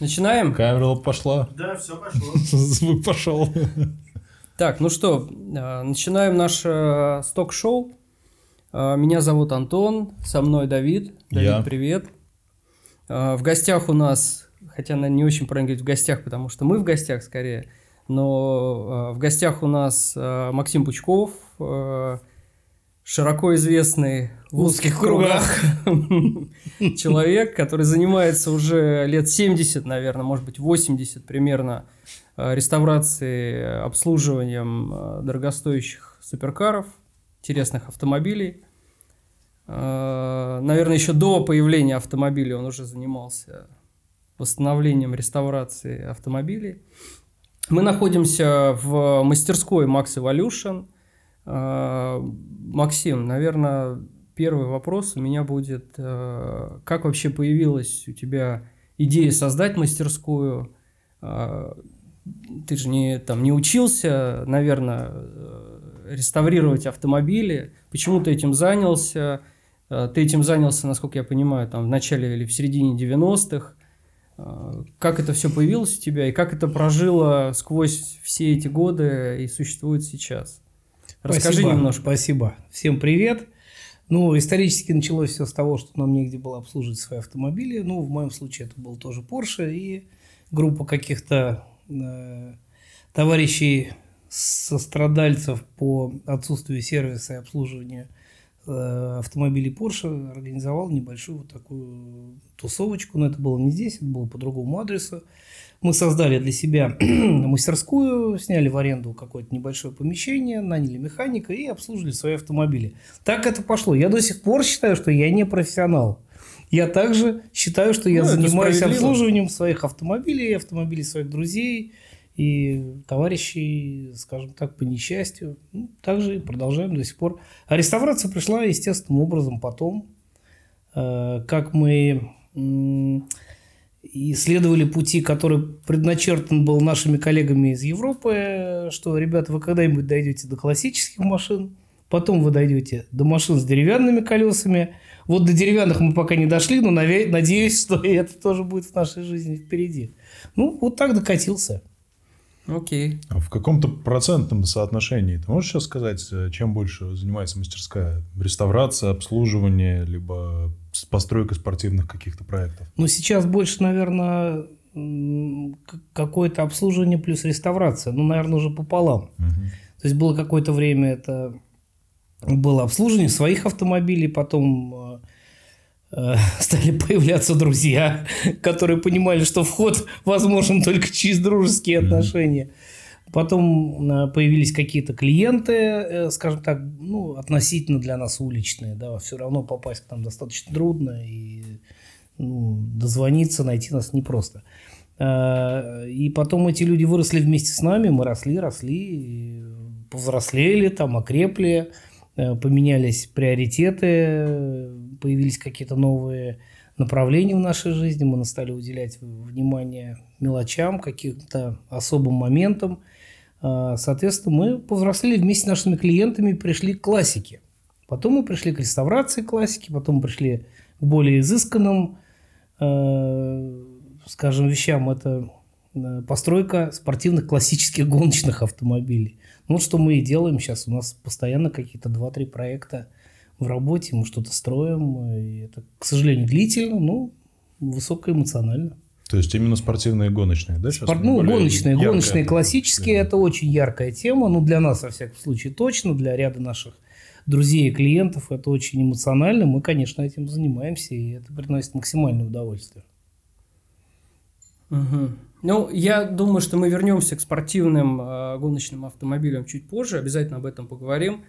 Начинаем? Камера пошла. Да, все пошло. Звук пошел. Так, ну что, а, начинаем наше сток-шоу. А, Меня зовут Антон, со мной Давид. Давид, Я. привет. В гостях у нас, хотя, наверное, не очень правильно говорить в гостях, потому что мы в гостях скорее, но в гостях у нас Максим Пучков, широко известный в узких кругах человек, который занимается уже лет 70, наверное, может быть 80 примерно э, реставрацией, обслуживанием э, дорогостоящих суперкаров, интересных автомобилей. Э, Наверное, еще до появления автомобилей он уже занимался восстановлением, реставрацией автомобилей. Мы находимся в мастерской Max Evolution. Э, Максим, наверное, первый вопрос у меня будет, э, как вообще появилась у тебя идея создать мастерскую? Э, Ты же не, там, не учился, наверное, э, реставрировать автомобили. Почему ты этим занялся? Э, Ты этим занялся, насколько я понимаю, там, в начале или в середине 90-х. Э, Как это все появилось у тебя и как это прожило сквозь все эти годы и существует сейчас? Расскажи Спасибо, немножко. Спасибо. Всем привет. Ну, исторически началось все с того, что нам негде было обслуживать свои автомобили. Ну, в моем случае это был тоже Porsche и группа каких-то э, товарищей сострадальцев по отсутствию сервиса и обслуживания э, автомобилей Porsche организовал небольшую вот такую тусовочку, но это было не здесь, это было по другому адресу. Мы создали для себя мастерскую, сняли в аренду какое-то небольшое помещение, наняли механика и обслуживали свои автомобили. Так это пошло. Я до сих пор считаю, что я не профессионал. Я также считаю, что я Ну, занимаюсь обслуживанием своих автомобилей, автомобилей своих друзей и товарищей, скажем так, по несчастью. Ну, также продолжаем до сих пор. А реставрация пришла естественным образом потом, Э, как мы м, исследовали пути, который предначертан был нашими коллегами из Европы, что, ребята, вы когда-нибудь дойдете до классических машин, потом вы дойдете до машин с деревянными колесами. Вот до деревянных мы пока не дошли, но надеюсь, что и это тоже будет в нашей жизни впереди. Ну, вот так докатился. Окей. А в каком-то процентном соотношении ты можешь сейчас сказать, э, чем больше занимается мастерская? Реставрация, обслуживание, либо постройка спортивных каких-то проектов? Но сейчас больше, наверное, какое-то обслуживание плюс реставрация. Ну, наверное, уже пополам. Мгм. То есть было какое-то время это было обслуживание своих автомобилей, потом э, стали появляться друзья, которые понимали, что вход возможен только через дружеские отношения. Потом э, появились какие-то клиенты, э, скажем так, ну, относительно для нас уличные, да, все равно попасть к нам достаточно трудно, и ну, дозвониться, найти нас непросто. Э, И потом эти люди выросли вместе с нами, мы росли, росли, повзрослели, там, окрепли, э, поменялись приоритеты, э, появились какие-то новые направления в нашей жизни, мы стали уделять внимание мелочам, каким-то особым моментам. Э, Соответственно, мы повзрослели вместе с нашими клиентами и пришли к классике. Потом мы пришли к реставрации классики, потом мы пришли к более изысканным, э, скажем, вещам. Это э, постройка спортивных классических гоночных автомобилей. Ну, что мы и делаем сейчас. У нас постоянно какие-то 2-3 проекта в работе, мы что-то строим. И это, к сожалению, длительно, но высокоэмоционально. То есть именно спортивные и гоночные, да? Спорт- ну, гоночные, яркое гоночные классические это очень яркая тема. Ну, для нас, во всяком случае, точно, для ряда наших друзей и клиентов это очень эмоционально. Мы, конечно, этим занимаемся, и это приносит максимальное удовольствие. Мгм. Ну, я думаю, что мы вернемся к спортивным э, гоночным автомобилям чуть позже, обязательно об этом поговорим.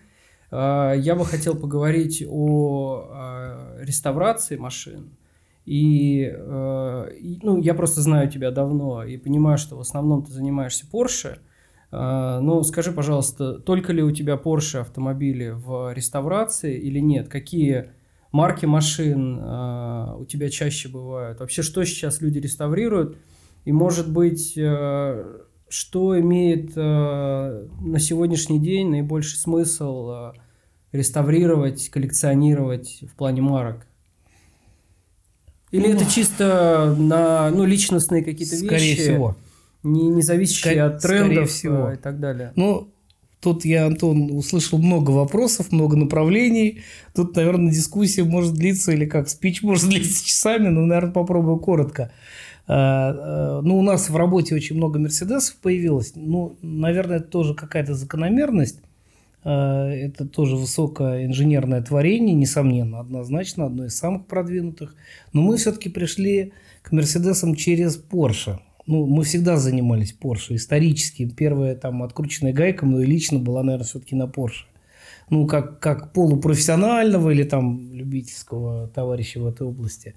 Э, я бы хотел поговорить о э, реставрации машин. И, э, и, ну, я просто знаю тебя давно и понимаю, что в основном ты занимаешься Porsche. Ну, скажи, пожалуйста, только ли у тебя Porsche автомобили в реставрации или нет? Какие марки машин у тебя чаще бывают? Вообще, что сейчас люди реставрируют? И, может быть, что имеет э, на сегодняшний день наибольший смысл э, реставрировать, коллекционировать в плане марок? Или Ну, это чисто на ну, личностные какие-то вещи? Скорее всего. Не, не зависящие Ска- от трендов всего. э, и так далее. Ну, тут я, Антон, услышал много вопросов, много направлений. Тут, наверное, дискуссия может длиться, или как, спич может длиться часами, но, наверное, попробую коротко. А, Ну, у нас в работе очень много Мерседесов появилось. Ну, наверное, это тоже какая-то закономерность. А, Это тоже высокое инженерное творение, несомненно, однозначно, одно из самых продвинутых. Но мы все-таки пришли к Мерседесам через Porsche. Ну, мы всегда занимались Porsche исторически. Первая там открученная гайка мной лично была, наверное, все-таки на Porsche. Ну, как, как полупрофессионального или там любительского товарища в этой области.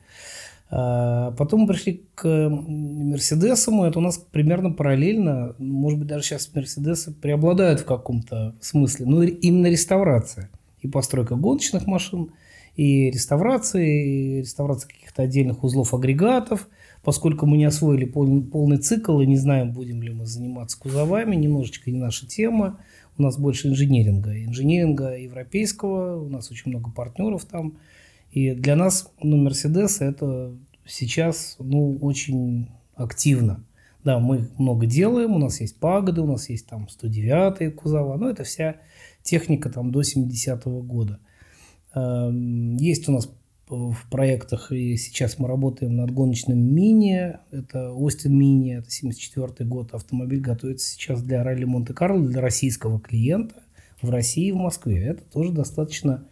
А Потом мы пришли к Мерседесам, и это у нас примерно параллельно, может быть, даже сейчас Мерседесы преобладают в каком-то смысле, но именно реставрация. И постройка гоночных машин, и реставрация, и реставрация каких-то отдельных узлов агрегатов, поскольку мы не освоили полный, полный цикл и не знаем, будем ли мы заниматься кузовами, немножечко не наша тема. У нас больше инженеринга. Инженеринга европейского, у нас очень много партнеров там. И для нас, ну, Мерседес это сейчас, ну, очень активно. Да, мы много делаем, у нас есть пагоды, у нас есть там 109-е кузова, но это вся техника там до 70-го года. Эм, Есть у нас в проектах, и сейчас мы работаем над гоночным мини, это Остин Мини, это 74 год, автомобиль готовится сейчас для ралли Монте-Карло, для российского клиента в России и в Москве. Это тоже достаточно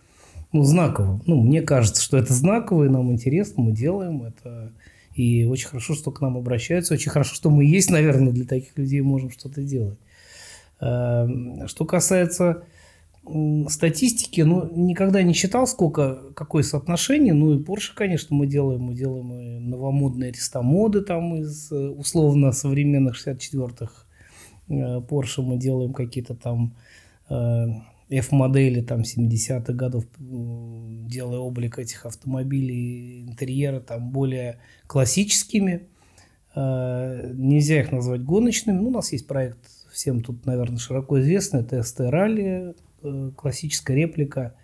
ну, знаково. Ну, мне кажется, что это знаково, и нам интересно, мы делаем это. И очень хорошо, что к нам обращаются. Очень хорошо, что мы есть, наверное, для таких людей можем что-то делать. Эм, Что касается статистики, ну, никогда не считал, сколько, какое соотношение. Ну, и Porsche, конечно, мы делаем. Мы делаем и новомодные рестомоды там из э, условно современных 64-х э, Porsche. Мы делаем какие-то там э, F-модели там 70-х годов, делая облик этих автомобилей, интерьера там более классическими. Э, Нельзя их назвать гоночными. Ну, у нас есть проект, всем тут, наверное, широко известный, это ST Rally, э, классическая реплика,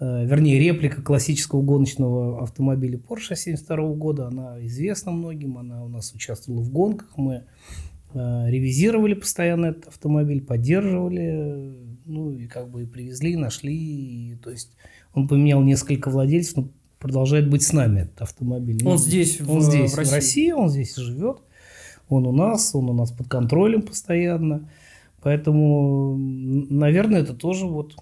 э, вернее, реплика классического гоночного автомобиля Porsche 72 года. Она известна многим, она у нас участвовала в гонках, мы ревизировали постоянно этот автомобиль, поддерживали, ну и как бы и привезли, нашли, и, то есть он поменял несколько владельцев, но продолжает быть с нами этот автомобиль. Он Ну, здесь, в, он здесь, в в России. России. он здесь живет. Он у нас, он у нас под контролем постоянно. Поэтому, наверное, это тоже вот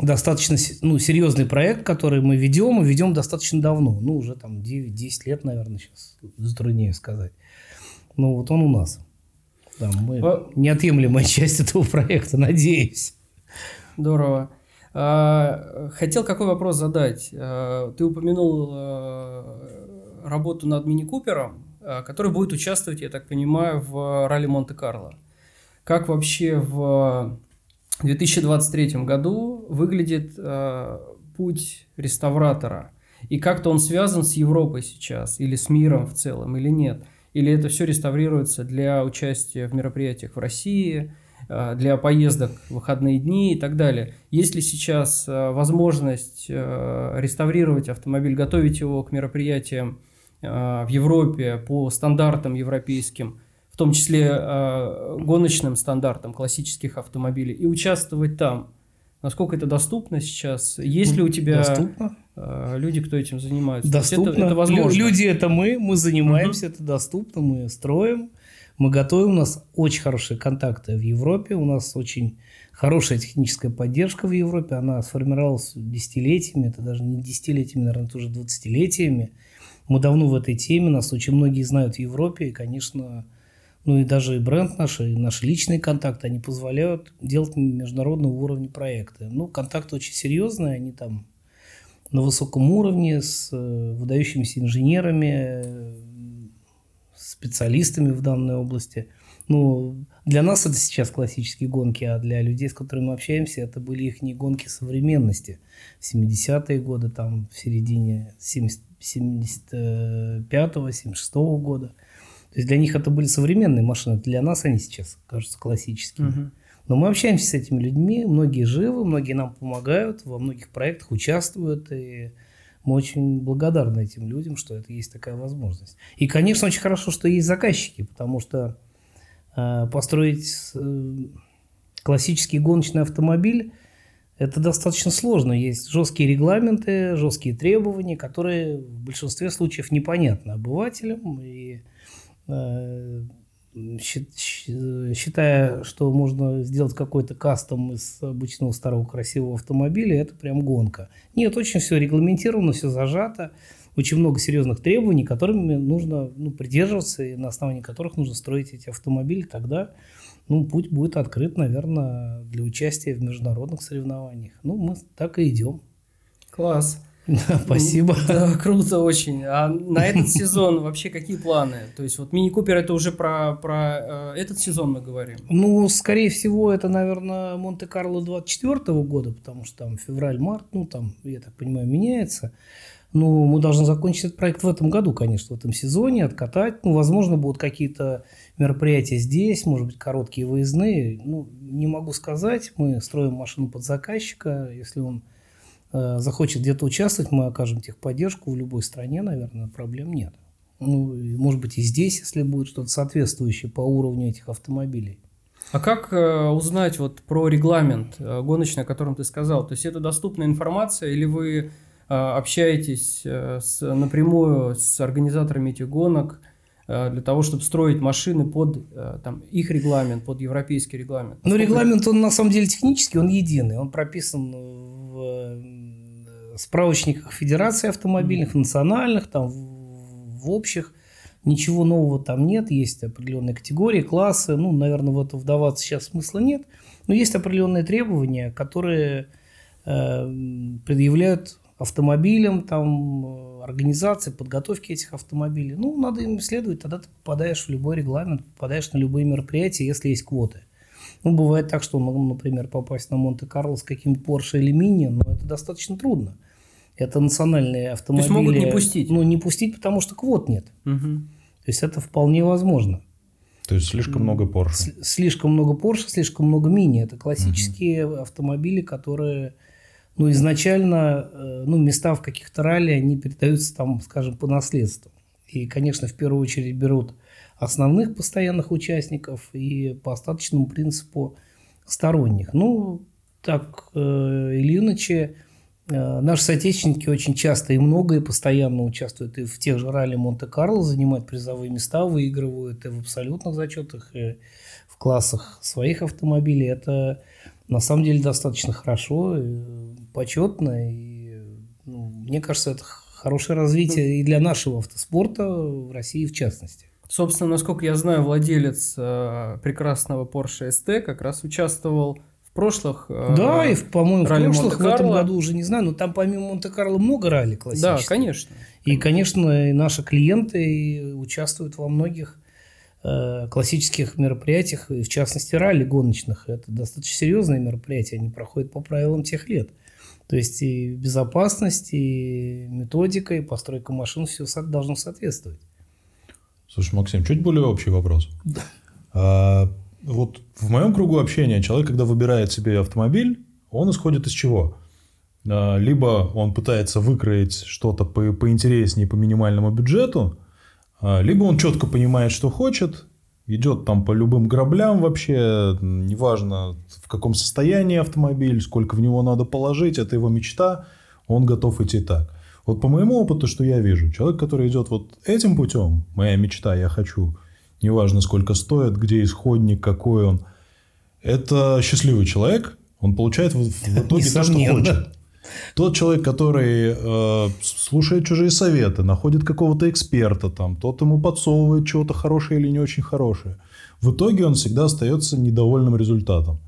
достаточно ну, серьезный проект, который мы ведем, и ведем достаточно давно. Ну, уже там 9-10 лет, наверное, сейчас затруднее сказать. Ну, вот он у нас. Да, мы Во- неотъемлемая часть этого проекта, надеюсь. Здорово. А, Хотел какой вопрос задать. А, Ты упомянул а, работу над мини-купером, а, который будет участвовать, я так понимаю, в ралли Монте-Карло. Как вообще в 2023 году выглядит путь реставратора? И как-то он связан с Европой сейчас, или с миром в целом, или нет? Или это все реставрируется для участия в мероприятиях в России, э, для поездок в выходные дни и так далее. Есть ли сейчас э, возможность э, реставрировать автомобиль, готовить его к мероприятиям в Европе по стандартам европейским, в том числе гоночным стандартам классических автомобилей, и участвовать там? Насколько это доступно сейчас? Есть ли у тебя Доступно. э, люди, кто этим занимается? Доступно. Это, это возможно. Лю- Люди это мы, мы занимаемся, это доступно, мы строим, мы готовим. У нас очень хорошие контакты в Европе, у нас очень хорошая техническая поддержка в Европе, она сформировалась десятилетиями, это даже не десятилетиями, наверное, это уже двадцатилетиями. Мы давно в этой теме, нас очень многие знают в Европе, и, конечно, ну и даже и бренд наш, и наши личные контакты, они позволяют делать международного уровня проекты. Ну, контакты очень серьезные, они там на высоком уровне с э, выдающимися инженерами, э, специалистами в данной области. Ну, для нас это сейчас классические гонки, а для людей, с которыми мы общаемся, это были их гонки современности. В 70-е годы, там, в середине 70 75-го, 76-го года. То есть для них это были современные машины, для нас они сейчас кажутся классическими. Мгм. Но мы общаемся с этими людьми, многие живы, многие нам помогают, во многих проектах участвуют, и Мы очень благодарны этим людям, что это есть такая возможность. И, конечно, очень хорошо, что есть заказчики, потому что э, построить э, классический гоночный автомобиль это достаточно сложно. Есть жесткие регламенты, жесткие требования, которые в большинстве случаев непонятны обывателям. И считая, что можно сделать какой-то кастом из обычного старого красивого автомобиля, это прям гонка. Нет, очень все регламентировано, все зажато, очень много серьезных требований, которыми нужно ну, придерживаться и на основании которых нужно строить эти автомобили. Тогда ну, путь будет открыт, наверное, для участия в международных соревнованиях. Ну, мы так и идем. Класс. Спасибо. Да, круто очень. А на этот сезон вообще какие планы? То есть вот Мини Купер это уже про, про э, этот сезон мы говорим? Ну, скорее всего, это, наверное, Монте-Карло 24 года, потому что там февраль-март, ну, там, я так понимаю, меняется. Ну, мы должны закончить этот проект в этом году, конечно, в этом сезоне, откатать. Ну, возможно, будут какие-то мероприятия здесь, может быть, короткие выездные. Ну, не могу сказать. Мы строим машину под заказчика. Если он захочет где-то участвовать, мы окажем техподдержку в любой стране, наверное, проблем нет. Ну, может быть, и здесь, если будет что-то соответствующее по уровню этих автомобилей. А как э, узнать вот про регламент э, гоночный, о котором ты сказал? То есть это доступная информация или вы э, общаетесь э, с, напрямую с организаторами этих гонок э, для того, чтобы строить машины под э, там, их регламент, под европейский регламент? Ну, регламент, он на самом деле технический, он единый. Он прописан в справочниках Федерации автомобильных, национальных, там, в, общих. Ничего нового там нет, есть определенные категории, классы. Ну, наверное, в это вдаваться сейчас смысла нет. Но есть определенные требования, которые э, предъявляют автомобилям, там, организации, подготовки этих автомобилей. Ну, надо им следовать, тогда ты попадаешь в любой регламент, попадаешь на любые мероприятия, если есть квоты. Ну, бывает так, что, ну, например, попасть на Монте-Карло с каким-то Porsche или Mini, но это достаточно трудно. Это национальные автомобили. То есть могут не пустить? Ну, не пустить, потому что квот нет. Угу. То есть это вполне возможно. То есть слишком много Porsche. Слишком много Porsche, слишком много Mini. Это классические угу. автомобили, которые ну, изначально э, ну, места в каких-то ралли, они передаются там, скажем, по наследству. И, конечно, в первую очередь берут основных постоянных участников и по остаточному принципу сторонних. Ну, так э, или иначе, Э, наши соотечественники очень часто и много и постоянно участвуют и в тех же ралли Монте-Карло, занимают призовые места, выигрывают и в абсолютных зачетах, и в классах своих автомобилей. Это на самом деле достаточно хорошо, и почетно. И, ну, мне кажется, это хорошее развитие и для нашего автоспорта в России в частности. Собственно, насколько я знаю, владелец э, прекрасного Porsche ST как раз участвовал прошлых э, Да, и, по-моему, в прошлых, в этом году уже не знаю, но там помимо Монте-Карло много ралли классических. Да, конечно. И, конечно, и наши клиенты участвуют во многих э, классических мероприятиях, и в частности ралли гоночных. Это достаточно серьезные мероприятия, они проходят по правилам тех лет. То есть и безопасность, и методика, и постройка машин, все должно соответствовать. Слушай, Максим, чуть более общий вопрос. Да. Вот в моем кругу общения человек, когда выбирает себе автомобиль, он исходит из чего? А, либо он пытается выкроить что-то по, поинтереснее по минимальному бюджету, а, либо он четко понимает, что хочет, идет там по любым граблям вообще, неважно в каком состоянии автомобиль, сколько в него надо положить, это его мечта, он готов идти так. Вот по моему опыту, что я вижу, человек, который идет вот этим путем, моя мечта, я хочу, неважно сколько стоит, где исходник, какой он. Это счастливый человек, он получает в, в итоге то, что хочет. Тот человек, который э, слушает чужие советы, находит какого-то эксперта, там, тот ему подсовывает чего-то хорошее или не очень хорошее. В итоге он всегда остается недовольным результатом.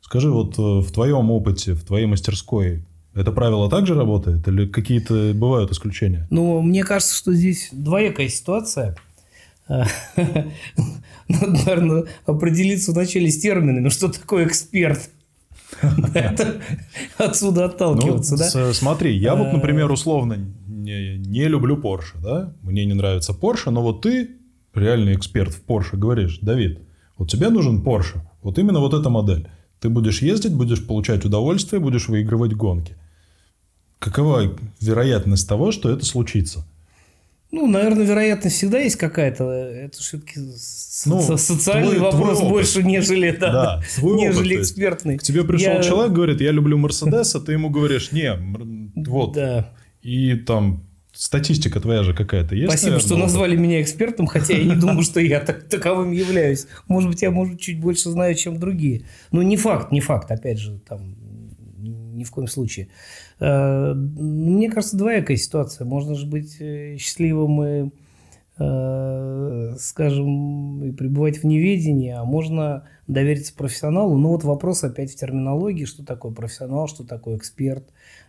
Скажи, вот э, в твоем опыте, в твоей мастерской, это правило также работает или какие-то бывают исключения? Ну, мне кажется, что здесь двоякая ситуация. Надо, наверное, определиться вначале с терминами, что такое эксперт. Отсюда отталкиваться, ну, да? Смотри, я вот, например, условно не, не люблю Porsche, да? Мне не нравится Porsche, но вот ты реальный эксперт в Porsche говоришь, Давид, вот тебе нужен Porsche, вот именно вот эта модель. Ты будешь ездить, будешь получать удовольствие, будешь выигрывать гонки. какова вероятность того, что это случится? Ну, наверное, вероятность всегда есть какая-то. Это все-таки ну, социальный твой, вопрос твой больше, нежели, да, да, нежели опыт, экспертный. К тебе пришел я... человек, говорит, я люблю Мерседес, а ты ему говоришь, не, вот. Да. И там статистика твоя же какая-то есть. Спасибо, наверное, что назвали меня экспертом, хотя я не думаю, что я таковым являюсь. Может быть, я, может, чуть больше знаю, чем другие. Но не факт, не факт, опять же, там ни в коем случае. Э, мне кажется, двоякая ситуация. Можно же быть э, счастливым и, э, скажем, и пребывать в неведении, а можно довериться профессионалу. Но вот вопрос опять в терминологии, что такое профессионал, что такое эксперт,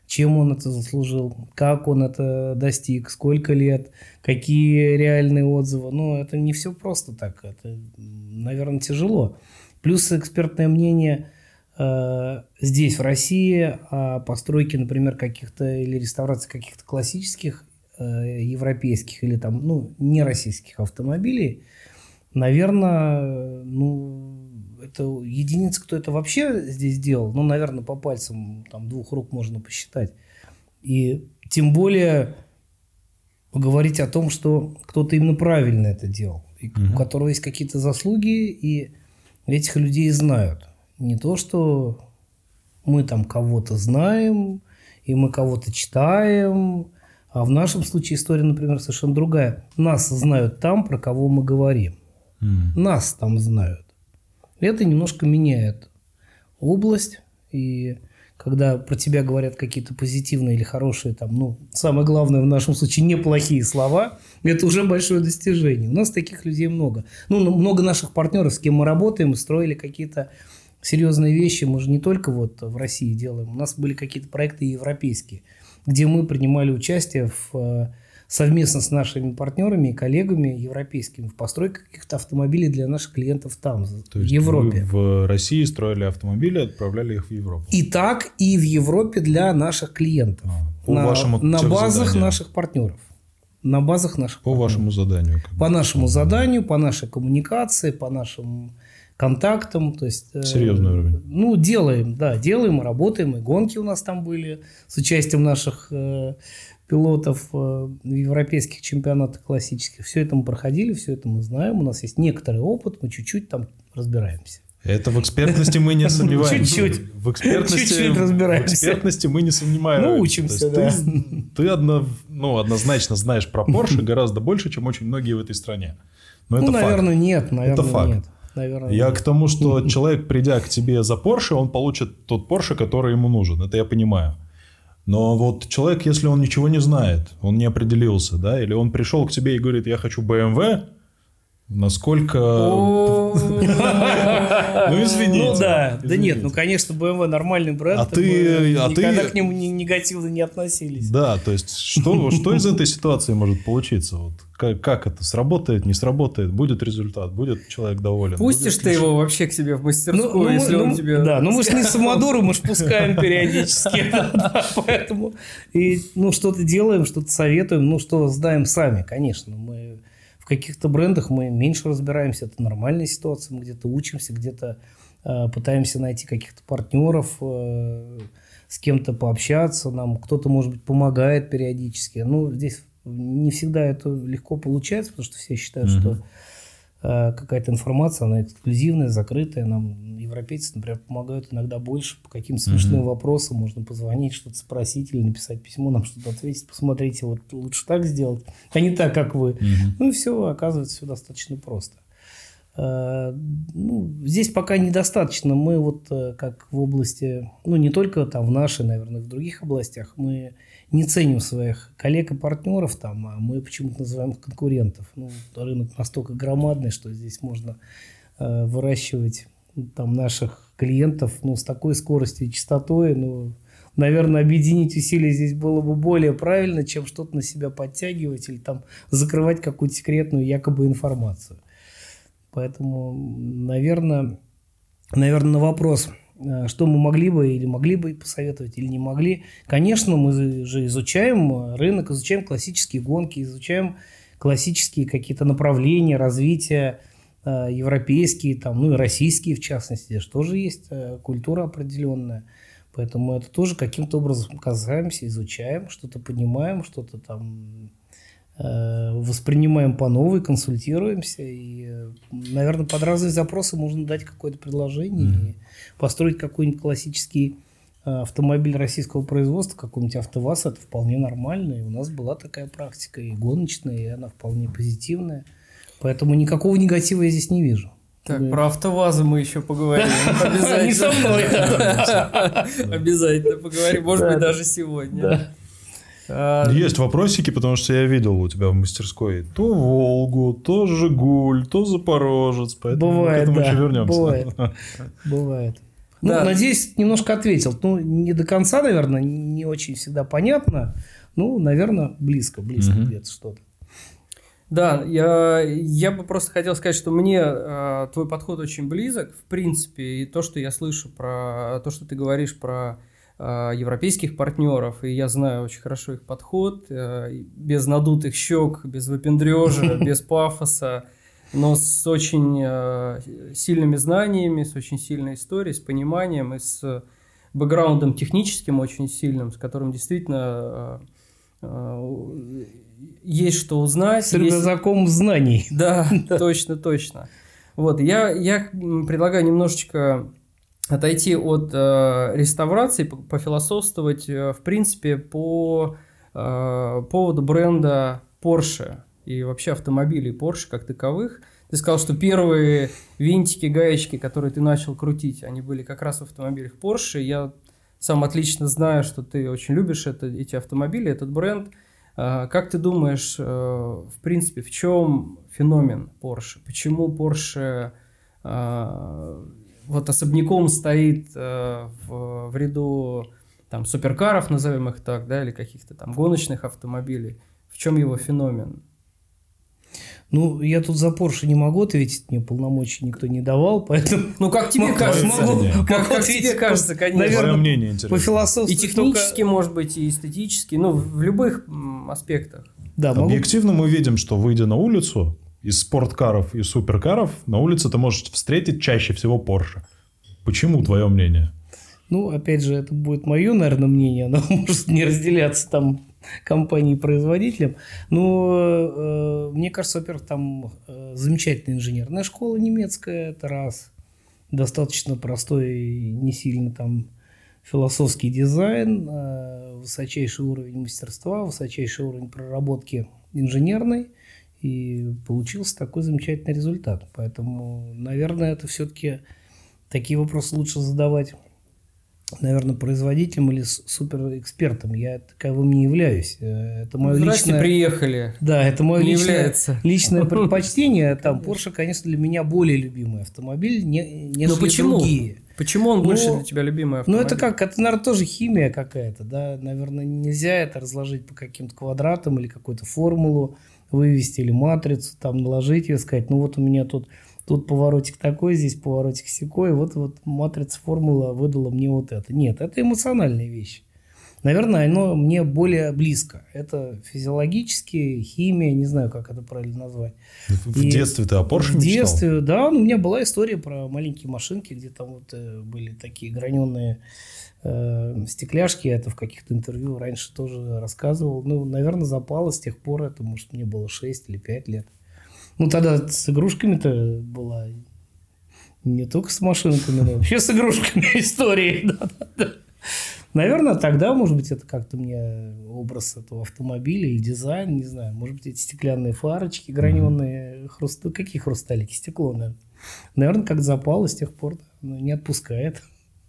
чем он это заслужил, как он это достиг, сколько лет, какие реальные отзывы. Ну, это не все просто так, это, наверное, тяжело. Плюс экспертное мнение – здесь, в России, о постройке, например, каких-то или реставрации каких-то классических э, европейских или там, ну, не российских автомобилей, наверное, ну, это единица, кто это вообще здесь делал, ну, наверное, по пальцам там двух рук можно посчитать. И тем более поговорить о том, что кто-то именно правильно это делал, и угу. у которого есть какие-то заслуги, и этих людей знают. Не то, что мы там кого-то знаем, и мы кого-то читаем, а в нашем случае история, например, совершенно другая. Нас знают там, про кого мы говорим. Mm. Нас там знают. Это немножко меняет область. И когда про тебя говорят какие-то позитивные или хорошие, там, ну, самое главное в нашем случае неплохие слова, это уже большое достижение. У нас таких людей много. Ну, много наших партнеров, с кем мы работаем, строили какие-то серьезные вещи мы же не только вот в России делаем. У нас были какие-то проекты европейские, где мы принимали участие в, э, совместно с нашими партнерами и коллегами европейскими в постройке каких-то автомобилей для наших клиентов там, То в Европе. в России строили автомобили, отправляли их в Европу. И так, и в Европе для наших клиентов. А, по на, вашему на базах заданию. наших партнеров. На базах наших По партнеров. вашему заданию. По нашему заданию, по нашей коммуникации, по нашим контактам. То есть, э, Серьезный уровень. Ну, делаем, да, делаем, работаем. И гонки у нас там были с участием наших э, пилотов э, в европейских чемпионатах классических. Все это мы проходили, все это мы знаем. У нас есть некоторый опыт, мы чуть-чуть там разбираемся. Это в экспертности мы не сомневаемся. Чуть-чуть. В экспертности, Чуть-чуть разбираемся. В экспертности мы не сомневаемся. Ну, учимся, да. Ты, ты одно, ну, однозначно знаешь про Porsche гораздо больше, чем очень многие в этой стране. Но ну, это наверное, факт. нет. Наверное, это факт. нет наверное. Я к тому, что человек, придя к тебе за Porsche, он получит тот Porsche, который ему нужен. Это я понимаю. Но вот человек, если он ничего не знает, он не определился, да, или он пришел к тебе и говорит, я хочу BMW, Насколько... Ну, извините. Ну, да. Да нет, ну, конечно, BMW нормальный бренд. А ты... А никогда к нему негативно не относились. Да, то есть, что, что из этой ситуации может получиться? Вот как, как это сработает, не сработает, будет результат, будет человек доволен. Пустишь ты его вообще к себе в мастерскую, ну, ну если ну, он тебе... Да, ну мы же не самодуры, мы же пускаем периодически. Поэтому, и, ну, что-то делаем, что-то советуем, ну, что знаем сами, конечно. Мы в каких-то брендах мы меньше разбираемся, это нормальная ситуация, мы где-то учимся, где-то э, пытаемся найти каких-то партнеров, э, с кем-то пообщаться, нам кто-то, может быть, помогает периодически. Ну, здесь не всегда это легко получается, потому что все считают, mm-hmm. что какая-то информация, она эксклюзивная, закрытая. Нам европейцы, например, помогают иногда больше по каким-то смешным mm-hmm. вопросам. Можно позвонить, что-то спросить или написать письмо, нам что-то ответить. Посмотрите, вот лучше так сделать, а не так, как вы. Mm-hmm. Ну и все, оказывается, все достаточно просто. Здесь пока недостаточно. Мы вот э, как в области, ну не только там в нашей, наверное, в других областях, мы не ценим своих коллег и партнеров там, а мы почему-то называем их конкурентов. Ну, рынок настолько громадный, что здесь можно э, выращивать там наших клиентов ну, с такой скоростью и частотой, ну, наверное, объединить усилия здесь было бы более правильно, чем что-то на себя подтягивать или там закрывать какую-то секретную якобы информацию. Поэтому, наверное, наверное, на вопрос – Э, что мы могли бы или могли бы посоветовать, или не могли. Конечно, мы же изучаем рынок, изучаем классические гонки, изучаем классические какие-то направления развития, э, европейские, там, ну и российские в частности, здесь тоже есть э, культура определенная. Поэтому это тоже каким-то образом касаемся, изучаем, что-то понимаем, что-то там э, воспринимаем по новой, консультируемся. И, э, наверное, под разные запросы можно дать какое-то предложение Мгм. и построить какой-нибудь классический э, автомобиль российского производства, какой-нибудь АвтоВАЗ, это вполне нормально. И у нас была такая практика и гоночная, и она вполне позитивная. Поэтому никакого негатива я здесь не вижу. Так, Да. про автовазы мы еще поговорим. Обязательно. Не со мной, Обязательно поговорим. Может быть, да. даже сегодня. А, Есть вопросики, потому что я видел у тебя в мастерской то Волгу, то Жигуль, то Запорожец. Поэтому мы Бывает, к этому да, еще вернемся. бывает. Бывает. Ну, Да. надеюсь, немножко ответил. Ну, не до конца, наверное, не очень всегда понятно. Ну, наверное, близко, близко Мгм. где-то что-то. Да, я, я бы просто хотел сказать, что мне э, твой подход очень близок, в принципе, и то, что я слышу про то, что ты говоришь про э, европейских партнеров, и я знаю очень хорошо их подход, э, без надутых щек, без выпендрежа, без пафоса, но с очень э, сильными знаниями, с очень сильной историей, с пониманием и с бэкграундом техническим очень сильным, с которым действительно э, есть что узнать. С есть- знаний. да, точно, точно. Вот, я, я предлагаю немножечко отойти от э, реставрации, по- пофилософствовать, э, в принципе, по э, поводу бренда Porsche и вообще автомобилей Porsche как таковых. Ты сказал, что первые винтики, гаечки, которые ты начал крутить, они были как раз в автомобилях Porsche. Я сам отлично знаю, что ты очень любишь это, эти автомобили, этот бренд. А, Как ты думаешь, э, в принципе, в чем феномен Porsche? Почему Porsche вот особняком стоит э, в, в ряду там суперкаров, назовем их так, да, или каких-то там гоночных автомобилей? В чем его феномен? Ну, я тут за Porsche не могу ответить, мне полномочий никто не давал, поэтому Ну, как тебе Могу- кажется? могу- как, как могу тебе кажется, по- конечно. наверное, Твое мнение по интересно. философству И технически, может быть, и эстетически, ну, в любых аспектах. Да, могу Объективно мы видим, что выйдя на улицу, из спорткаров и суперкаров, на улице ты можешь встретить чаще всего Porsche. Почему, твое мнение? Ну, опять же, это будет мое, наверное, мнение, оно может не разделяться там компанией-производителем. Но э, мне кажется, во-первых, там э, замечательная инженерная школа немецкая, это раз. Достаточно простой, не сильно там философский дизайн, э, высочайший уровень мастерства, высочайший уровень проработки инженерной. И получился такой замечательный результат. Поэтому, наверное, это все-таки такие вопросы лучше задавать наверное, производителем или суперэкспертом. Я таковым не являюсь. Э, Это мое Здрасте, личное... приехали. Да, это мое Не личное, является. личное предпочтение. Там Porsche, конечно, для меня более любимый автомобиль, не, нежели Но почему? другие. Почему он больше Ну, для тебя любимый Ну, автомобиль? это как, это, наверное, тоже химия какая-то, да, наверное, нельзя это разложить по каким-то квадратам или какую-то формулу вывести или матрицу, там, наложить ее, сказать, ну, вот у меня тут, тут поворотик такой, здесь поворотик секой, вот, вот матрица, формула выдала мне вот это. Нет, это эмоциональная вещь. Наверное, оно мне более близко. Это физиологически, химия, не знаю, как это правильно назвать. В И детстве ты о Porsche В мечтал? детстве, да, ну, у меня была история про маленькие машинки, где там вот э, были такие граненые э, стекляшки. Я это в каких-то интервью раньше тоже рассказывал. Ну, наверное, запало с тех пор. Это, может, мне было 6 или 5 лет. Ну, тогда с игрушками-то была не только с машинками, но вообще с игрушками истории. Да, да, да. Наверное, тогда, может быть, это как-то мне образ этого автомобиля или дизайн, не знаю. Может быть, эти стеклянные фарочки граненые, хруст... какие хрусталики? Стекло, наверное. Наверное, как запало с тех пор, ну, не отпускает.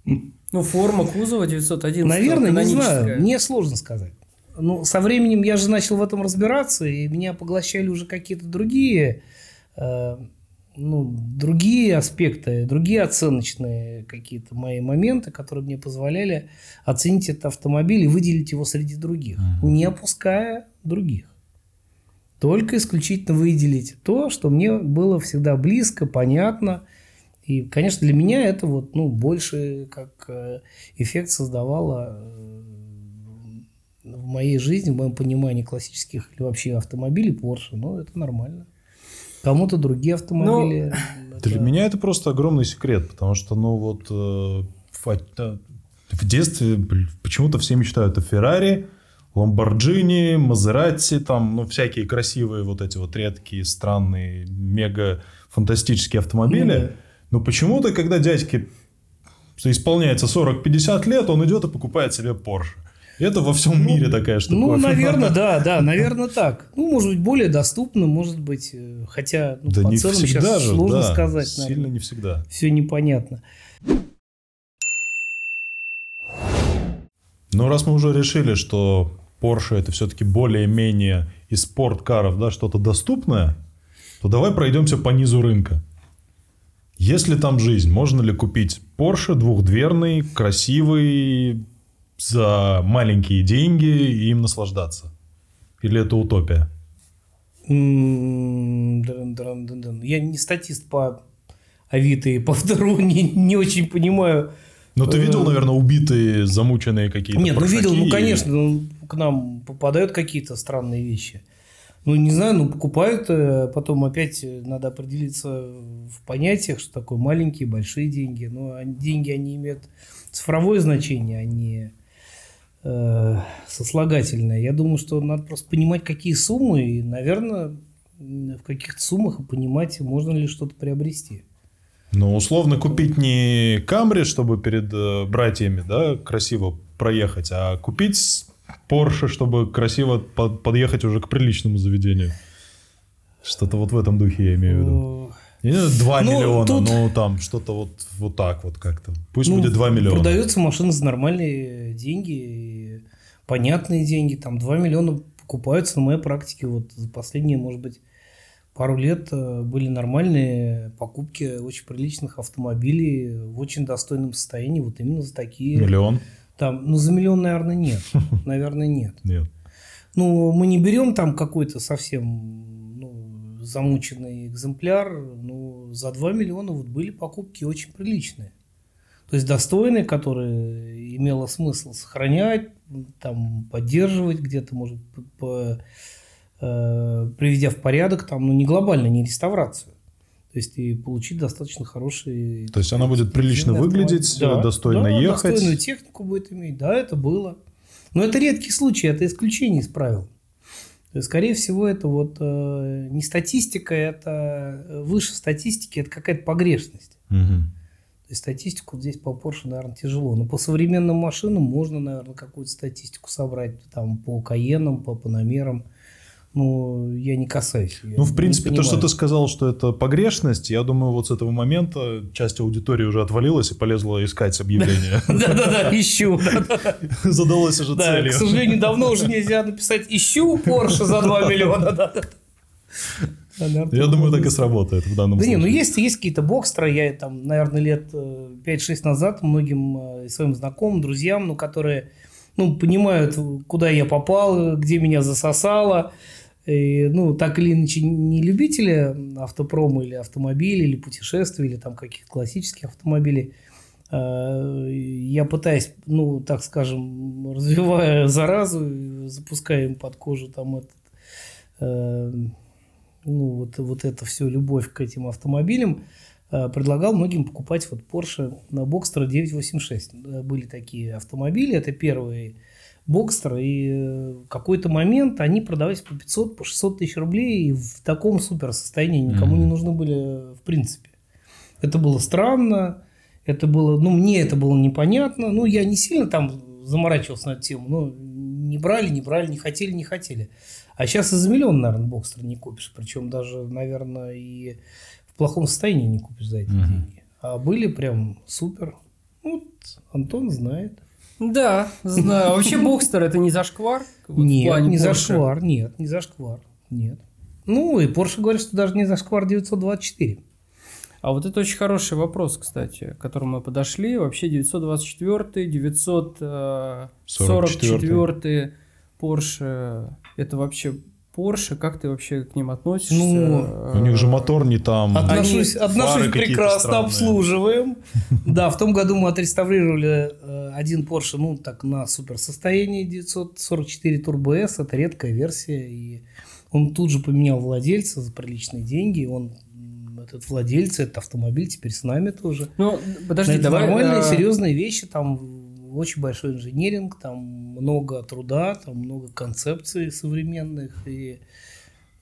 Ну, форма кузова 911 Наверное, не знаю. Мне сложно сказать. Ну, со временем я же начал в этом разбираться, и меня поглощали уже какие-то другие, э, ну, другие аспекты, другие оценочные какие-то мои моменты, которые мне позволяли оценить этот автомобиль и выделить его среди других, Мгм. не опуская других. Только исключительно выделить то, что мне было всегда близко, понятно. И, конечно, для меня это вот, ну, больше как э, эффект создавало э, в моей жизни, в моем понимании классических или вообще автомобилей Porsche. Ну, это нормально. Кому-то другие автомобили. Для это- меня это просто огромный секрет, потому что, ну вот, э, В детстве почему-то все мечтают о Феррари, Ламборджини, Мазерати, там, ну, всякие красивые вот эти вот редкие, странные, мега фантастические автомобили. Ну да. Но почему-то, когда дядьке исполняется 40-50 лет, он идет и покупает себе Porsche. Это во всем мире такая штука. Ну, наверное, да, да, наверное, так. Ну, может быть, более доступно, может быть, э, хотя ну, Да по не ценам сейчас же, сложно да, сказать, Сильно наверное. не всегда. Все непонятно. Но раз мы уже решили, что Porsche это все-таки более-менее из спорткаров, да, что-то доступное, то давай пройдемся по низу рынка. Есть ли там жизнь? Можно ли купить Porsche двухдверный, красивый, за маленькие деньги и им наслаждаться? Или это утопия? Я не статист по Авито и по второму не, не очень понимаю. Но ты Э, видел, наверное, убитые, замученные какие-то Нет, ну видел, ну конечно, ну, к нам попадают какие-то странные вещи. Ну, не знаю, ну, покупают, э, потом опять э, надо определиться в понятиях, что такое маленькие, большие деньги. Но они- деньги, они имеют цифровое значение, а не э, сослагательное. Я думаю, что надо просто понимать, какие суммы, и, наверное, в каких-то суммах и понимать, можно ли что-то приобрести. Ну, условно купить не Камри, чтобы перед э, братьями, да, красиво проехать, а купить Порше, чтобы красиво по- подъехать уже к приличному заведению. Что-то вот в этом духе я имею в виду. Не знаю, 2 Ну, миллиона, тут- ну там что-то вот, вот так вот как-то. Пусть Ну, будет 2 миллиона. Продаются машины за нормальные деньги, понятные деньги. Там 2 миллиона покупаются на моей практике. Вот за последние, может быть, пару лет э, были нормальные покупки очень приличных автомобилей в очень достойном состоянии. Вот именно за такие. Миллион? Там, ну, за миллион, наверное, нет. Наверное, нет. Нет. Ну, мы не берем там какой-то совсем ну, замученный экземпляр. Ну, за 2 миллиона вот были покупки очень приличные. То есть достойные, которые имело смысл сохранять, там, поддерживать где-то, может, по- э, приведя в порядок, там, ну, не глобально, не реставрацию. То есть и получить достаточно хороший... То есть она будет прилично выглядеть, Да, достойно да, ехать. достойную технику будет иметь. Да, это было. Но это редкий случай, это исключение из правил. То есть, скорее всего, это вот э, не статистика, это э, выше статистики, это какая-то погрешность. Мгм. Есть статистику здесь по Porsche, наверное, тяжело. Но по современным машинам можно, наверное, какую-то статистику собрать. Там по Каенам, по Панамерам. Ну, я не касаюсь. я Ну, в принципе, то, что ты сказал, что это погрешность, я думаю, вот с этого момента часть аудитории уже отвалилась и полезла искать объявление. Да-да-да, ищу. Задалось уже Да, к целью. сожалению, давно уже нельзя написать «Ищу Porsche за 2 миллиона». Я думаю, так и сработает в данном Да не, случае. ну есть, есть какие-то бокстеры, я там, наверное, лет э, 5-6 назад многим э, своим знакомым, друзьям, ну, которые, ну, понимают, куда я попал, где меня засосало, и, ну, так или иначе, не любители автопрома или автомобилей, или путешествий, или там каких-то классических автомобилей, э, я пытаюсь, ну, так скажем, развивая заразу, запуская им под кожу там этот э, ну, вот, вот это все любовь к этим автомобилям, э, предлагал многим покупать вот Porsche на Boxster 986. Э, Были такие автомобили, это первые Boxster, и э, в какой-то момент они продавались по 500, по 600 тысяч рублей, и в таком супер состоянии никому не нужны были э, в принципе. Это было странно, это было, ну, мне это было непонятно, ну, я не сильно там заморачивался на эту тему, ну, не брали, не брали, не хотели, не хотели. А сейчас и за миллион, наверное, бокстер не купишь. Причем даже, наверное, и в плохом состоянии не купишь за эти Мгм. деньги. А были прям супер. Вот Антон знает. Да, знаю. А вообще Бокстер это не зашквар? Вот нет, не Porsche? зашквар. Нет, не зашквар. Нет. Ну, и Porsche говорит, что даже не зашквар 924. А вот это очень хороший вопрос, кстати, к которому мы подошли. Вообще 924, 944 Porsche. Это вообще Porsche? Как ты вообще к ним относишься? Ну, У них же мотор не там. Отношусь, Они- отношусь прекрасно, странные. обслуживаем. Да, в том году мы отреставрировали э, один Porsche, ну, так, на супер состоянии 944 Turbo S. Это редкая версия. И он тут же поменял владельца за приличные деньги. и Он, этот владелец, этот автомобиль теперь с нами тоже. Ну, подожди, Это давай... нормальные, э, серьезные вещи. Там очень большой инженеринг, там много труда, там много концепций современных. И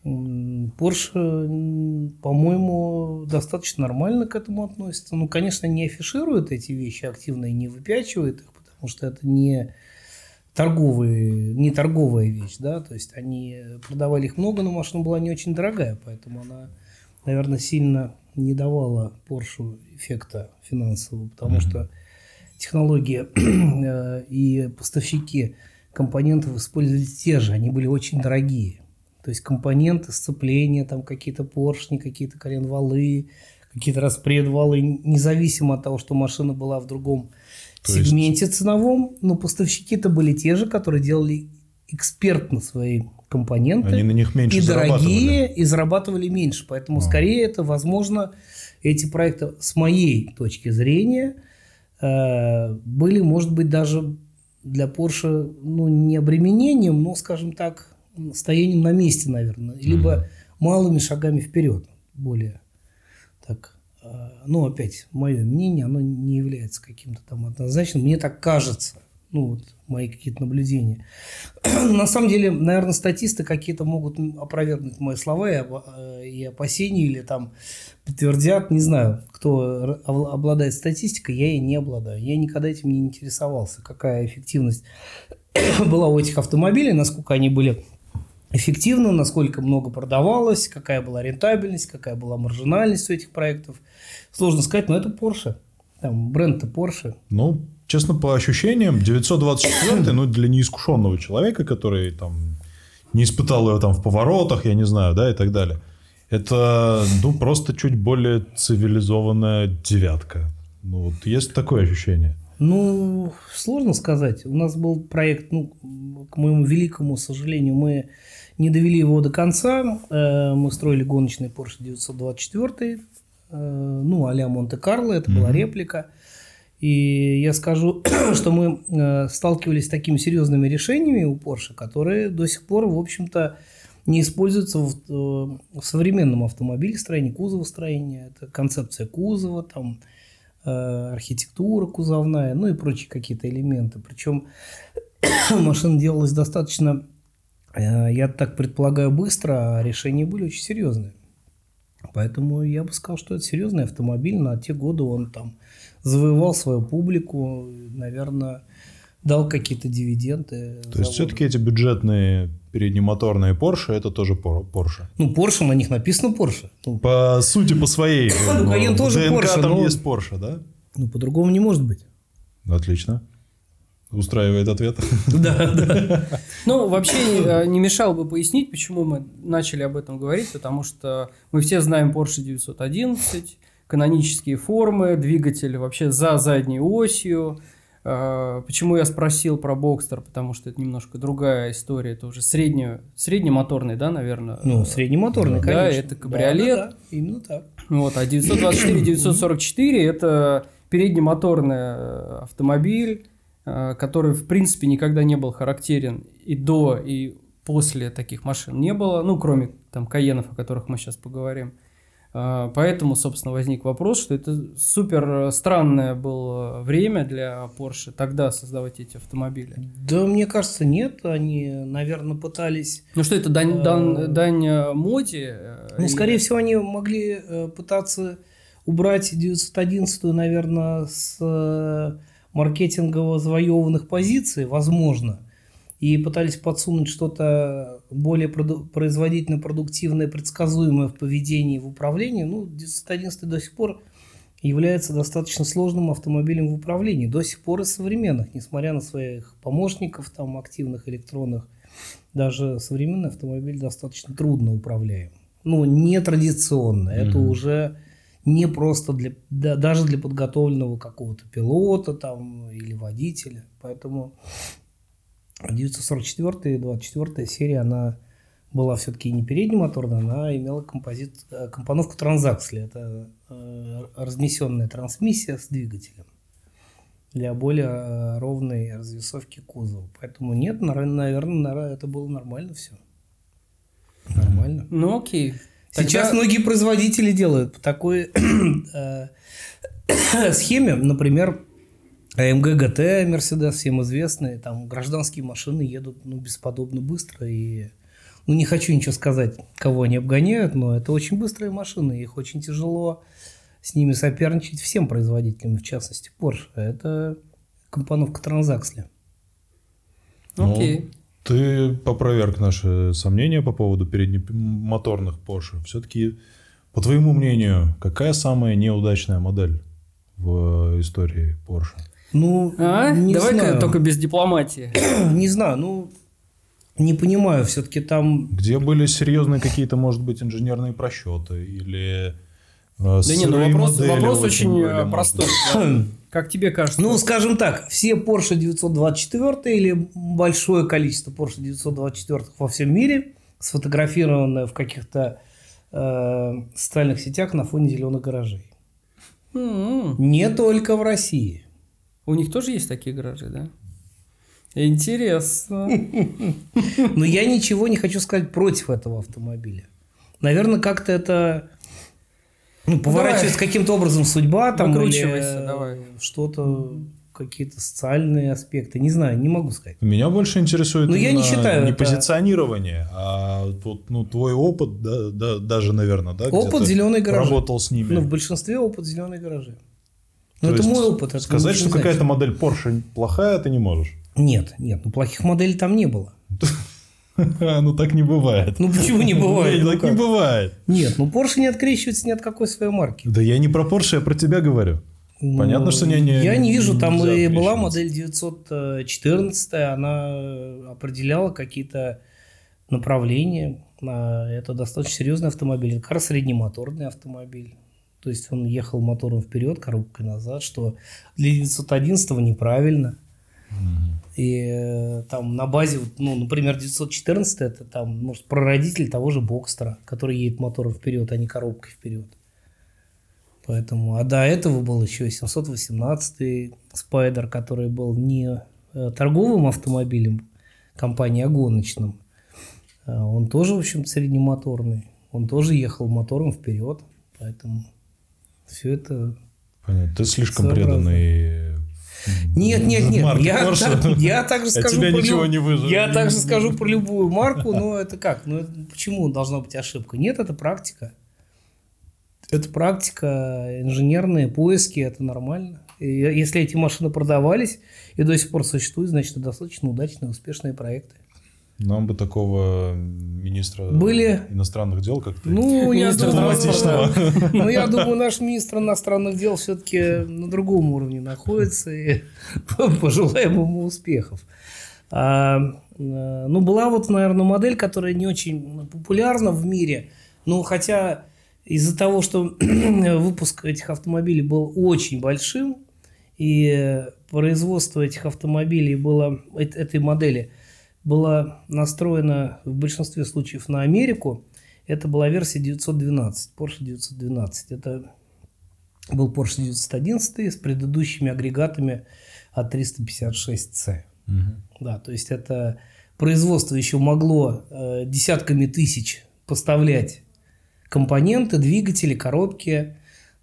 Porsche, по-моему, достаточно нормально к этому относится. Ну, конечно, не афиширует эти вещи активно и не выпячивает их, потому что это не торговые, не торговая вещь, да, то есть они продавали их много, но машина была не очень дорогая, поэтому она, наверное, сильно не давала Porsche эффекта финансового, потому mm-hmm. что технологии э, и поставщики компонентов использовали те же, они были очень дорогие. То есть компоненты, сцепления, там какие-то поршни, какие-то коленвалы, какие-то распредвалы, независимо от того, что машина была в другом То сегменте есть... ценовом, но поставщики-то были те же, которые делали экспертно свои компоненты. Они на них меньше И дорогие, и зарабатывали меньше. Поэтому, а. скорее, это, возможно, эти проекты, с моей точки зрения, были, может быть, даже для Porsche, ну, не обременением, но, скажем так, стоянием на месте, наверное, либо mm-hmm. малыми шагами вперед, более так. А, ну, опять, мое мнение, оно не является каким-то там однозначным. Мне так кажется. Ну, вот мои какие-то наблюдения. На самом деле, наверное, статисты какие-то могут опровергнуть мои слова и, э, опасения, или там подтвердят, не знаю, кто обладает статистикой, я ей не обладаю. Я никогда этим не интересовался, какая эффективность была у этих автомобилей, насколько они были эффективно, насколько много продавалось, какая была рентабельность, какая была маржинальность у этих проектов. Сложно сказать, но это Porsche. Там бренд-то Porsche. Ну, честно, по ощущениям, 924 ну, для неискушенного человека, который там не испытал его там в поворотах, я не знаю, да, и так далее. Это, ну, просто чуть более цивилизованная девятка. Ну, вот есть такое ощущение. Ну, сложно сказать. У нас был проект, ну, к моему великому сожалению, мы не довели его до конца. Э, мы строили гоночный Porsche 924, э, ну, а-ля Монте-Карло, это mm-hmm. была реплика. И я скажу, что мы э, сталкивались с такими серьезными решениями у Porsche, которые до сих пор, в общем-то, не используются в, в современном автомобилестроении, кузовостроении. Это концепция кузова, там, архитектура кузовная, ну и прочие какие-то элементы. Причем машина делалась достаточно Э, я так предполагаю быстро, а решения были очень серьезные. Поэтому я бы сказал, что это серьезный автомобиль. На те годы он там завоевал свою публику, наверное, дал какие-то дивиденды. То есть все-таки эти бюджетные переднемоторные Porsche это тоже Porsche. Ну, Porsche, на них написано Porsche. Ну, по сути, по своей. Ну, Cayenne тоже Porsche. там есть Porsche, да? Ну, по-другому не может быть. Отлично. Устраивает ответ. Да, да. Ну, вообще э, не мешало бы пояснить, почему мы начали об этом говорить, потому что мы все знаем Porsche 911, канонические формы, двигатель вообще за задней осью. Э, почему я спросил про Бокстер, потому что это немножко другая история, это уже среднюю, среднемоторный, да, наверное? Ну, среднемоторный, да, конечно. это кабриолет. Да, да, да, именно так. Вот, а 924-944 это переднемоторный э, автомобиль, Э, который, в принципе, никогда не был характерен и до, и после таких машин не было, ну, кроме там Каенов, о которых мы сейчас поговорим. Э, поэтому, собственно, возник вопрос, что это супер странное было время для Porsche тогда создавать эти автомобили. Да, мне кажется, нет. Они, наверное, пытались... Ну что, это дань, дань, дань моде? Ну, скорее всего, они могли пытаться убрать 911, наверное, с маркетингово завоеванных позиций, возможно, и пытались подсунуть что-то более производительно, продуктивное, предсказуемое в поведении, в управлении, ну, 911 до сих пор является достаточно сложным автомобилем в управлении. До сих пор из современных, несмотря на своих помощников, там, активных электронных, даже современный автомобиль достаточно трудно управляем. Ну, нетрадиционно. Mm-hmm. Это уже не просто для, да, даже для подготовленного какого-то пилота там, или водителя. Поэтому 944 и 24 серия, она была все-таки не переднемоторная, она имела композит, э, компоновку транзаксли. Это э, разнесенная трансмиссия с двигателем для более э, ровной развесовки кузова. Поэтому нет, наверное, это было нормально все. Нормально. Ну окей. Сейчас Тогда... многие производители делают по такой схеме. Например, GT, Mercedes, всем известные, там гражданские машины едут ну, бесподобно быстро. И, ну, не хочу ничего сказать, кого они обгоняют, но это очень быстрые машины, их очень тяжело с ними соперничать всем производителям, в частности Porsche. Это компоновка транзаксли. Ну, Окей. Ты попроверг наши сомнения по поводу переднемоторных Porsche. Все-таки, по твоему мнению, какая самая неудачная модель в истории Porsche? Ну, А? не Давай-ка знаю. только без дипломатии. Не знаю, ну, не понимаю, все-таки там... Где были серьезные какие-то, может быть, инженерные просчеты или э, Да не, ну вопрос, модели вопрос очень были, э, простой. да. Как тебе кажется? Ну, скажем так, все Porsche 924 или большое количество Porsche 924 во всем мире сфотографированы в каких-то э, социальных сетях на фоне зеленых гаражей. М-м. Не только в России. У них тоже есть такие гаражи, да? Интересно. Но я ничего не хочу сказать против этого автомобиля. Наверное, как-то это ну, поворачивается каким-то образом судьба там или что-то какие-то социальные аспекты. Не знаю, не могу сказать. Меня больше интересует Ну, я не считаю не это- позиционирование, а вот, ну, твой опыт, да, да, даже, наверное, да? Опыт зеленой гаражи. Работал с ними. Ну, в большинстве опыт зеленой гаражи. Ну, То это мой опыт. это Сказать, что какая-то модель Porsche плохая, ты не можешь. Нет, нет, ну плохих моделей там не было. Ну, так не бывает. Ну почему не бывает? Ну, Так не бывает. Нет, ну Porsche не открещивается ни от какой своей марки. Да я не про Porsche, я про тебя говорю. Понятно, Ну, что не- не- Я не вижу, там и была модель 914, она определяла какие-то направления. А Это достаточно серьезный автомобиль. Это как раз среднемоторный автомобиль. То есть он ехал мотором вперед, коробкой назад, что для 911 неправильно. И э, там на базе, ну, например, 914 это там, может, прародитель того же Бокстера, который едет мотором вперед, а не коробкой вперед. Поэтому, а до этого был еще 718 Спайдер, который был не э, торговым автомобилем компании, а гоночным. А Он тоже, в общем среднемоторный. Он тоже ехал мотором вперед. Поэтому все это Понятно. Ты слишком преданный. Нет, нет, нет. марке Я, Porsche. так- я также От скажу про ничего люб- не выживет. Я также скажу про любую марку, но это как? Ну, это почему должна быть ошибка? Нет, это практика. Это практика, инженерные поиски, это нормально. И если эти машины продавались и до сих пор существуют, значит, это достаточно удачные, успешные проекты. Нам бы такого министра Были- иностранных дел, как ты. Ну, я думаю, ну, я думаю, наш министр иностранных дел все-таки на другом уровне находится, и пожелаем ему успехов. А, э, ну, была вот, наверное, модель, которая не очень популярна в мире, но хотя из-за того, что выпуск этих автомобилей был очень большим, и производство этих автомобилей было, этой модели было настроено в большинстве случаев на Америку, это была версия 912, Porsche 912. Это был Porsche 911 с предыдущими агрегатами от 356C. Мгм. Да, то есть это производство еще могло э, десятками тысяч поставлять компоненты, двигатели, коробки,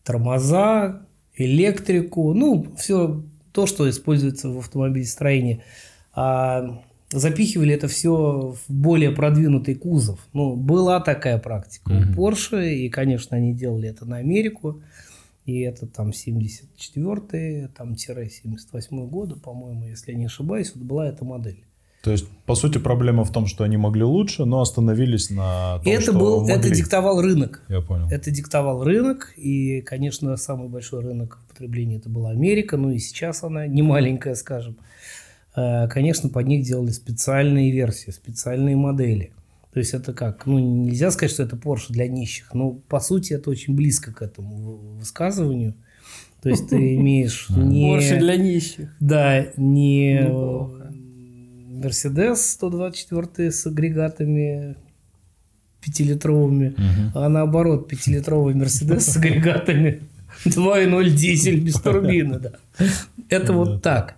тормоза, электрику, ну, все то, что используется в автомобилестроении. А запихивали это все в более продвинутый кузов. Ну, была такая практика Мгм. у Porsche, и, конечно, они делали это на Америку. И это там 74-й, там тире 78 года, по-моему, если я не ошибаюсь, вот была эта модель. То есть, по сути, проблема в том, что они могли лучше, но остановились на том, это что был, это могли. диктовал рынок. Я понял. Это диктовал рынок, и, конечно, самый большой рынок потребления это была Америка, ну и сейчас она не маленькая, скажем. Э, Конечно, под них делали специальные версии, специальные модели. То есть это как? Ну, нельзя сказать, что это Porsche для нищих, но по сути это очень близко к этому вы- высказыванию. То есть ты имеешь не... Porsche для нищих. Да, не. Мерседес 124 с агрегатами пятилитровыми, а наоборот, пятилитровый Мерседес с агрегатами 2.0 дизель без турбины, да. Это вот так.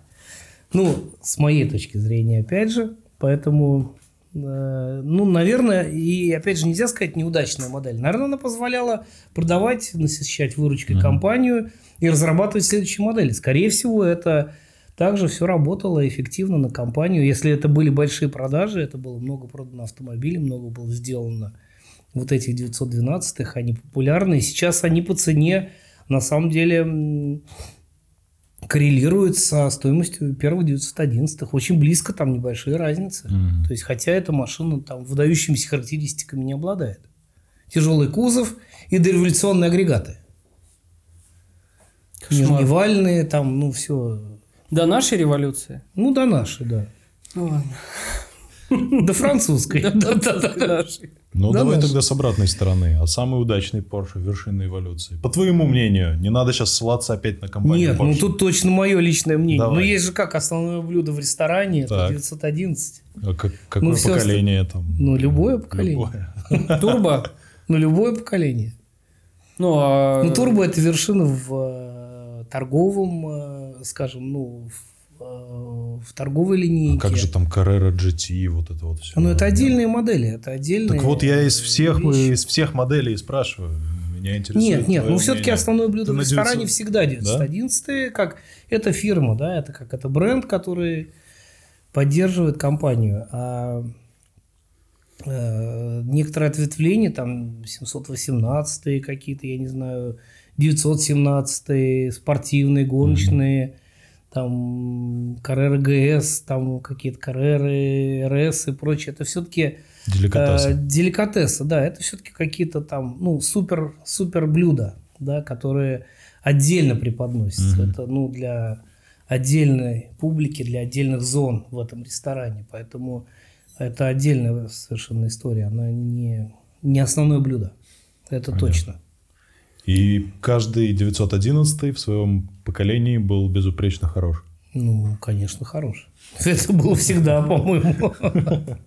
Ну, с моей точки зрения, опять же, поэтому, э, ну, наверное, и опять же нельзя сказать неудачная модель. Наверное, она позволяла продавать, насыщать выручкой Мгм. компанию и разрабатывать следующие модели. Скорее всего, это также все работало эффективно на компанию. Если это были большие продажи, это было много продано автомобилей, много было сделано вот этих 912-х, они популярны. Сейчас они по цене на самом деле коррелируют со стоимостью первых 911-х. Очень близко, там небольшие разницы. Мгм. То есть, хотя эта машина там выдающимися характеристиками не обладает. Тяжелый кузов и дореволюционные агрегаты. Кошмар. Нивальные, там, ну, все. До нашей революции. Ну, до нашей, да. Ну ладно. До французской. Ну, Да, давай тогда с обратной стороны. А самый удачный Porsche, вершина эволюции. По твоему мнению, не надо сейчас ссылаться опять на компанию Нет, ну тут точно мое личное мнение. Но есть же как основное блюдо в ресторане, это Так. 911. А как- какое Ну, поколение там? Ну, любое поколение. Любое. Турбо. Ну, любое поколение. Ну, а... Ну, турбо это вершина в э, торговом, э, скажем, ну, в, в торговой линейке. А как же там Carrera GT, вот это вот все? Ну, это отдельные модели, это отдельные. Так вот я из всех, вещи. из всех моделей спрашиваю. Меня интересует Нет, нет, твое ну все-таки основное блюдо в ресторане 900 всегда 911 как это фирма, да, это как это бренд, который поддерживает компанию. А э, некоторые ответвления, там 718 какие-то, я не знаю, 917 спортивные, гоночные, там Carrera GS, там какие-то Carrera RS и прочее, это все-таки Деликатесы. Э, деликатесы, да, это все-таки какие-то там, ну, супер, супер блюда, да, которые отдельно преподносятся. Мгм. Это, ну, для отдельной публики, для отдельных зон в этом ресторане. Поэтому это отдельная совершенно история. Она не, не основное блюдо. Это Понятно. точно. И каждый 911 в своем поколении был безупречно хорош. Ну, конечно, хорош. Это было всегда, по-моему.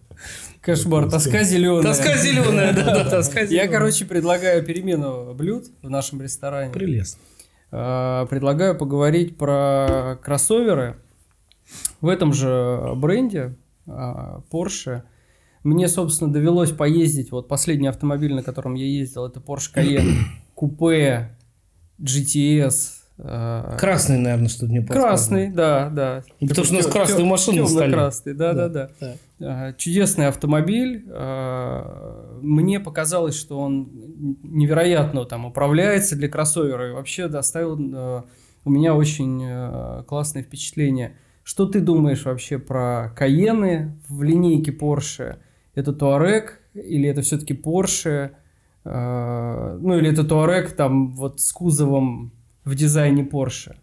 Кошмар, тоска зеленая. Тоска зеленая, да, да, тоска Я, зеленая. короче, предлагаю перемену блюд в нашем ресторане. Прелестно. А, Предлагаю поговорить про кроссоверы. В этом же бренде а, Porsche мне, собственно, довелось поездить. Вот последний автомобиль, на котором я ездил, это Porsche Cayenne купе GTS. а, Красный, наверное, что-то мне. Красный, да, да. Потому что у нас красные машины стали. Темно-красный, да, да, да. да. А, Чудесный автомобиль. А, Мне показалось, что он невероятно там управляется для кроссовера и вообще доставил э, у меня очень э, классное впечатление. Что ты думаешь вообще про Каены в линейке Porsche? Это Touareg или это все-таки Porsche? Э, Ну или это Touareg там вот с кузовом в дизайне Porsche?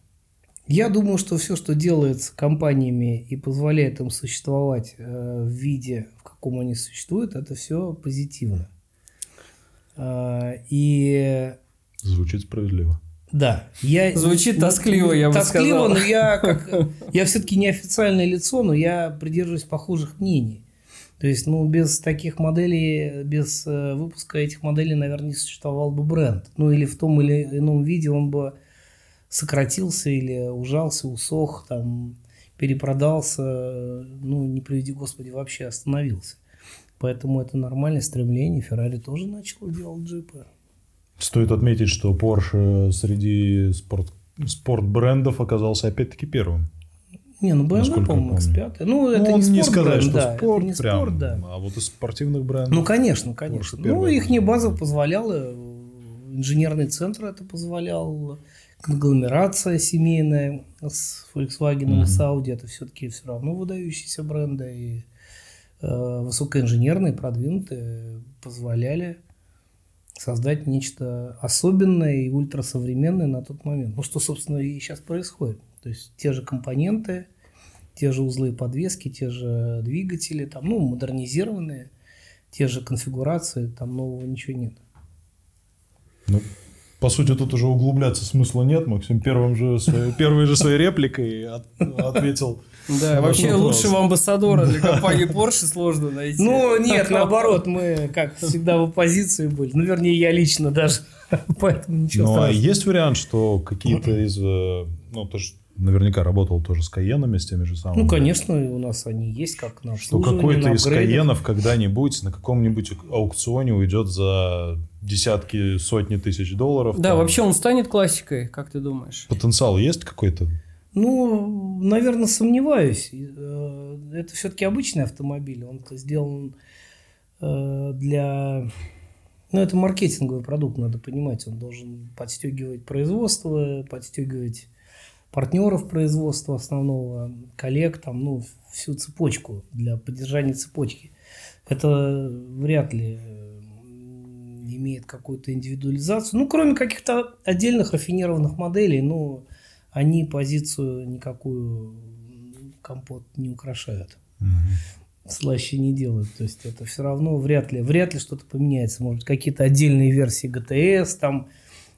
Я думаю, что все, что делается компаниями и позволяет им существовать э, в виде, в каком они существуют, это все позитивно. А, и Звучит справедливо. да, я Звучит тоскливо, я бы тоскливо, сказал. но я как я все-таки не официальное лицо, но я придерживаюсь похожих мнений. То есть, ну, без таких моделей, без э, выпуска этих моделей, наверное, не существовал бы бренд. Ну, или в том или ином виде он бы сократился или ужался, усох, там, перепродался, ну, не приведи Господи, вообще остановился. Поэтому это нормальное стремление. Феррари тоже начал делать джипы. Стоит отметить, что Porsche среди спорт, спорт-брендов оказался опять-таки первым. Не, ну BMW, по-моему, я помню. X5. Ну, это Ну, не, не спорт сказать, бренд, что да, спорт, это не прям, спорт, да. а вот из спортивных брендов. Ну, конечно, конечно. Ну, их была. база позволяла, инженерный центр это позволял, конгломерация семейная с Volkswagen и Мгм. с Audi, это все-таки все равно выдающиеся бренды, и э, высокоинженерные, продвинутые, позволяли создать нечто особенное и ультрасовременное на тот момент. Ну, что, собственно, и сейчас происходит. То есть те же компоненты, те же узлы подвески, те же двигатели, там, ну, модернизированные, те же конфигурации, там нового ничего нет. Ну, по сути, тут уже углубляться смысла нет. Максим первым же своей, первой же своей репликой от- ответил. Да, вообще лучшего амбассадора для компании Porsche сложно найти. Ну, нет, наоборот, мы, как всегда, в оппозиции были. Ну, вернее, я лично даже. Поэтому ничего Ну, а есть вариант, что какие-то из... э, Ну, ты же наверняка работал тоже с Каенами, с теми же самыми. Ну, конечно, у нас они есть, как на Что какой-то на из. Каенов когда-нибудь на каком-нибудь аукционе уйдет за десятки, сотни тысяч долларов. Да, Там вообще он станет классикой, как ты думаешь? Потенциал есть какой-то? Ну, наверное, сомневаюсь. Э, это все-таки обычный автомобиль. Он сделан э, для... Ну, это маркетинговый продукт, надо понимать. Он должен подстегивать производство, подстегивать партнеров производства основного, коллег, там, ну, всю цепочку для поддержания цепочки. Это вряд ли имеет какую-то индивидуализацию. Ну, кроме каких-то отдельных рафинированных моделей, ну, они позицию никакую компот не украшают. Угу. Слаще не делают. То есть это все равно вряд ли, вряд ли что-то поменяется. Может какие-то отдельные версии GTS, там,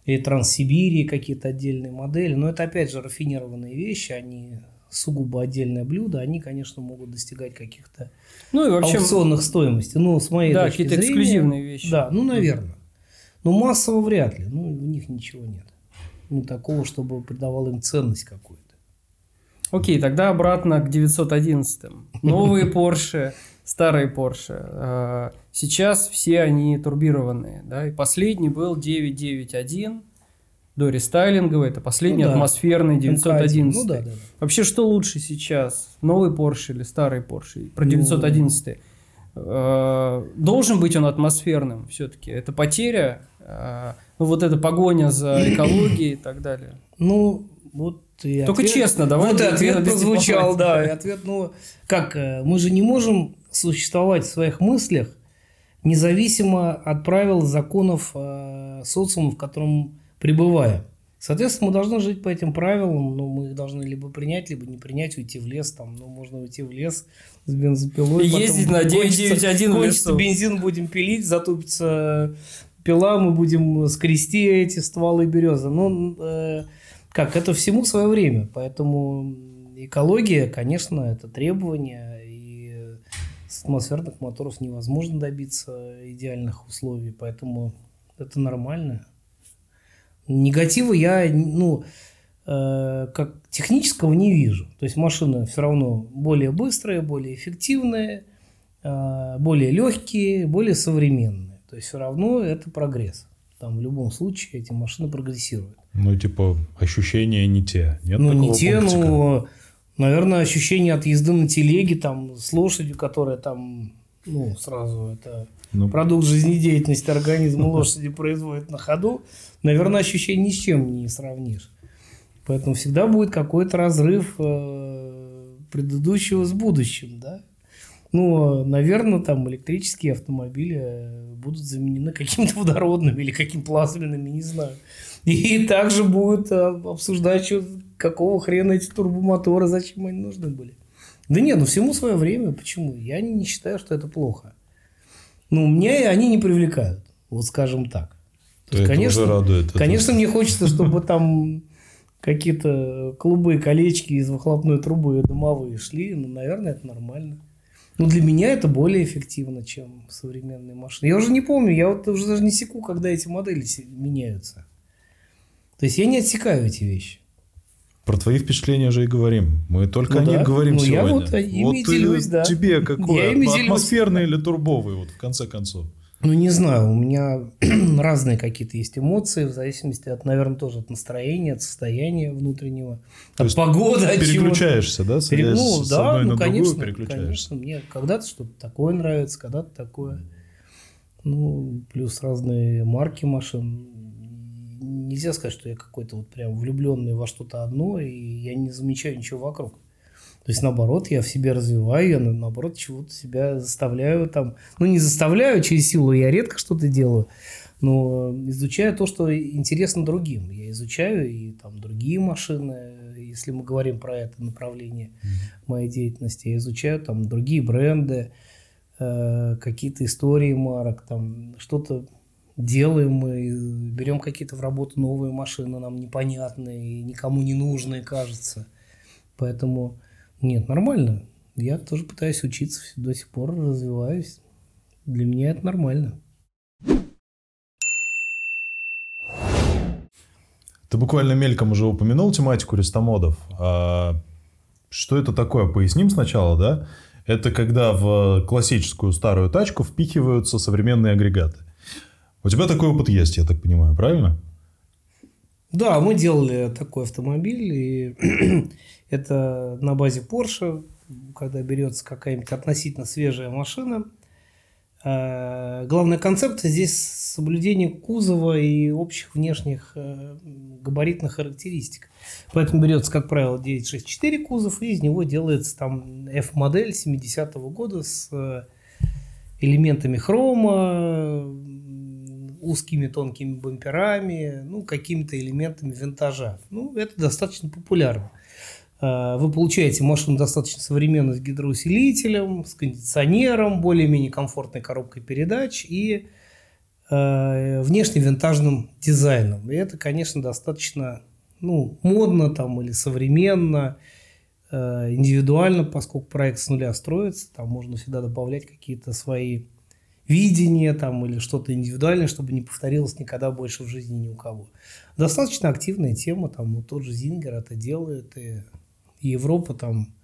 или Транссибирии, какие-то отдельные модели. Но это, опять же, рафинированные вещи, они сугубо отдельное блюдо, они, конечно, могут достигать каких-то ну, и вообще, аукционных стоимостей. Ну, с моей да, какие-то эксклюзивные вещи. Да, ну, наверное. Но массово вряд ли. Ну, у них ничего нет. Ну, такого, чтобы придавал им ценность какую-то. Окей, тогда обратно к 911. Новые Porsche, старые Porsche. А, сейчас все они турбированные. Да? И последний был 991 до рестайлинговый, это последний ну, да. атмосферный 911. Ну, да, да, да. Вообще, что лучше сейчас? Новый Porsche или старый Porsche? Про 911. Ну... Э, должен быть он атмосферным все-таки. Это потеря, э, ну, вот эта погоня за экологией и так далее. Ну, вот и Только ответ, честно, давай. Вот и ответ прозвучал, да. И ответ, ну, как, э, мы же не можем существовать в своих мыслях независимо от правил, законов э, социума, в котором пребывая. Соответственно, мы должны жить по этим правилам, но мы их должны либо принять, либо не принять, уйти в лес. Там, ну, можно уйти в лес с бензопилой. И ездить на 991 в лесу. бензин будем пилить, затупится пила, мы будем скрести эти стволы березы. Ну, э, как, это всему свое время. Поэтому экология, конечно, это требование. И с атмосферных моторов невозможно добиться идеальных условий. Поэтому это нормально. Негатива я, ну, э, как технического не вижу. То есть машины все равно более быстрые, более эффективные, э, более легкие, более современные. То есть все равно это прогресс. Там в любом случае эти машины прогрессируют. Ну, типа, ощущения не те. Нет ну, не те, пунктика? ну, наверное, ощущение от езды на телеге там с лошадью, которая там, ну, сразу это ну, продукт жизнедеятельности организма лошади производит на ходу, наверное, ощущение ни с чем не сравнишь. Поэтому всегда будет какой-то разрыв э, предыдущего с будущим, да. Ну, наверное, там электрические автомобили э, будут заменены каким-то водородными или каким плазменными, не знаю. И также будут э, обсуждать, что, какого хрена эти турбомоторы, зачем они нужны были. Да нет, ну всему свое время. Почему? Я не считаю, что это плохо. Ну, мне они не привлекают. Вот скажем так. То есть, конечно, уже радует. Конечно, мне хочется, чтобы там какие-то клубы, колечки из выхлопной трубы дымовые шли. Ну, наверное, это нормально. Но для меня это более эффективно, чем современные машины. Я уже не помню, я вот уже даже не секу, когда эти модели меняются. То есть я не отсекаю эти вещи. Про твои впечатления же и говорим. Мы только ну, о них да. говорим ну, сегодня. Я вот ими вот делюсь, да. Тебе какой? Я ими Атмосферный делюсь. или турбовый, вот в конце концов? Ну, не знаю, у меня разные какие-то есть эмоции, в зависимости от, наверное, тоже от настроения, от состояния внутреннего, То от погоды. От переключаешься, да? Пере... Ну, с да, ну, конечно, конечно. Мне когда-то что-то такое нравится, когда-то такое. Ну, плюс разные марки машин нельзя сказать, что я какой-то вот прям влюбленный во что-то одно, и я не замечаю ничего вокруг. То есть, наоборот, я в себе развиваю, я, наоборот, чего-то себя заставляю там. Ну, не заставляю через силу, я редко что-то делаю, но изучаю то, что интересно другим. Я изучаю и там другие машины, если мы говорим про это направление моей деятельности. Я изучаю там другие бренды, э, какие-то истории марок, там что-то делаем мы, берем какие-то в работу новые машины, нам непонятные, никому не нужные, кажется. Поэтому нет, нормально. Я тоже пытаюсь учиться, до сих пор развиваюсь. Для меня это нормально. Ты буквально мельком уже упомянул тематику рестомодов. А что это такое? Поясним сначала, да? Это когда в классическую старую тачку впихиваются современные агрегаты. У тебя такой опыт есть, я так понимаю, правильно? Да, мы делали такой автомобиль, и это на базе Porsche, когда берется какая-нибудь относительно свежая машина. Э, Главная концепция здесь соблюдение кузова и общих внешних э, габаритных характеристик. Поэтому берется, как правило, 964 кузов, и из него делается там F-модель 70-го года с э, элементами хрома, узкими тонкими бамперами, ну, какими-то элементами винтажа. Ну, это достаточно популярно. Э, Вы получаете машину достаточно современную с гидроусилителем, с кондиционером, более-менее комфортной коробкой передач и э, внешне винтажным дизайном. И это, конечно, достаточно ну, модно там или современно, э, индивидуально, поскольку проект с нуля строится, там можно всегда добавлять какие-то свои видения там или что-то индивидуальное, чтобы не повторилось никогда больше в жизни ни у кого. Достаточно активная тема, там вот тот же Зингер это делает, и и Европа там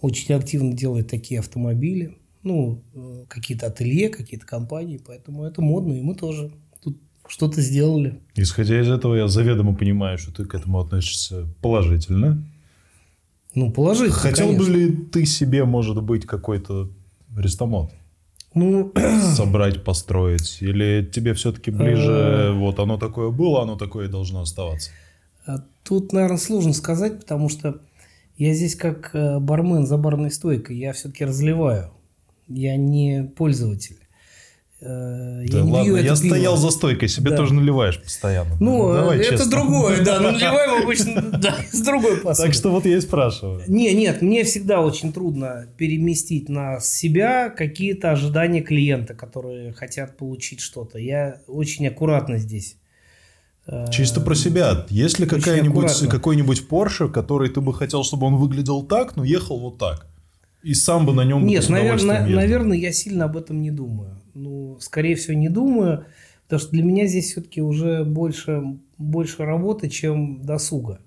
очень активно делает такие автомобили, ну, э, какие-то ателье, какие-то компании, поэтому это модно, и мы тоже тут что-то сделали. Исходя из этого, я заведомо понимаю, что ты к этому относишься положительно. Ну, положительно, Хотел конечно. бы ли ты себе, может быть, какой-то рестомод Ну, собрать, построить? Или тебе все-таки ближе, вот оно такое было, оно такое и должно оставаться? А Тут, наверное, сложно сказать, потому что я здесь как э, бармен за барной стойкой, я все-таки разливаю. Я не пользователь. Э, Да не ладно, я пиво. стоял за стойкой, себе Да. тоже наливаешь постоянно. Ну, давай это честно. другое, да. Ну, наливаем обычно да, с другой посуды. Так что вот я и спрашиваю. Не, нет, мне всегда очень трудно переместить на себя какие-то ожидания клиента, которые хотят получить что-то. Я очень аккуратно здесь. Э, Чисто про себя. Есть ли какая-нибудь, какой-нибудь Porsche, который ты бы хотел, чтобы он выглядел так, но ехал вот так? И сам бы на нем Нет, наверное, я сильно об этом не думаю. Ну, скорее всего, не думаю, потому что для меня здесь все-таки уже больше, больше работы, чем досуга.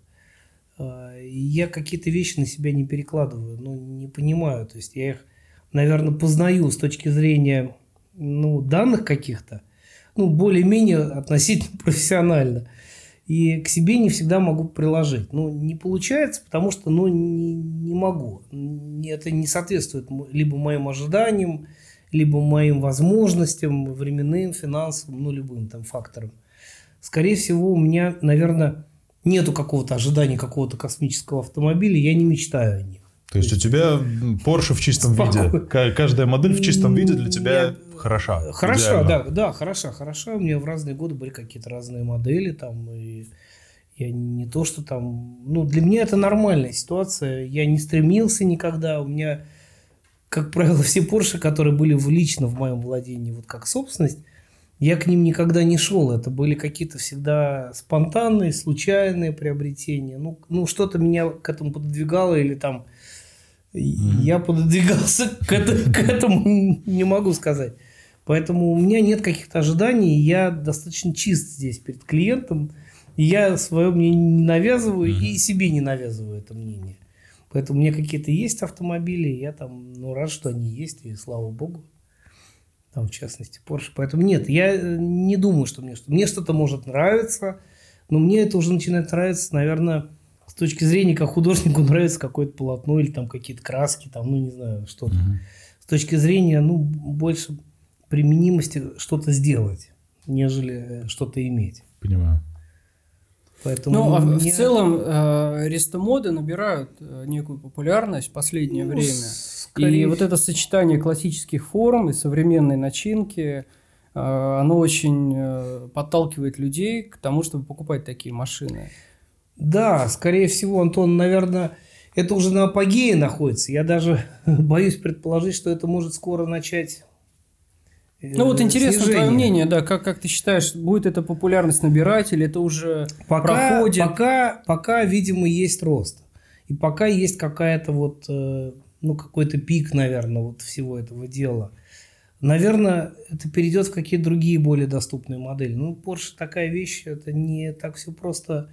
А, Я какие-то вещи на себя не перекладываю, ну, не понимаю. То есть я их, наверное, познаю с точки зрения ну, данных каких-то, ну, более-менее относительно профессионально. И к себе не всегда могу приложить. Ну, не получается, потому что, ну, не, не могу. Это не соответствует либо моим ожиданиям, либо моим возможностям, временным, финансовым, ну, любым там факторам. Скорее всего, у меня, наверное, нету какого-то ожидания какого-то космического автомобиля, я не мечтаю о них. То есть у тебя Porsche в чистом Спокойно. виде. Ка- Каждая модель в чистом виде для тебя Нет. хороша. Идеально. да, да, хороша, хороша. У меня в разные годы были какие-то разные модели там, и я не то, что там... Ну, для меня это нормальная ситуация. Я не стремился никогда. У меня, как правило, все Porsche, которые были в- лично в моем владении, вот как собственность, я к ним никогда не шел. Это были какие-то всегда спонтанные, случайные приобретения. Ну, ну что-то меня к этому пододвигало или там... Я пододвигался к, это- к этому, не могу сказать. Поэтому у меня нет каких-то ожиданий, я достаточно чист здесь перед клиентом. И я свое мнение не навязываю и себе не навязываю это мнение. Поэтому у меня какие-то есть автомобили, я там ну, рад, что они есть, и слава богу. Там, в частности, Porsche. Поэтому нет, я э, не думаю, что мне что Мне что-то может нравиться, но мне это уже начинает нравиться, наверное, с точки зрения, как художнику нравится какое-то полотно или там какие-то краски, там, ну, не знаю, что-то. С точки зрения, ну, больше применимости что-то сделать, нежели э, что-то иметь. Понимаю. Поэтому Ну, а в- в целом э, рестомоды набирают э, некую популярность в последнее Ну, время. скорее И вот это сочетание классических форм и современной начинки, э, оно очень э, подталкивает людей к тому, чтобы покупать такие машины. Да, скорее всего, Антон, наверное, это уже на апогее находится. Я даже боюсь предположить, что это может скоро начать. Э, Ну вот интересно твое снижение. мнение, да, как, как ты считаешь, будет эта популярность набирать или это уже Пока, проходит? пока, пока, видимо, есть рост. И пока есть какая-то вот, э, ну, какой-то пик, наверное, вот всего этого дела. Наверное, это перейдет в какие-то другие более доступные модели. Ну, Porsche такая вещь, это не так все просто.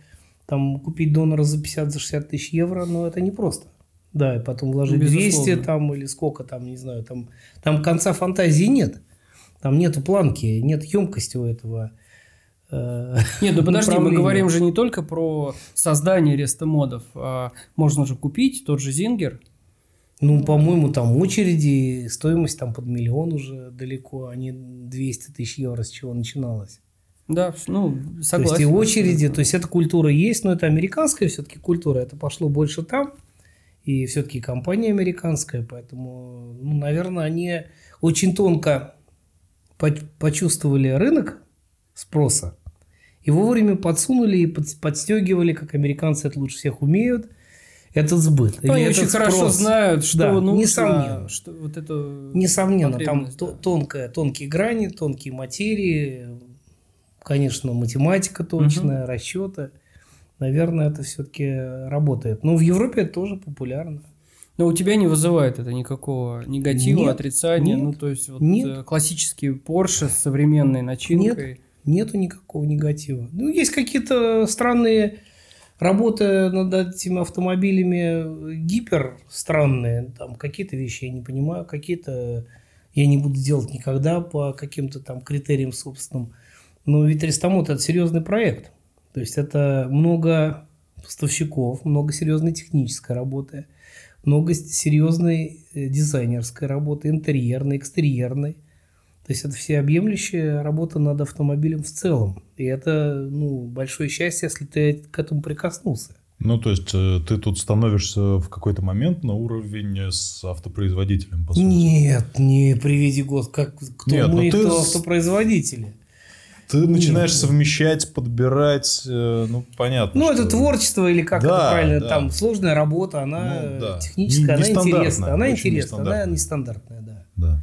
Там купить донора за 50-60 тысяч евро, но это не просто. Да, и потом вложить 200 Безусловно. там или сколько там, не знаю, там, там конца фантазии нет. Там нету планки, нет емкости у этого э, Нет, ну подожди, мы говорим же не только про создание рестомодов. а можно же купить тот же Зингер. Ну, по-моему, там очереди, стоимость там под миллион уже далеко, а не 200 тысяч евро, с чего начиналось. Да, ну, То согласен. есть и очереди, то есть эта культура есть, но это американская все-таки культура, это пошло больше там, и все-таки компания американская, поэтому, ну, наверное, они очень тонко почувствовали рынок спроса и вовремя подсунули и под- подстегивали, как американцы это лучше всех умеют, этот сбыт. Ну, они очень этот хорошо спрос. знают, что Да, нужно, несомненно. что вот это Несомненно, там да. тонкая, тонкие грани, тонкие материи, конечно, математика точная, расчеты. Наверное, это все-таки работает. Но в Европе это тоже популярно. Но у тебя не вызывает это никакого негатива, Нет, отрицания. нет, ну, то есть, вот нет. э, классический Porsche с современной начинкой. Нету никакого негатива. Ну, есть какие-то странные работы над этими автомобилями гипер странные. Там какие-то вещи я не понимаю, какие-то я не буду делать никогда по каким-то там критериям собственным. Но ведь Рестамот это серьезный проект. То есть это много поставщиков, много серьезной технической работы, много серьезной э, дизайнерской работы, интерьерной, экстерьерной. То есть это всеобъемлющая работа над автомобилем в целом. И это ну, большое счастье, если ты к этому прикоснулся. Ну, то есть э, ты тут становишься в какой-то момент на уровень с автопроизводителем, по сути. Нет, не приведи год, как кто Нет, ну мы ты кто автопроизводители. Ты начинаешь совмещать, подбирать, э, ну, понятно. Ну, это творчество или как Да, это правильно, да. там сложная работа, она Ну, да. техническая, Не- она интересная, она интересная, она нестандартная. да. Да.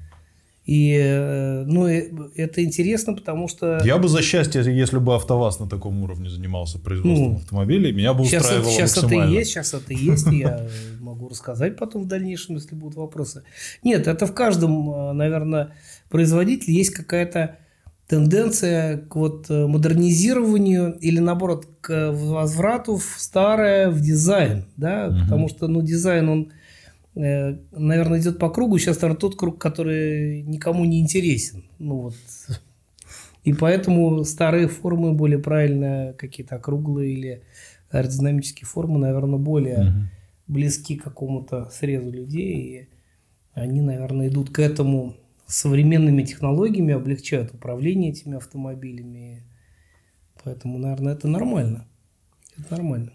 И, э, ну, э, это интересно, потому что Я бы за счастье, если бы АвтоВАЗ на таком уровне занимался производством Ну, автомобилей, меня бы сейчас, это, устраивало сейчас это и максимально. есть, сейчас это и есть, я могу рассказать потом в дальнейшем, если будут вопросы. Нет, это в каждом, наверное, производителе есть какая-то тенденция к вот э, модернизированию или наоборот к возврату в старое, в дизайн, да, Мгм. потому что, ну, дизайн, он, э, наверное, идет по кругу, сейчас, наверное, тот круг, который никому не интересен, ну, вот, и поэтому старые формы более правильно, какие-то округлые или аэродинамические формы, наверное, более Мгм. близки к какому-то срезу людей. И они, наверное, идут к этому современными технологиями, облегчают управление этими автомобилями. Поэтому, наверное, это нормально. Это нормально.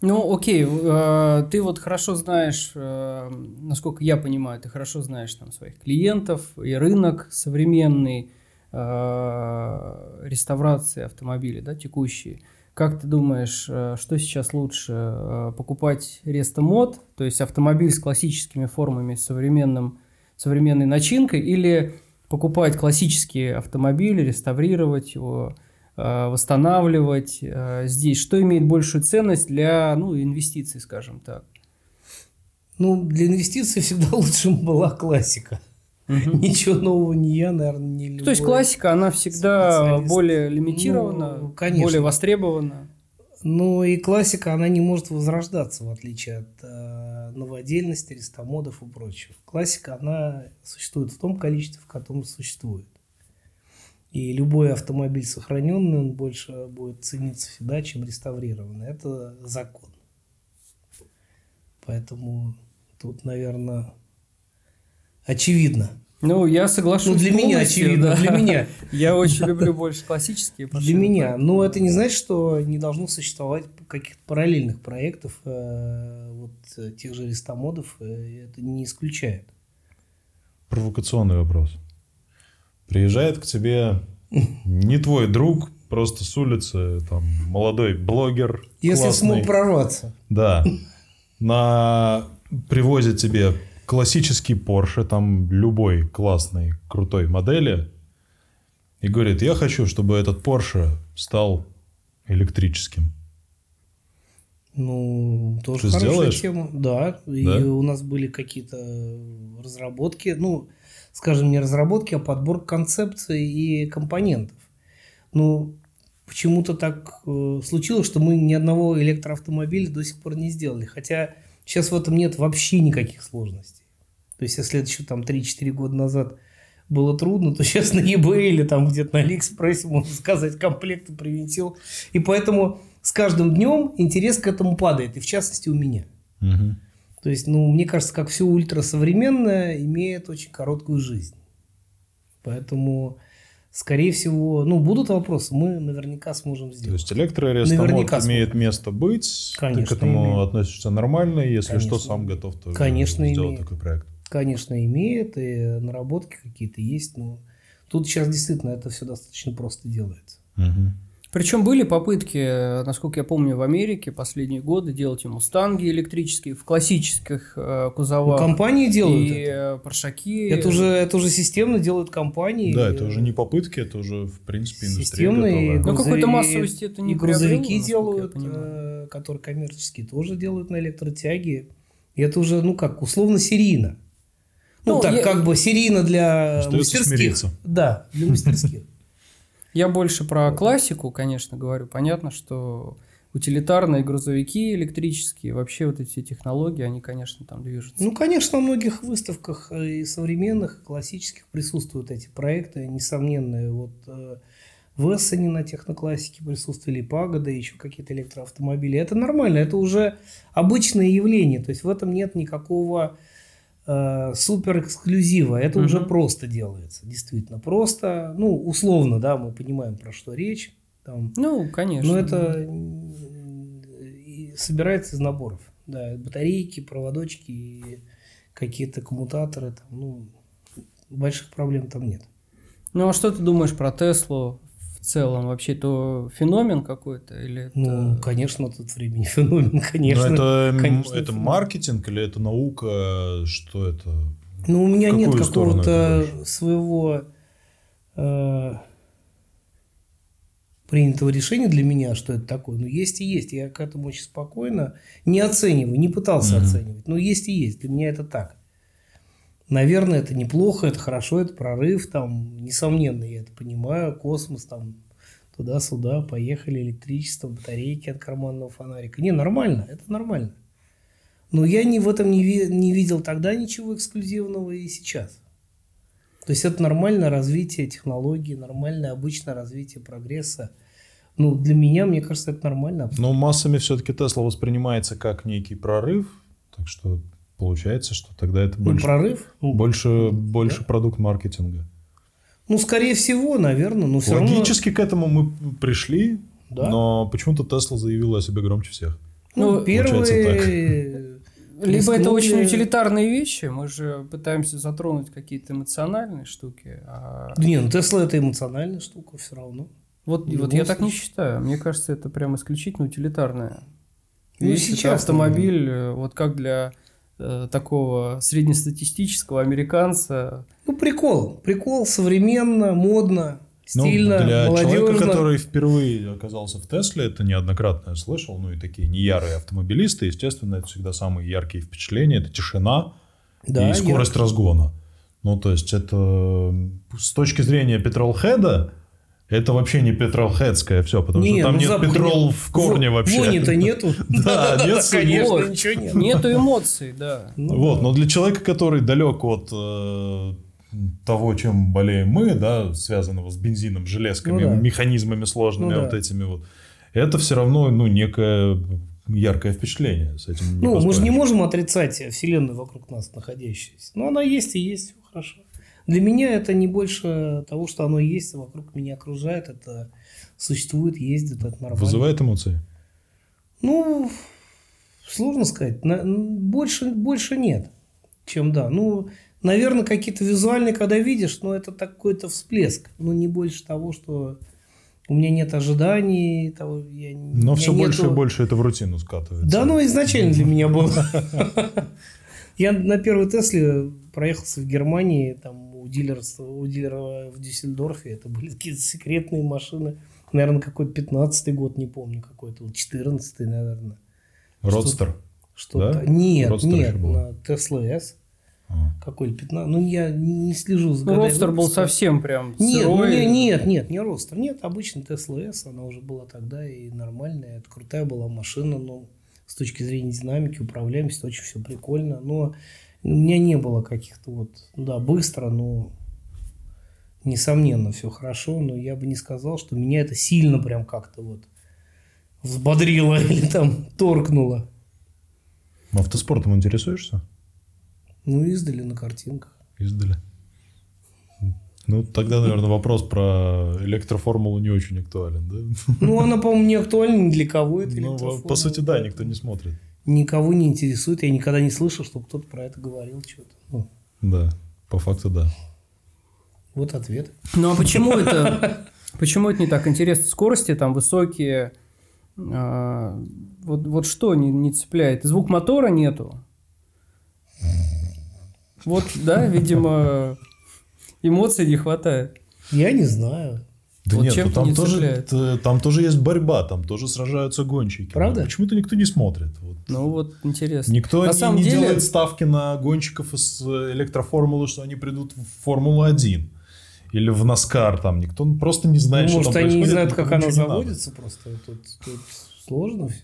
Ну, окей, э, ты вот хорошо знаешь, э, насколько я понимаю, ты хорошо знаешь там своих клиентов и рынок современный э, реставрации автомобилей, да, текущий. Как ты думаешь, что сейчас лучше покупать рестомод, то есть автомобиль с классическими формами, современным, современной начинкой, или покупать классические автомобили, реставрировать его, э, восстанавливать э, здесь? Что имеет большую ценность для ну, инвестиций, скажем так? Ну, для инвестиций всегда лучше была классика. Мгм. Ничего нового не я, наверное, не любой. То есть классика, она всегда более лимитирована, Ну, конечно. более востребована. Ну и классика, она не может возрождаться, в отличие от э, новодельности, рестомодов и прочего. Классика, она существует в том количестве, в котором существует. И любой автомобиль сохраненный, он больше будет цениться всегда, чем реставрированный. Это закон. Поэтому тут, наверное, очевидно. Ну, я соглашусь. Ну, для меня очевидно, да. для меня. Я очень люблю больше классические Для меня. Но это не значит, что не должно существовать каких-то параллельных проектов, э, вот э, тех же рестомодов, э, это не исключает. Провокационный вопрос. Приезжает к тебе не твой друг, просто с улицы, там, молодой блогер, Если классный. смог прорваться. Да. На... Привозит тебе классический Porsche, там любой классной, крутой модели, и говорит, я хочу, чтобы этот Porsche стал электрическим. Ну, тоже Ты хорошая сделаешь? тема. Да, и Да? у нас были какие-то разработки, ну, скажем, не разработки, а подбор концепций и компонентов. Ну, почему-то так э, случилось, что мы ни одного электроавтомобиля до сих пор не сделали. Хотя сейчас в этом нет вообще никаких сложностей. То есть, если это еще там 3-4 года назад было трудно, то сейчас на eBay или там где-то на Алиэкспрессе можно сказать, комплект привинтил. И поэтому с каждым днем интерес к этому падает, и в частности у меня. Мгм. То есть, ну, мне кажется, как все ультрасовременное имеет очень короткую жизнь. Поэтому, скорее всего, ну, будут вопросы, мы наверняка сможем То сделать. есть электроарестомод Наверняка имеет место быть, Конечно, ты к этому имеет. относишься нормально, если Конечно. что, сам готов тоже Конечно, сделать имеет. такой проект. Конечно, имеет, и наработки какие-то есть, но тут сейчас действительно это все достаточно просто делается. Мгм. Причем были попытки, э, насколько я помню, в Америке последние годы делать и мустанги электрические в классических э, Ну, кузовах. компании делают и это. паршаки. Это уже, это уже системно делают компании. Да, это уже не попытки, это уже, в принципе, индустрия Системные. Ну, какой-то массовости это не и грузовики делают, э, которые коммерческие, тоже делают на электротяге. И это уже, ну как, условно серийно. Ну, Ну, так, я- как бы серийно для Остается мастерских. смириться. Да, для мастерских. Я больше про классику, конечно, говорю. Понятно, что утилитарные грузовики электрические, вообще вот эти технологии, они, конечно, там движутся. Ну, конечно, на многих выставках э, и современных, и классических присутствуют эти проекты, несомненные. Вот э, в Эссене на техноклассике присутствовали Пагода, еще какие-то электроавтомобили. Это нормально, это уже обычное явление. То есть в этом нет никакого э, супер эксклюзива. Это уже Мгм. просто делается. Действительно просто. Ну, условно, да, мы понимаем, про что речь. Там, Ну, конечно. но это и собирается из наборов. Да, батарейки, проводочки, какие-то коммутаторы. Там, ну, больших проблем там нет. Ну, а что ты думаешь про Теслу в целом? Вообще, то феномен какой-то? Или это... Ну, конечно, тут времени феномен, конечно. Но это, конечно, это феномен. маркетинг или это наука? Что это? Ну, у меня нет какого-то своего э, принятого решения для меня, что это такое. Ну, есть и есть. Я к этому очень спокойно не оцениваю, не пытался Мгм. оценивать. Но есть и есть. Для меня это так. Наверное, это неплохо, это хорошо, это прорыв, там, несомненно, я это понимаю, космос, там, туда-сюда, поехали, электричество, батарейки от карманного фонарика. Не, нормально, это нормально. Но я не в этом не, ви- не видел тогда ничего эксклюзивного и сейчас. То есть это нормальное развитие технологий, нормальное обычное развитие прогресса. Ну, для меня, мне кажется, это нормально. Но массами все-таки Тесла воспринимается как некий прорыв, так что получается, что тогда это Ну, больше, прорыв. Ну, больше, больше продукт маркетинга. ну, скорее всего, наверное, но все равно... Логически к этому мы пришли, Да. но почему-то Тесла заявила о себе громче всех. Ну, Ну, первые... Либо это очень утилитарные вещи, мы же пытаемся затронуть какие-то эмоциональные штуки. а Да Не, ну Тесла это эмоциональная штука все равно. Вот, В вот я так не считаю. Мне кажется, это прям исключительно утилитарная Ну. Это сейчас, автомобиль, э, вот как для такого среднестатистического американца. Ну, прикол. Прикол современно, модно, Ну, стильно, для молодежно. человека, который впервые оказался в Тесле, это неоднократно я слышал, ну и такие неярые автомобилисты, естественно, это всегда самые яркие впечатления, это тишина Да, и скорость разгона. Ну, то есть это с точки зрения петролхеда, это вообще не петролхедское все, потому Не, что там ну, нет петрол нет. в корне Во- вообще. Вони-то нету. Да, нет конечно, ничего нет. Нету эмоций, да. Ну, Вот, но для человека, который далек от э, того, чем болеем мы, да, связанного с бензином, железками, Ну да. механизмами сложными, Ну да. вот этими вот, это все равно, ну, некое яркое впечатление. С этим Ну, мы же не можем отрицать Вселенную вокруг нас находящуюся. Но она есть и есть, все хорошо. Для меня это не больше того, что оно есть, вокруг меня окружает, это существует, ездит, это нормально. Вызывает эмоции? Ну, сложно сказать. Больше, больше нет, чем да. Ну, наверное, какие-то визуальные, когда видишь, но это такой-то всплеск. Ну, не больше того, что у меня нет ожиданий. Того, я, Но все больше нету- и больше это в рутину скатывается. Да, ну изначально для меня было. Я на первой Тесле проехался в Германии, там у дилера, у дилера в Дюссельдорфе. Это были какие-то секретные машины. Наверное, какой-то 15-й год, не помню, какой-то, 14-й, наверное. Родстер. Что-то. Да? Нет, Родстер нет, на Tesla S. А. Какой 15. Ну, я не слежу за Ну, годами Родстер был совсем прям Нет, ну, сырой. не- нет, нет, не Родстер. Нет, обычный Tesla S, она уже была тогда и нормальная. Это крутая была машина, но с точки зрения динамики, управляемости, очень все прикольно. Но у меня не было каких-то вот, да, быстро, но несомненно, все хорошо, но я бы не сказал, что меня это сильно прям как-то вот взбодрило или там торкнуло. Автоспортом интересуешься? Ну, издали на картинках. Издали. Ну, тогда, наверное, вопрос про электроформулу не очень актуален, да? Ну, она, по-моему, не актуальна ни для кого. Это Ну, по сути, да, никто не смотрит. Никого не интересует. Я никогда не слышал, чтобы кто-то про это говорил что-то. Ну, Да, по факту, да. вот ответ. Ну а почему это, почему это не так интересно? Скорости там высокие. а, вот, вот что не, не цепляет? Звук мотора нету. Вот, да, видимо, эмоций не хватает. Я не знаю. Да Вот нет, ну, там не тоже, т- там тоже есть борьба, там тоже сражаются гонщики. Правда? Почему-то никто не смотрит. Вот. Ну вот интересно. Никто На не, самом не деле- делает ставки на гонщиков из э, электроформулы, что они придут в Формулу-1 или в Наскар. Там никто просто не знает, Ну, что может, там они не происходит, знают, как она не надо. заводится просто. Тут, тут сложно все.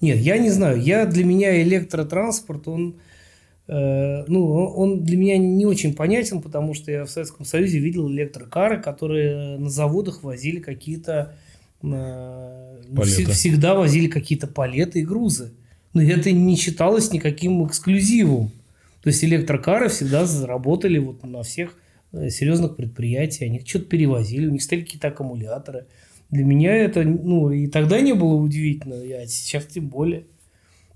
Нет, я не знаю. Я для меня электротранспорт, он, э, ну, он для меня не очень понятен, потому что я в Советском Союзе видел электрокары, которые на заводах возили какие-то э, Палеты. вс- всегда возили какие-то палеты и грузы. Но это не считалось никаким эксклюзивом. То есть электрокары всегда работали вот на всех э, серьезных предприятиях. Они что-то перевозили, у них стояли какие-то аккумуляторы. Для меня это, ну, и тогда не было удивительно, а сейчас тем более.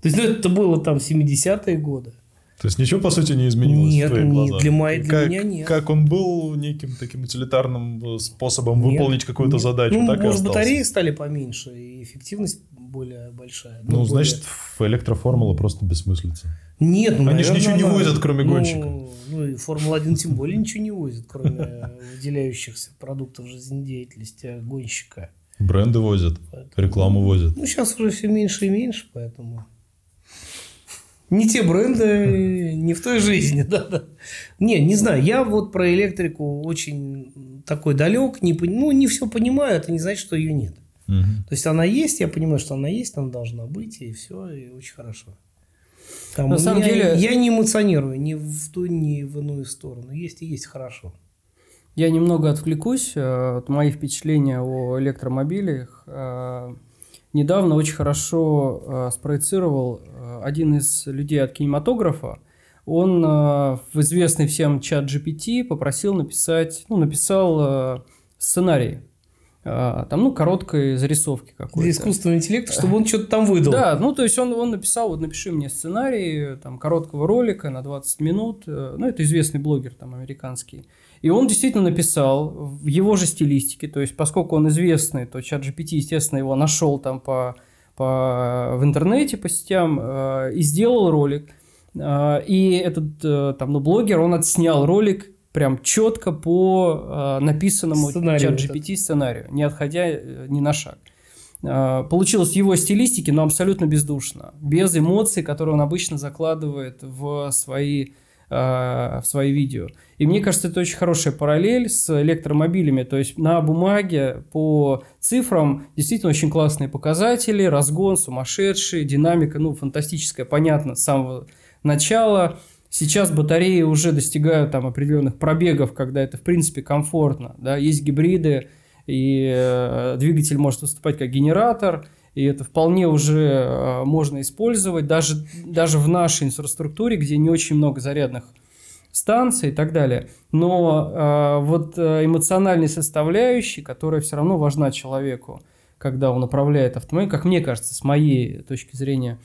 То есть, ну, это было там 70-е годы. То есть ничего, по сути, не изменилось Нет, в твоих не- глазах? для моей- для как, меня нет. Как он был неким таким утилитарным э, способом Нет, выполнить какую-то нет. задачу, Ну, так и может, остался. батареи стали поменьше, и эффективность более большая. Ну, более- значит, в электроформула просто бессмыслица. Нет, ну, Они же ничего не она- возят, кроме ну, гонщика. Ну, и Формула-1 тем более ничего не возит, кроме выделяющихся продуктов жизнедеятельности гонщика. Бренды возят, рекламу возят. Ну, сейчас уже все меньше и меньше, поэтому... Не те бренды, не в той жизни, да-да. Не, не знаю, я вот про электрику очень такой далек, не, ну, не все понимаю, это не значит, что ее нет. Мгм. То есть она есть, я понимаю, что она есть, она должна быть, и все, и очень хорошо. Там На самом меня- деле- Я не эмоционирую ни в ту, ни в иную сторону. Есть и есть хорошо. Я немного отвлекусь. э, Вот мои впечатления о электромобилях. Э, Недавно очень хорошо э, спроецировал э, один из людей от кинематографа. Он э, в известный всем чат GPT попросил написать, ну, написал э, сценарий. Э, Там, ну, короткой зарисовки какой-то. Для искусственного интеллекта, чтобы он что-то там выдал. Да, ну то есть он, он написал, вот напиши мне сценарий там, короткого ролика на 20 минут. э, Ну, это известный блогер там американский. И он действительно написал в его же стилистике. То есть, поскольку он известный, то чат GPT, естественно, его нашел там по, по, в интернете, по сетям, э, и сделал ролик. Э, и этот э, там, ну, блогер, он отснял ролик прям четко по э, написанному Сценарию чат вот GPT сценарию, не отходя э, ни на шаг. А, Получилось в его стилистике, но абсолютно бездушно, без эмоций, которые он обычно закладывает в свои, в свои видео. И мне кажется, это очень хорошая параллель с электромобилями. То есть на бумаге по цифрам действительно очень классные показатели, разгон сумасшедший, динамика, ну, фантастическая, понятно, с самого начала. Сейчас батареи уже достигают там определенных пробегов, когда это в принципе комфортно. Да? Есть гибриды, и э, двигатель может выступать как генератор, и это вполне уже э, можно использовать даже, даже в нашей инфраструктуре, где не очень много зарядных станций и так далее. Но э, вот э, эмоциональной составляющей, которая все равно важна человеку, когда он управляет автомобилем, как мне кажется, с моей точки зрения,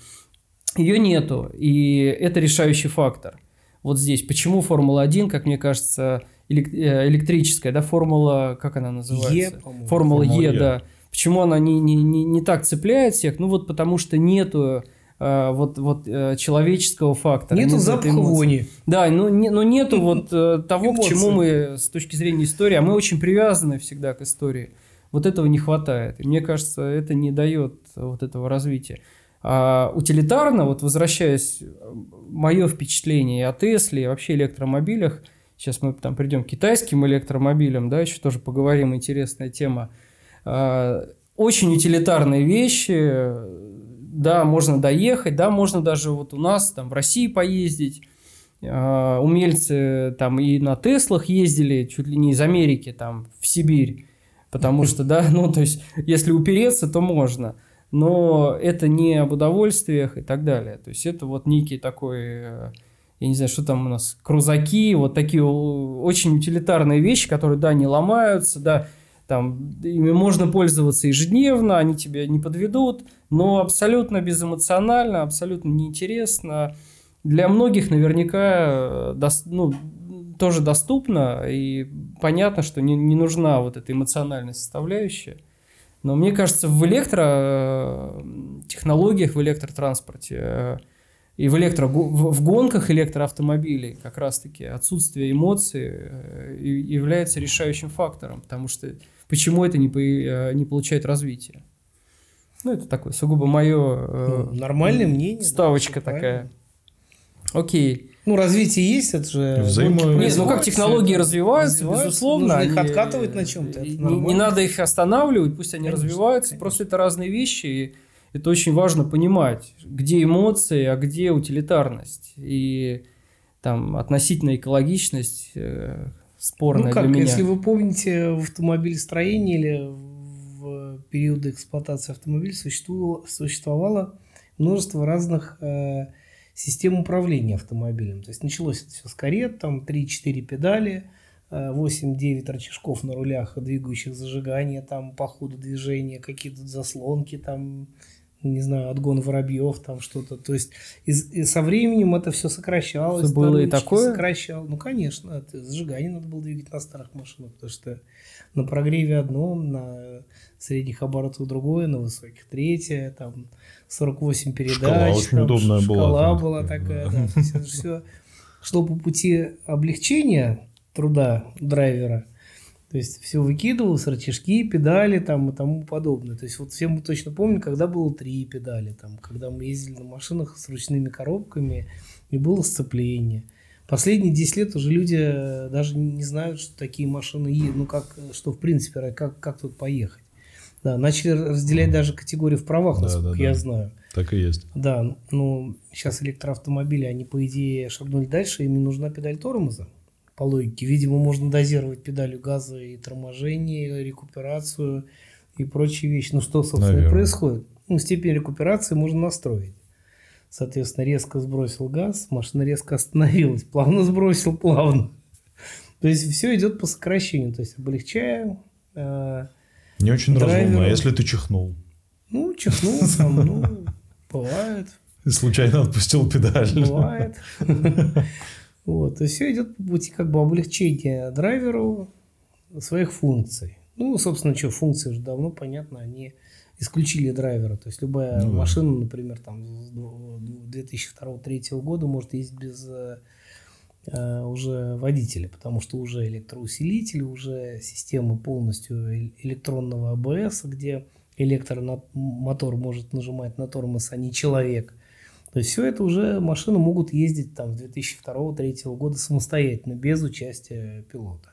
ее нету, и это решающий фактор. Вот здесь. Почему Формула-1, как мне кажется, элек- электрическая, да, Формула, как она называется? Е, по-моему. Формула, Формула Е, Е. да. Почему она не, не, не, не так цепляет всех? Ну вот потому что нету э, вот, вот э, человеческого фактора. Нету нет этой запаха вони. Да, но, не, но нету вот э, того, к чему мы с точки зрения истории, а мы очень привязаны всегда к истории. Вот этого не хватает. И мне кажется, это не дает вот этого развития. А утилитарно, вот возвращаясь, мое впечатление о Тесле, и вообще электромобилях, сейчас мы там придем к китайским электромобилям, да, еще тоже поговорим, интересная тема. А, Очень утилитарные вещи, да, можно доехать, да, можно даже вот у нас там в России поездить, э, умельцы там и на Теслах ездили, чуть ли не из Америки там в Сибирь, потому что, да, ну, то есть, если упереться, то можно, но это не об удовольствиях и так далее, то есть, это вот некий такой, э, я не знаю, что там у нас, крузаки, вот такие очень утилитарные вещи, которые, да, не ломаются, да, там, ими можно пользоваться ежедневно, они тебя не подведут, но абсолютно безэмоционально, абсолютно неинтересно. Для многих наверняка э, ну, тоже доступно, и понятно, что не, не нужна вот эта эмоциональная составляющая. Но мне кажется, в электротехнологиях, в электротранспорте э, и в, электро, в гонках электроавтомобилей как раз-таки отсутствие эмоций э, является решающим фактором, потому что почему это не, э, не получает развития. Ну, это такое сугубо мое... Ну, нормальное мнение. Ставочка да, такая. Окей. Ну, развитие есть, это же... Взаимо... Нет, ну как технологии развиваются, развиваются безусловно. Нужно их откатывать на чем-то. Не, не надо их останавливать, пусть они конечно, развиваются. Конечно. Просто это разные вещи, и это очень важно понимать, где эмоции, а где утилитарность. И там относительная экологичность э, спорная ну, как, для меня. Если вы помните, в автомобилестроении или в периоды эксплуатации автомобиля существовало, существовало множество разных э, систем управления автомобилем. То есть началось это все с карет, там 3-4 педали, 8-9 э, рычажков на рулях, двигающих зажигания, там по ходу движения, какие-то заслонки, там не знаю, отгон воробьев, там что-то. То есть и, и со временем это все сокращалось. Что было и такое? Сокращал. Ну, конечно, это зажигание надо было двигать на старых машинах, потому что на прогреве одно, на средних оборотах другое, на высоких третье, там 48 передач. Шкала очень там, удобная шкала была. Шкала была такая, да. То есть это все шло по пути облегчения труда драйвера – то есть все выкидывалось, рычажки, педали там и тому подобное. То есть вот все мы точно помним, когда было три педали, там, когда мы ездили на машинах с ручными коробками и было сцепление. Последние 10 лет уже люди э, даже не знают, что такие машины есть, ну как, что в принципе, как, как тут поехать. Да, начали разделять даже категории в правах, насколько да, да, я знаю. Так и есть. Да, ну сейчас электроавтомобили, они по идее шагнули дальше, им не нужна педаль тормоза по логике. Видимо, можно дозировать педалью газа и торможение, и рекуперацию и прочие вещи. Ну, что, собственно, Наверное. и происходит. Ну, степень рекуперации можно настроить. Соответственно, резко сбросил газ, машина резко остановилась, плавно сбросил, плавно. То есть все идет по сокращению, то есть облегчая. Э, Не очень драйверу. разумно, а если ты чихнул? Ну, чихнул сам, ну, бывает. случайно отпустил педаль. Бывает. Вот, и все идет по пути как бы облегчения драйверу своих функций. Ну, собственно, что, функции уже давно понятно, они исключили драйвера. То есть любая ну, машина, например, там 2002-2003 года может ездить без э, уже водителя, потому что уже электроусилитель, уже система полностью электронного АБС, где электромотор может нажимать на тормоз, а не человек – то есть все это уже машины могут ездить там с 2002-2003 года самостоятельно, без участия пилота.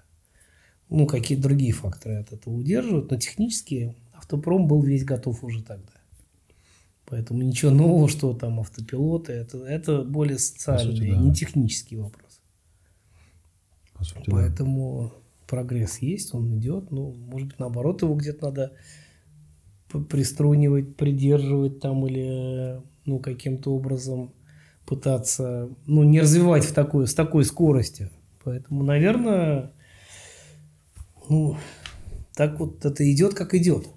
Ну, какие-то другие факторы от этого удерживают, но технически автопром был весь готов уже тогда. Поэтому ничего нового, что там автопилоты, это, это более социальный, сути, да. не технический вопрос. Сути, Поэтому да. прогресс есть, он идет. Ну, может быть, наоборот, его где-то надо приструнивать, придерживать там или ну, каким-то образом пытаться, ну, не развивать в такой, с такой скоростью. Поэтому, наверное, ну, так вот это идет, как идет.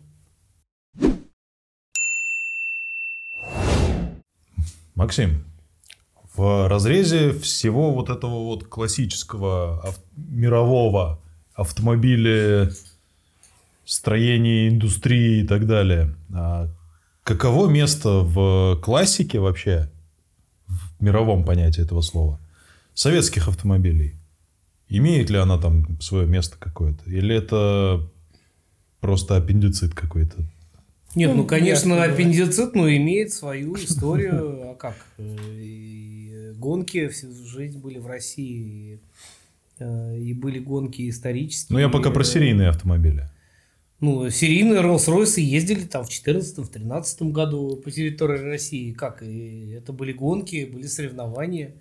Максим, в разрезе всего вот этого вот классического ав- мирового автомобиля, строения индустрии и так далее, а Каково место в классике вообще, в мировом понятии этого слова, советских автомобилей? Имеет ли она там свое место какое-то? Или это просто аппендицит какой-то? Нет, ну, ну конечно, ясно, аппендицит, но имеет свою историю. А как? И гонки всю жизнь были в России, и были гонки исторические. Ну, я пока про серийные автомобили. Ну, серийные Роллс-Ройсы ездили там в 2014-2013 году по территории России. Как? И это были гонки, были соревнования.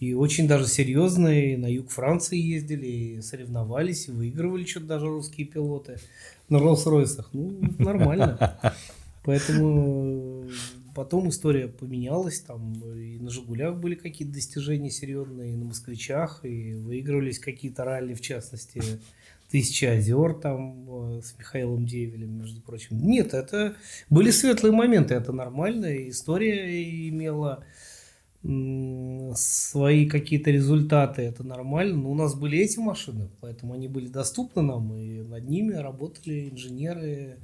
И очень даже серьезные на юг Франции ездили, и соревновались, и выигрывали что-то даже русские пилоты на Роллс-Ройсах. Ну, нормально. Поэтому потом история поменялась, там и на «Жигулях» были какие-то достижения серьезные, и на «Москвичах», и выигрывались какие-то ралли, в частности, «Тысяча озер» там э, с Михаилом Девелем, между прочим. Нет, это были светлые моменты, это нормально, история имела свои какие-то результаты, это нормально. Но у нас были эти машины, поэтому они были доступны нам, и над ними работали инженеры,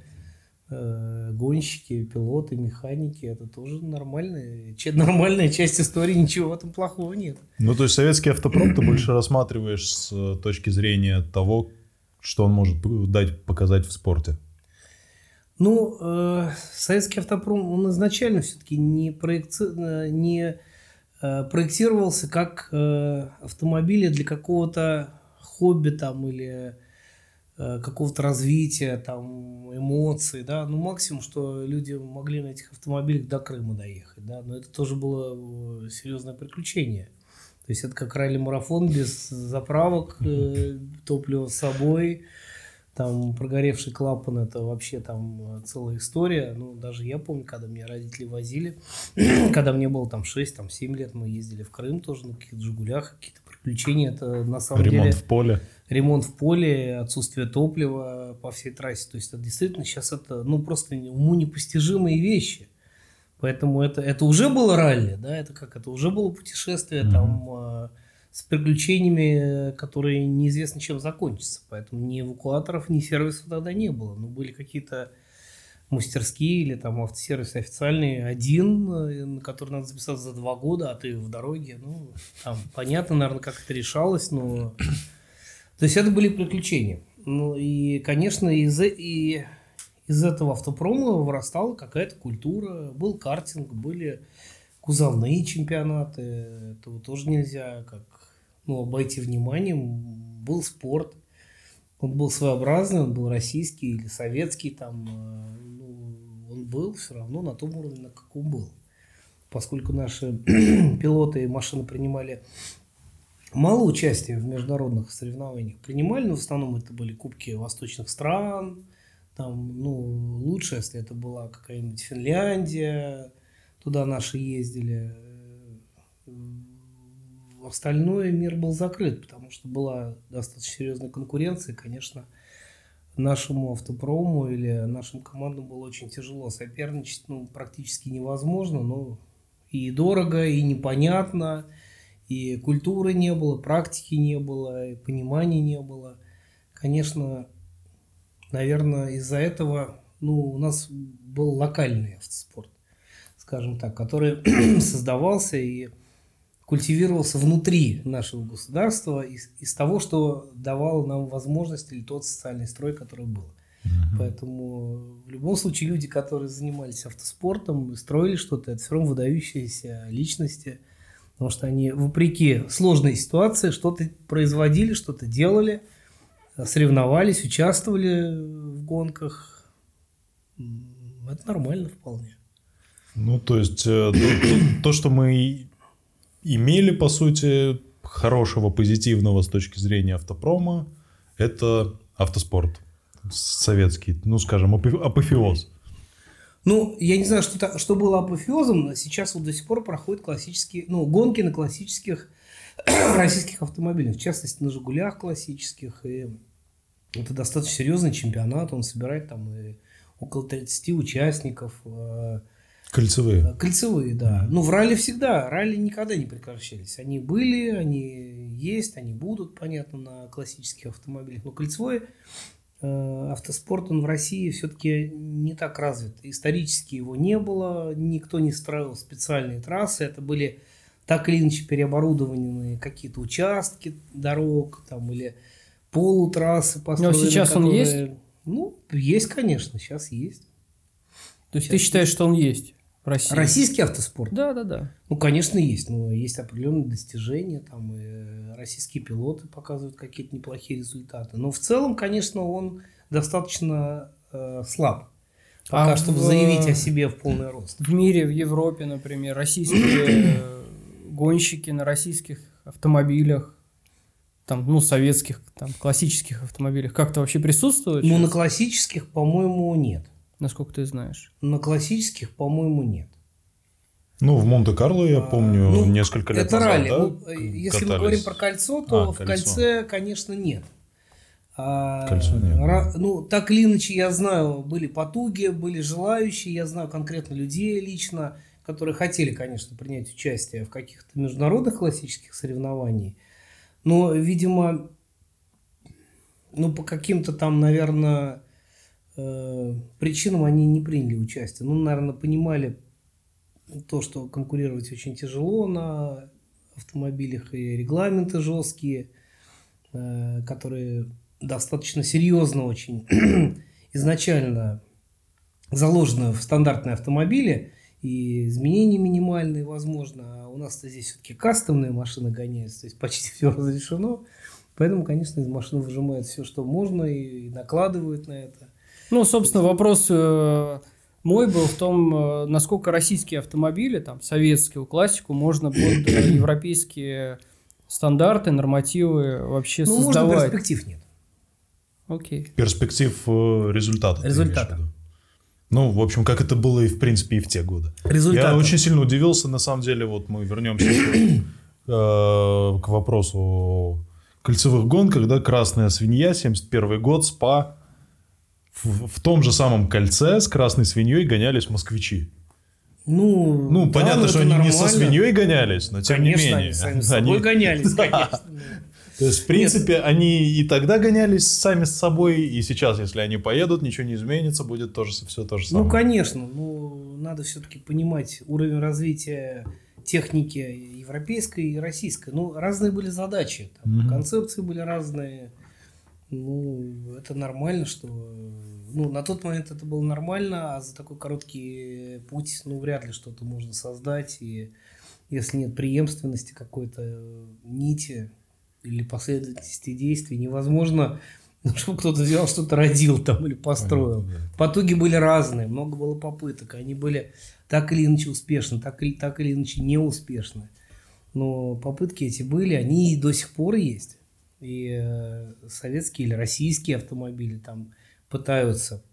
э, гонщики, пилоты, механики. Это тоже нормальная, нормальная часть истории, ничего в этом плохого нет. Ну, то есть советский автопром ты больше рассматриваешь с э, точки зрения того, что он может дать, показать в спорте. Ну, э, советский автопром, он изначально все-таки не, проекци- не э, проектировался как э, автомобили для какого-то хобби там или э, какого-то развития, там, эмоций, да, ну, максимум, что люди могли на этих автомобилях до Крыма доехать, да, но это тоже было э, серьезное приключение. То есть это как ралли-марафон без заправок, э, топлива с собой, там прогоревший клапан это вообще там э, целая история. Ну, даже я помню, когда меня родители возили, когда мне было там 6, там 7 лет, мы ездили в Крым тоже на каких-то Жигулях, какие-то приключения. Это на самом Ремонт деле в поле. ремонт в поле, отсутствие топлива по всей трассе. То есть это действительно сейчас это ну просто уму непостижимые вещи. Поэтому это, это уже было ралли, да, это как это уже было путешествие Мгм. там э, с приключениями, которые неизвестно чем закончатся. Поэтому ни эвакуаторов, ни сервисов тогда не было. Ну, были какие-то мастерские или там автосервис официальный один, э, на который надо записаться за два года, а ты в дороге. Ну, там понятно, наверное, как это решалось, но... То есть это были приключения. Ну и, конечно, из, и из этого автопрома вырастала какая-то культура. Был картинг, были кузовные чемпионаты. Этого тоже нельзя как ну, обойти вниманием. Был спорт. Он был своеобразный, он был российский или советский. Там, э, ну, он был все равно на том уровне, на каком был. Поскольку наши пилоты и машины принимали мало участия в международных соревнованиях принимали, но в основном это были кубки восточных стран, там, ну, лучше, если это была какая-нибудь Финляндия, туда наши ездили. В остальной мир был закрыт, потому что была достаточно серьезная конкуренция, и, конечно, нашему автопрому или нашим командам было очень тяжело соперничать, ну, практически невозможно, но и дорого, и непонятно, и культуры не было, практики не было, и понимания не было. Конечно, наверное, из-за этого ну, у нас был локальный автоспорт, скажем так, который создавался и культивировался внутри нашего государства из, из того, что давало нам возможность или тот социальный строй, который был. Поэтому в любом случае люди, которые занимались автоспортом, строили что-то, это все равно выдающиеся личности, потому что они, вопреки сложной ситуации, что-то производили, что-то делали, соревновались, участвовали в гонках. Это нормально вполне. Ну, то есть, э, то, то- то, что мы имели, по сути, хорошего, позитивного с точки зрения автопрома, это автоспорт советский, ну, скажем, апофе- апофеоз. Ну, я не знаю, что, что было апофеозом, но сейчас вот до сих пор проходят классические, ну, гонки на классических российских автомобилях, в частности, на «Жигулях» классических, и это достаточно серьезный чемпионат, он собирает там и около 30 участников, э, Кольцевые. Кольцевые, да. Ну, в ралли всегда. Ралли никогда не прекращались. Они были, они есть, они будут, понятно, на классических автомобилях. Но кольцевой э, автоспорт, он в России все-таки не так развит. Исторически его не было, никто не строил специальные трассы. Это были так или иначе переоборудованные какие-то участки дорог там, или полутрассы построены. сейчас он которые- Ну, есть, конечно, сейчас есть. То есть ты считаешь, что он есть в России? Российский автоспорт? Да, да, да. Ну, конечно, есть. Но есть определенные достижения. Там и российские пилоты показывают какие-то неплохие результаты. Но в целом, конечно, он достаточно э, слаб. Пока А чтобы в- заявить о себе в полный рост. В мире, в Европе, например, российские э, гонщики на российских автомобилях, там, ну, советских, там, классических автомобилях, как-то вообще присутствует? Ну, сейчас? на классических, по-моему, нет. Насколько ты знаешь? На классических, по-моему, нет. Ну, в Монте-Карло, я помню, Ну, несколько лет это назад, ралли. да, Ну, если мы катались. говорим про кольцо, то А, в кольцо. кольце, конечно, нет. А, Кольцо нет. ра- ну, так или иначе, я знаю, были потуги, были желающие, я знаю конкретно людей лично, которые хотели, конечно, принять участие в каких-то международных классических соревнованиях. Но, видимо, ну, по каким-то там, наверное, э, причинам они не приняли участие. Ну, наверное, понимали то, что конкурировать очень тяжело на автомобилях и регламенты жесткие, э, которые достаточно серьезно очень изначально заложены в стандартные автомобили, и изменения минимальные, возможно. А у нас-то здесь все-таки кастомные машины гоняются, то есть почти все разрешено. Поэтому, конечно, из машины выжимают все, что можно, и накладывают на это. Ну, собственно, вопрос э, мой был в том, э, насколько российские автомобили, там, советскую классику, можно под э, европейские стандарты, нормативы вообще Ну, создавать. перспектив нет. Окей. Перспектив результата. ты Результата. Ну, в общем, как это было и в принципе и в те годы. Результата. Я очень сильно удивился, на самом деле, вот мы вернемся к, э, к вопросу о кольцевых гонках, да, «Красная свинья», 71 год, СПА. В, в том же самом кольце с красной свиньей гонялись москвичи. Ну, Ну, да, понятно, ну, что они не со нормально. свиньей гонялись, но тем Конечно, не менее. они сами с они- собой гонялись, конечно. То есть, в принципе, они и тогда гонялись сами с собой, и сейчас, если они поедут, ничего не изменится, будет тоже все то же самое. Ну, конечно, ну, надо все-таки понимать уровень развития техники европейской и российской. Ну, разные были задачи, там, Мгм. концепции были разные. Ну, это нормально, что... Ну, на тот момент это было нормально, а за такой короткий путь, ну, вряд ли что-то можно создать. И если нет преемственности какой-то нити или последовательности действий, невозможно, ну, чтобы кто-то взял что-то родил там или построил. Понятно, да. Потуги были разные, много было попыток. Они были так или иначе успешны, так или, так или иначе неуспешны. Но попытки эти были, они и до сих пор есть. И э, советские или российские автомобили там пытаются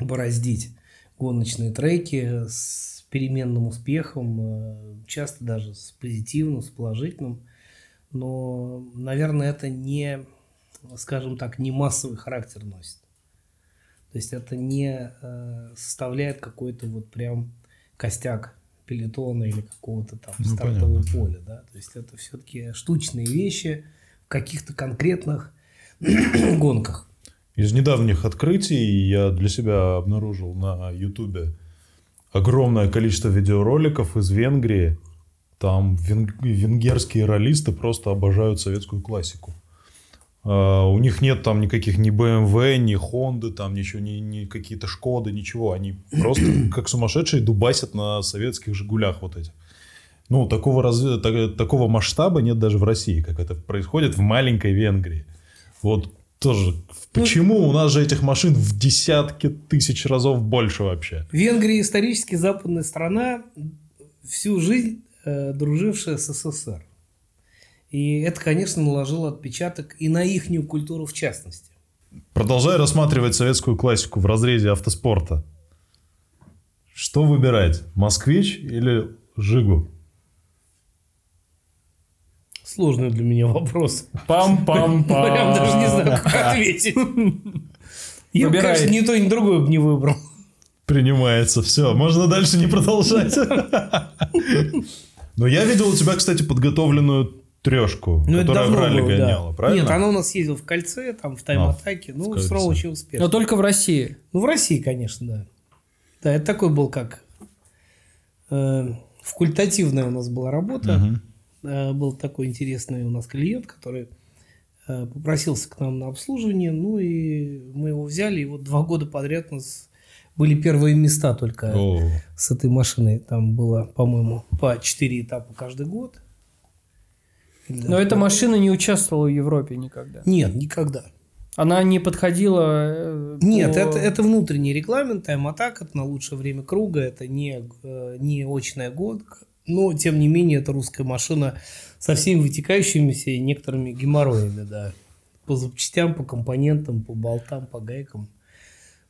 бороздить гоночные треки с переменным успехом, э, часто даже с позитивным, с положительным. Но, наверное, это не, скажем так, не массовый характер носит. То есть это не э, составляет какой-то вот прям костяк пелетона или какого-то там Ну, стартового понятно. поля. Да? То есть это все-таки штучные вещи в каких-то конкретных гонках. Из недавних открытий я для себя обнаружил на Ютубе огромное количество видеороликов из Венгрии. Там вен- венгерские ролисты просто обожают советскую классику. А, У них нет там никаких ни BMW, ни Honda, там ничего, ни, ни какие-то Шкоды, ничего. Они просто как сумасшедшие дубасят на советских Жигулях вот этих. Ну, такого, раз- так- такого масштаба нет даже в России, как это происходит в маленькой Венгрии. Вот тоже, почему у нас же этих машин в десятки тысяч разов больше вообще? Венгрия исторически западная страна, всю жизнь дружившая с СССР. И это, конечно, наложило отпечаток и на ихнюю культуру в частности. Продолжая рассматривать советскую классику в разрезе автоспорта, что выбирать, москвич или Жигу? Сложный для меня вопрос. Пам-пам-пам. Прям даже не знаю, как ответить. Я, конечно, ни то, ни другое бы не выбрал. Принимается, все, можно дальше не продолжать. Но я видел у тебя, кстати, подготовленную трешку, Ну, это которая в ралли было, да. гоняла, правильно? Нет, она у нас ездила в кольце, там, в тайм-атаке. в ну, кольце. сволочи успешно. Но только в России. Ну, в России, конечно, да. Да, это такой был как... э, факультативная у нас была работа. Мгм. Э, был такой интересный у нас клиент, который э, попросился к нам на обслуживание. Ну, и мы его взяли. И вот два года подряд нас были первые места только О, с этой машиной. Там было, по-моему, по 4 этапа каждый год. Или Но эта машина не участвовала в Европе никогда. Нет, никогда. Она не подходила... э, Нет, по- это, это внутренний регламент, тайм-атак, это на лучшее время круга, это не, э, не очная гонка, Но, тем не менее, это русская машина со всеми вытекающимися и некоторыми геморроями, да. По запчастям, по компонентам, по болтам, по гайкам.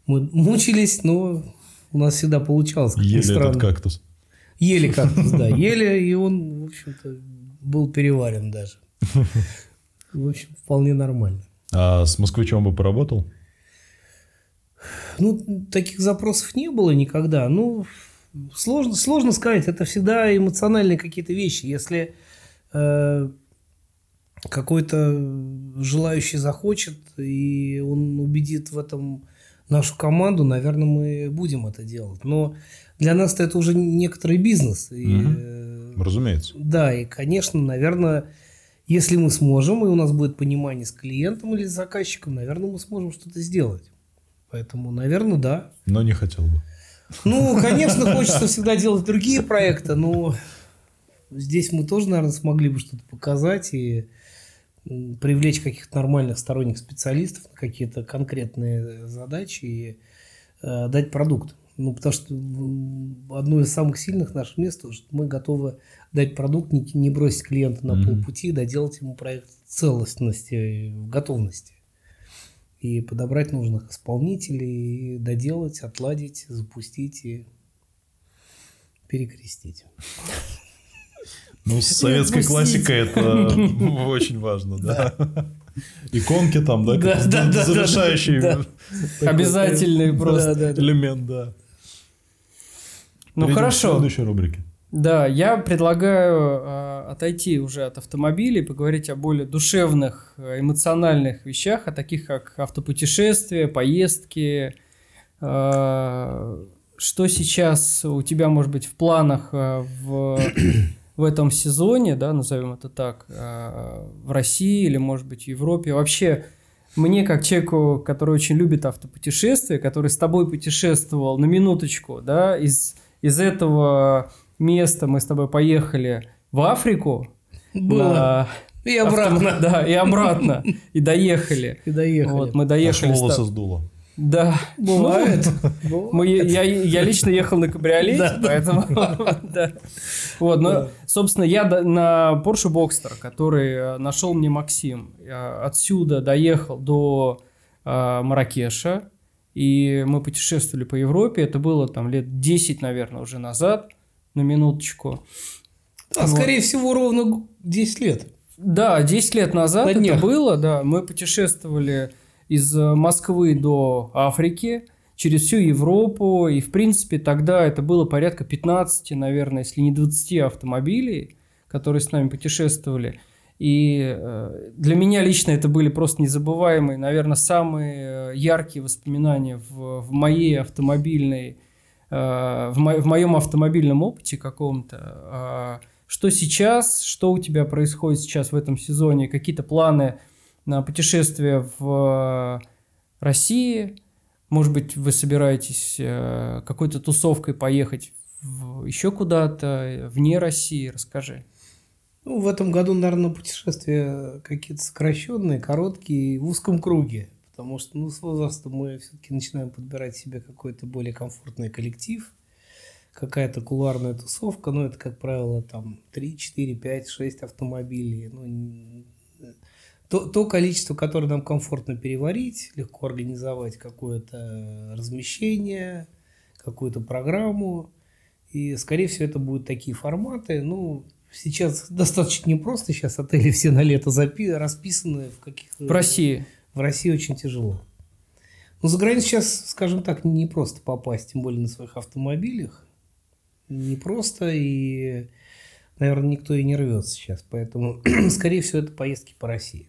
Мы мучились, но у нас всегда получалось. Ели странно. этот кактус. Ели кактус, да. Ели, и он, в общем-то, был переварен даже. В общем, вполне нормально. А с москвичом бы поработал? Ну, таких запросов не было никогда. Ну, сложно, сложно сказать. Это всегда эмоциональные какие-то вещи. Если э, какой-то желающий захочет, и он убедит в этом нашу команду, наверное, мы будем это делать. Но для нас это уже некоторый бизнес. И, э, Разумеется. да, и, конечно, наверное, если мы сможем, и у нас будет понимание с клиентом или с заказчиком, наверное, мы сможем что-то сделать. Поэтому, наверное, да. Но не хотел бы. Ну, конечно, хочется всегда делать другие проекты, но здесь мы тоже, наверное, смогли бы что-то показать и привлечь каких-то нормальных сторонних специалистов на какие-то конкретные задачи и э, дать продукт. Ну, потому что одно из самых сильных наших мест, что мы готовы дать продукт, не, не бросить клиента на Мгм. полпути, доделать ему проект в целостности, в готовности. И подобрать нужных исполнителей, и доделать, отладить, запустить и перекрестить. Ну, с советской Отпустить. классикой это очень важно, да. Иконки там, да, Да, как да, да, завершающий да, Обязательный Да, просто. да, да. элемент, да. Ну Перейдем к хорошо. следующей рубрике. Да, я предлагаю э, отойти уже от автомобилей, поговорить о более душевных, эмоциональных вещах, о таких как автопутешествия, поездки. Э, что сейчас у тебя, может быть, в планах э, в, в этом сезоне, да, назовем это так, э, в России или, может быть, в Европе? Вообще, мне, как человеку, который очень любит автопутешествия, который с тобой путешествовал на минуточку, да, из, из этого места мы с тобой поехали в Африку. Было. на И обратно. авто- Да, и обратно. И доехали. И доехали. Вот, мы Аж доехали. с волосы сдуло. Да. Бывает. Ну, мы, я, я лично ехал на кабриолете, Да, да. поэтому... да. Вот, но, собственно, я на Porsche Boxster, который э, нашел мне Максим, отсюда доехал до э, Маракеша, и мы путешествовали по Европе. Это было там лет 10, наверное, уже назад, на минуточку. А скорее всего, ровно 10 лет. Да, 10 лет назад На это было, да. Мы путешествовали из э, Москвы до Африки, через всю Европу, и, в принципе, тогда это было порядка 15, наверное, если не 20 автомобилей, которые с нами путешествовали. И э, для меня лично это были просто незабываемые, наверное, самые э, яркие воспоминания в, в моей автомобильной, в, мо- в моем автомобильном опыте каком-то. А Что сейчас, что у тебя происходит сейчас в этом сезоне, какие-то планы на путешествия в э, России? Может быть, вы собираетесь э, какой-то тусовкой поехать еще куда-то э, вне России? Расскажи. Ну, в этом году, наверное, путешествия какие-то сокращенные, короткие, в узком круге. Потому что ну, с возрастом мы все-таки начинаем подбирать себе какой-то более комфортный коллектив, какая-то кулуарная тусовка. Ну, это, как правило, там 3, 4, 5, 6 автомобилей. Ну, то, то количество, которое нам комфортно переварить, легко организовать какое-то размещение, какую-то программу. И, скорее всего, это будут такие форматы. Ну, сейчас достаточно непросто. Сейчас отели все на лето запи- расписаны. В, каких В России. В России очень тяжело. Но за границу сейчас, скажем так, не просто попасть, тем более на своих автомобилях. Не просто, и, наверное, никто и не рвется сейчас. Поэтому, скорее всего, это поездки по России.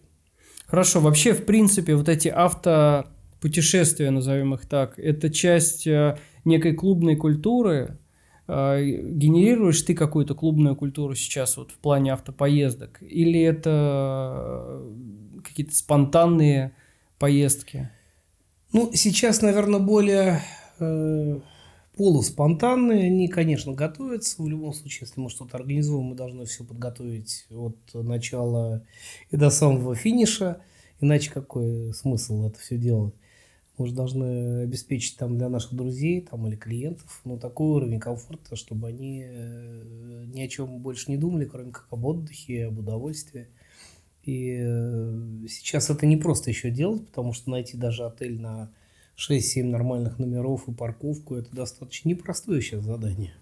Хорошо, вообще, в принципе, вот эти автопутешествия, назовем их так, это часть э, некой клубной культуры. Э, Генерируешь ты какую-то клубную культуру сейчас вот в плане автопоездок? Или это э, какие-то спонтанные поездки? Ну, сейчас, наверное, более полуспонтанные. Они, конечно, готовятся. В любом случае, если мы что-то организуем, мы должны все подготовить от начала и до самого финиша. Иначе какой смысл это все делать? Мы же должны обеспечить там для наших друзей там, или клиентов ну, такой уровень комфорта, чтобы они э, ни о чем больше не думали, кроме как об отдыхе, об удовольствии. И э, сейчас это не просто еще делать, потому что найти даже отель на 6-7 нормальных номеров и парковку – это достаточно непростое сейчас задание.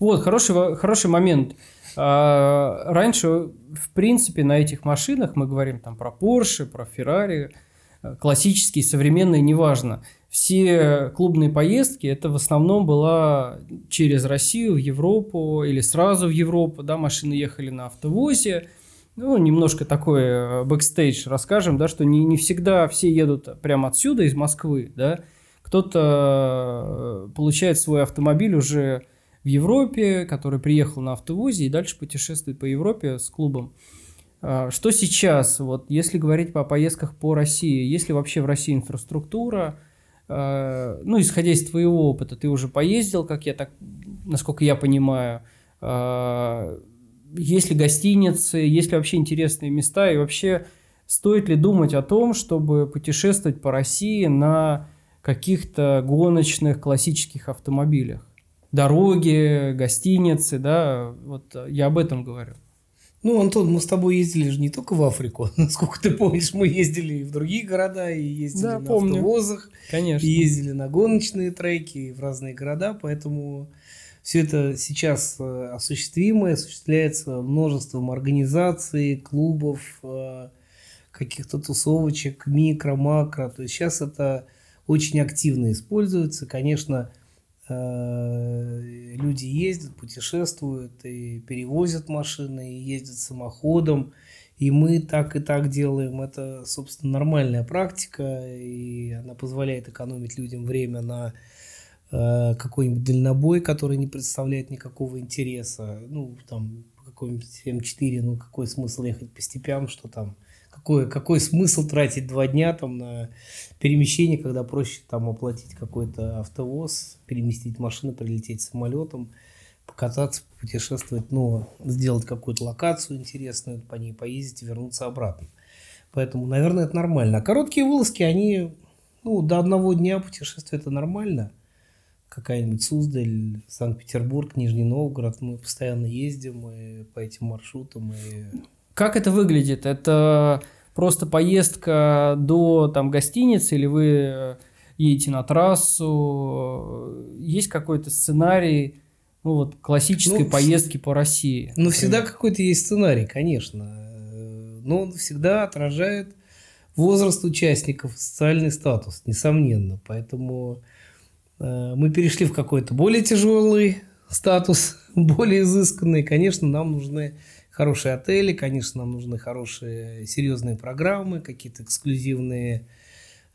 Вот, хороший, хороший момент. А, раньше, в принципе, на этих машинах, мы говорим там про Porsche, про Ferrari, классические, современные, неважно. Все клубные поездки, это в основном была через Россию в Европу или сразу в Европу, да, машины ехали на автовозе, ну, немножко такой э, бэкстейдж расскажем, да, что не, не всегда все едут прямо отсюда, из Москвы, да, кто-то э, получает свой автомобиль уже в Европе, который приехал на автовозе и дальше путешествует по Европе с клубом. А, что сейчас, вот если говорить по поездках по России, есть ли вообще в России инфраструктура, а, ну, исходя из твоего опыта, ты уже поездил, как я так, насколько я понимаю, а, есть ли гостиницы, есть ли вообще интересные места, и вообще стоит ли думать о том, чтобы путешествовать по России на каких-то гоночных классических автомобилях? Дороги, гостиницы, да, вот я об этом говорю. Ну, Антон, мы с тобой ездили же не только в Африку. Насколько ты помнишь, мы ездили и в другие города, и ездили да, на помню. автовозах, Конечно. и ездили на гоночные треки, и в разные города, поэтому все это сейчас э, осуществимо, осуществляется множеством организаций, клубов, э, каких-то тусовочек, микро, макро. То есть сейчас это очень активно используется. Конечно, э, люди ездят, путешествуют и перевозят машины, и ездят самоходом. И мы так и так делаем. Это, собственно, нормальная практика, и она позволяет экономить людям время на какой-нибудь дальнобой, который не представляет никакого интереса, ну, там, какой-нибудь М4, ну, какой смысл ехать по степям, что там, какой, какой смысл тратить два дня там на перемещение, когда проще там оплатить какой-то автовоз, переместить машину, прилететь самолетом, покататься, путешествовать, ну, сделать какую-то локацию интересную, по ней поездить, вернуться обратно. Поэтому, наверное, это нормально. А короткие вылазки, они, ну, до одного дня путешествия это нормально – какая-нибудь Суздаль, Санкт-Петербург, Нижний Новгород. Мы постоянно ездим и по этим маршрутам. И... Как это выглядит? Это просто поездка до там, гостиницы или вы э, едете на трассу? Есть какой-то сценарий ну, вот, классической ну, поездки по России? Ну, всегда какой-то есть сценарий, конечно. Но он всегда отражает возраст участников, социальный статус, несомненно. Поэтому мы перешли в какой-то более тяжелый статус, более изысканный. Конечно, нам нужны хорошие отели, конечно, нам нужны хорошие серьезные программы, какие-то эксклюзивные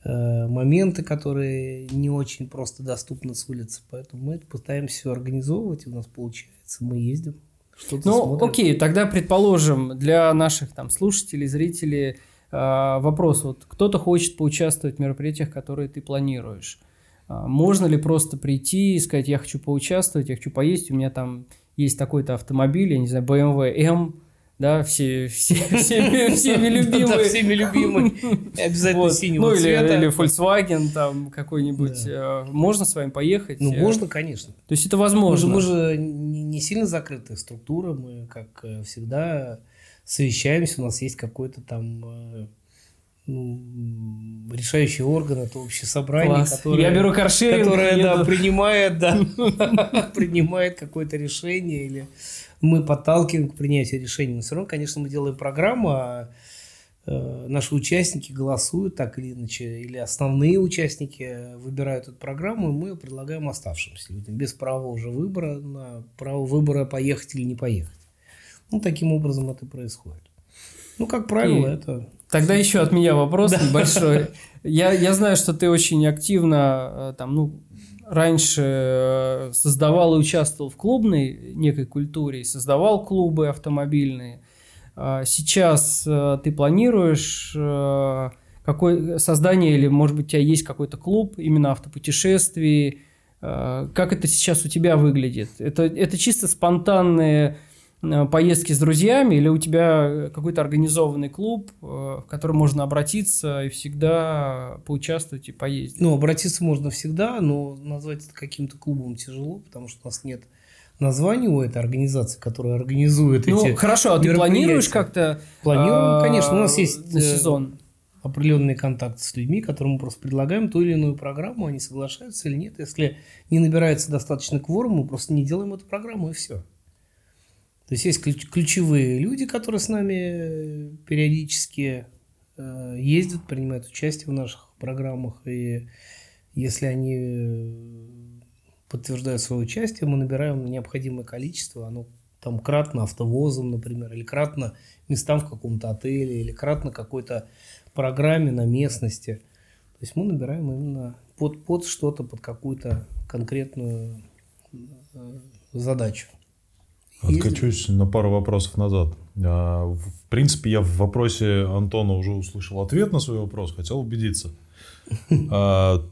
э, моменты, которые не очень просто доступны с улицы. Поэтому мы пытаемся все организовывать, и у нас получается. Мы ездим. Ну, смотрим. окей, тогда предположим, для наших там слушателей, зрителей э, вопрос. Вот кто-то хочет поучаствовать в мероприятиях, которые ты планируешь. А, можно ли просто прийти и сказать, я хочу поучаствовать, я хочу поесть, у меня там есть такой-то автомобиль, я не знаю, BMW M, да, все, все, всеми, всеми любимые. Да, всеми любимый. Обязательно вот. синего ну, цвета. Или, или Volkswagen там какой-нибудь. Да. Можно с вами поехать? Ну, можно, конечно. То есть это возможно. Мы же, мы же не сильно закрытая структура, мы, как э, всегда, совещаемся, у нас есть какой-то там э, ну, решающий орган это общее собрание, Класс. которое, Я беру каршеринг, которое да, принимает, да, принимает какое-то решение или мы подталкиваем к принятию решения. Но все равно, конечно, мы делаем программу, а э, наши участники голосуют так или иначе, или основные участники выбирают эту программу, и мы ее предлагаем оставшимся людям без права уже выбора, на право выбора поехать или не поехать. Ну, таким образом это происходит. Ну, как правило, и... это Тогда еще от меня вопрос да. небольшой. Я, я знаю, что ты очень активно э, там, ну, раньше э, создавал и участвовал в клубной некой культуре, создавал клубы автомобильные. А сейчас э, ты планируешь какое создание или, может быть, у тебя есть какой-то клуб именно автопутешествий? Как это сейчас у тебя выглядит? Это, это чисто спонтанные поездки с друзьями, или у тебя какой-то организованный клуб, э, в который можно обратиться и всегда поучаствовать и поездить? Ну, обратиться можно всегда, но назвать это каким-то клубом тяжело, потому что у нас нет названия у этой организации, которая организует Ну, эти хорошо, а ты планируешь как-то Планируем, а, конечно. У нас есть на э, сезон. определенные контакты с людьми, которым мы просто предлагаем ту или иную программу, они соглашаются или нет. Если не набирается достаточно кворум, мы просто не делаем эту программу, и все. То есть есть ключ- ключевые люди, которые с нами э, периодически э, ездят, принимают участие в наших программах, и если они э, подтверждают свое участие, мы набираем необходимое количество, оно там кратно автовозом, например, или кратно местам в каком-то отеле, или кратно какой-то программе на местности. То есть мы набираем именно под, под что-то, под какую-то конкретную э, задачу. Откачусь на пару вопросов назад. А, В в принципе, я в вопросе Антона уже услышал ответ на свой вопрос, хотел убедиться. А,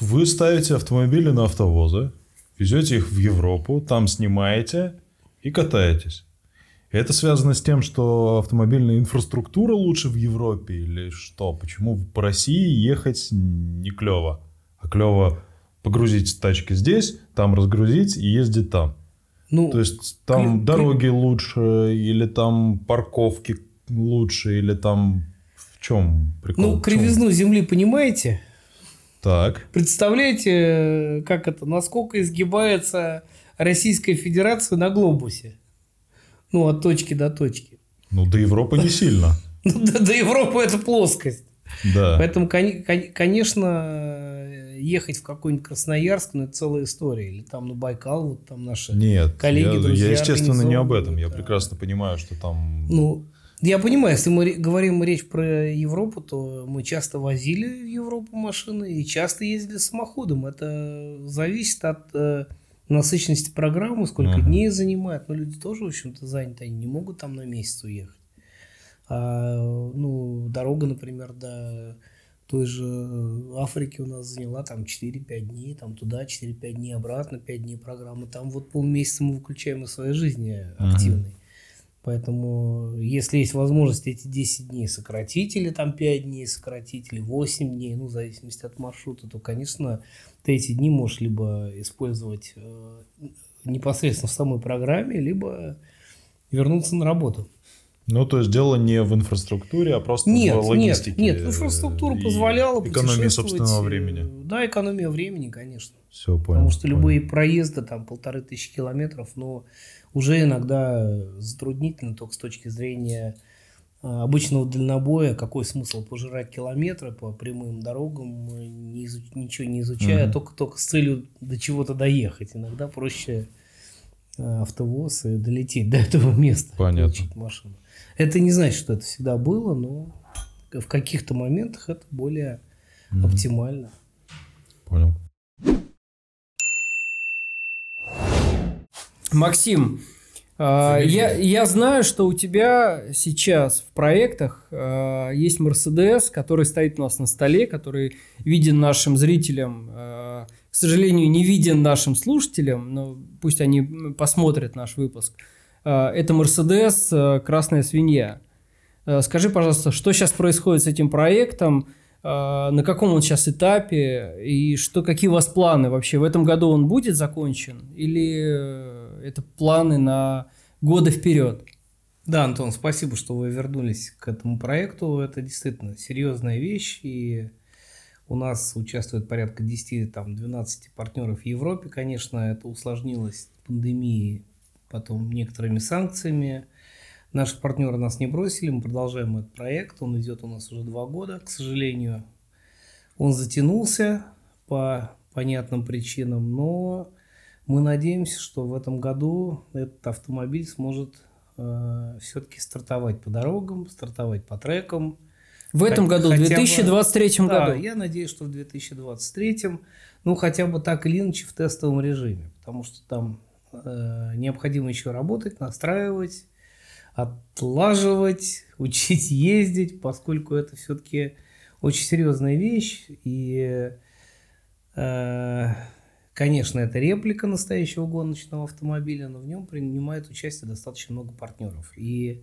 Вы ставите автомобили на автовозы, везете их в Европу, там снимаете и катаетесь. Это связано с тем, что автомобильная инфраструктура лучше в Европе или что? Почему по России ехать не клево? А клево погрузить тачки здесь, там разгрузить и ездить там. Ну, То есть там Кли- дороги лучше, или там парковки лучше, или там в чем прикол? ну, кривизну земли понимаете? Так. Представляете, э, как это, насколько изгибается Российская Федерация на глобусе? Ну, от точки до точки. Ну, до Европы не сильно. Ну, до, до Европы это плоскость. Да. Поэтому, конечно, ехать в какой-нибудь Красноярск, ну, это целая история. Или там на Байкал, вот там наши... Нет, коллеги, я, друзья я, естественно, не об этом. Я да. прекрасно понимаю, что там... Ну, я понимаю, если мы говорим речь про Европу, то мы часто возили в Европу машины и часто ездили самоходом. Это зависит от э, насыщенности программы, сколько Мгм. дней занимает. Но люди тоже, в общем-то, заняты, они не могут там на месяц уехать. А, ну, дорога, например, до той же Африки у нас заняла там 4-5 дней, там туда 4-5 дней, обратно 5 дней программы. Там вот полмесяца мы выключаем из своей жизни активной. Поэтому, если есть возможность эти 10 дней сократить, или там 5 дней сократить, или 8 дней, ну, в зависимости от маршрута, то, конечно, ты эти дни можешь либо использовать э, непосредственно в самой программе, либо вернуться на работу. Ну, то есть дело не в инфраструктуре, а просто Нет, в нет, логистике. нет, инфраструктура и позволяла Экономия собственного э, времени. Да, экономия времени, конечно. Все, понял. Потому что понял. любые проезды, там, полторы тысячи километров, но уже иногда затруднительно только с точки зрения а, обычного дальнобоя, какой смысл пожирать километры по прямым дорогам, э, не изу- ничего не изучая, Мгм. только, только с целью до чего-то доехать. Иногда проще автовоз и долететь до этого места. Понятно. получить машину. Это не значит, что это всегда было, но в каких-то моментах это более Мгм. оптимально. Понял. Максим, а, я, я знаю, что у тебя сейчас в проектах а, есть Мерседес, который стоит у нас на столе, который виден нашим зрителям, а, к сожалению, не виден нашим слушателям, но пусть они посмотрят наш выпуск. А, Это Мерседес а, «Красная свинья». А, Скажи, пожалуйста, что сейчас происходит с этим проектом, на каком он сейчас этапе и что, какие у вас планы вообще? В этом году он будет закончен или э, это планы на годы вперед? Да, Антон, спасибо, что вы вернулись к этому проекту. Это действительно серьезная вещь, и у нас участвует порядка 10-12 партнеров в Европе. Конечно, это усложнилось пандемией, потом некоторыми санкциями. Наши партнеры нас не бросили, мы продолжаем этот проект. Он идет у нас уже два года, к сожалению. Он затянулся по понятным причинам, но мы надеемся, что в этом году этот автомобиль сможет все-таки стартовать по дорогам, стартовать по трекам. В этом Хотя году, в бы- 2023 Да, году. я надеюсь, что в 2023, ну, хотя бы так или иначе в тестовом режиме, потому что там э, необходимо еще работать, настраивать, отлаживать, учить ездить, поскольку это все-таки очень серьезная вещь, и э, Конечно, это реплика настоящего гоночного автомобиля, но в нем принимает участие достаточно много партнеров. И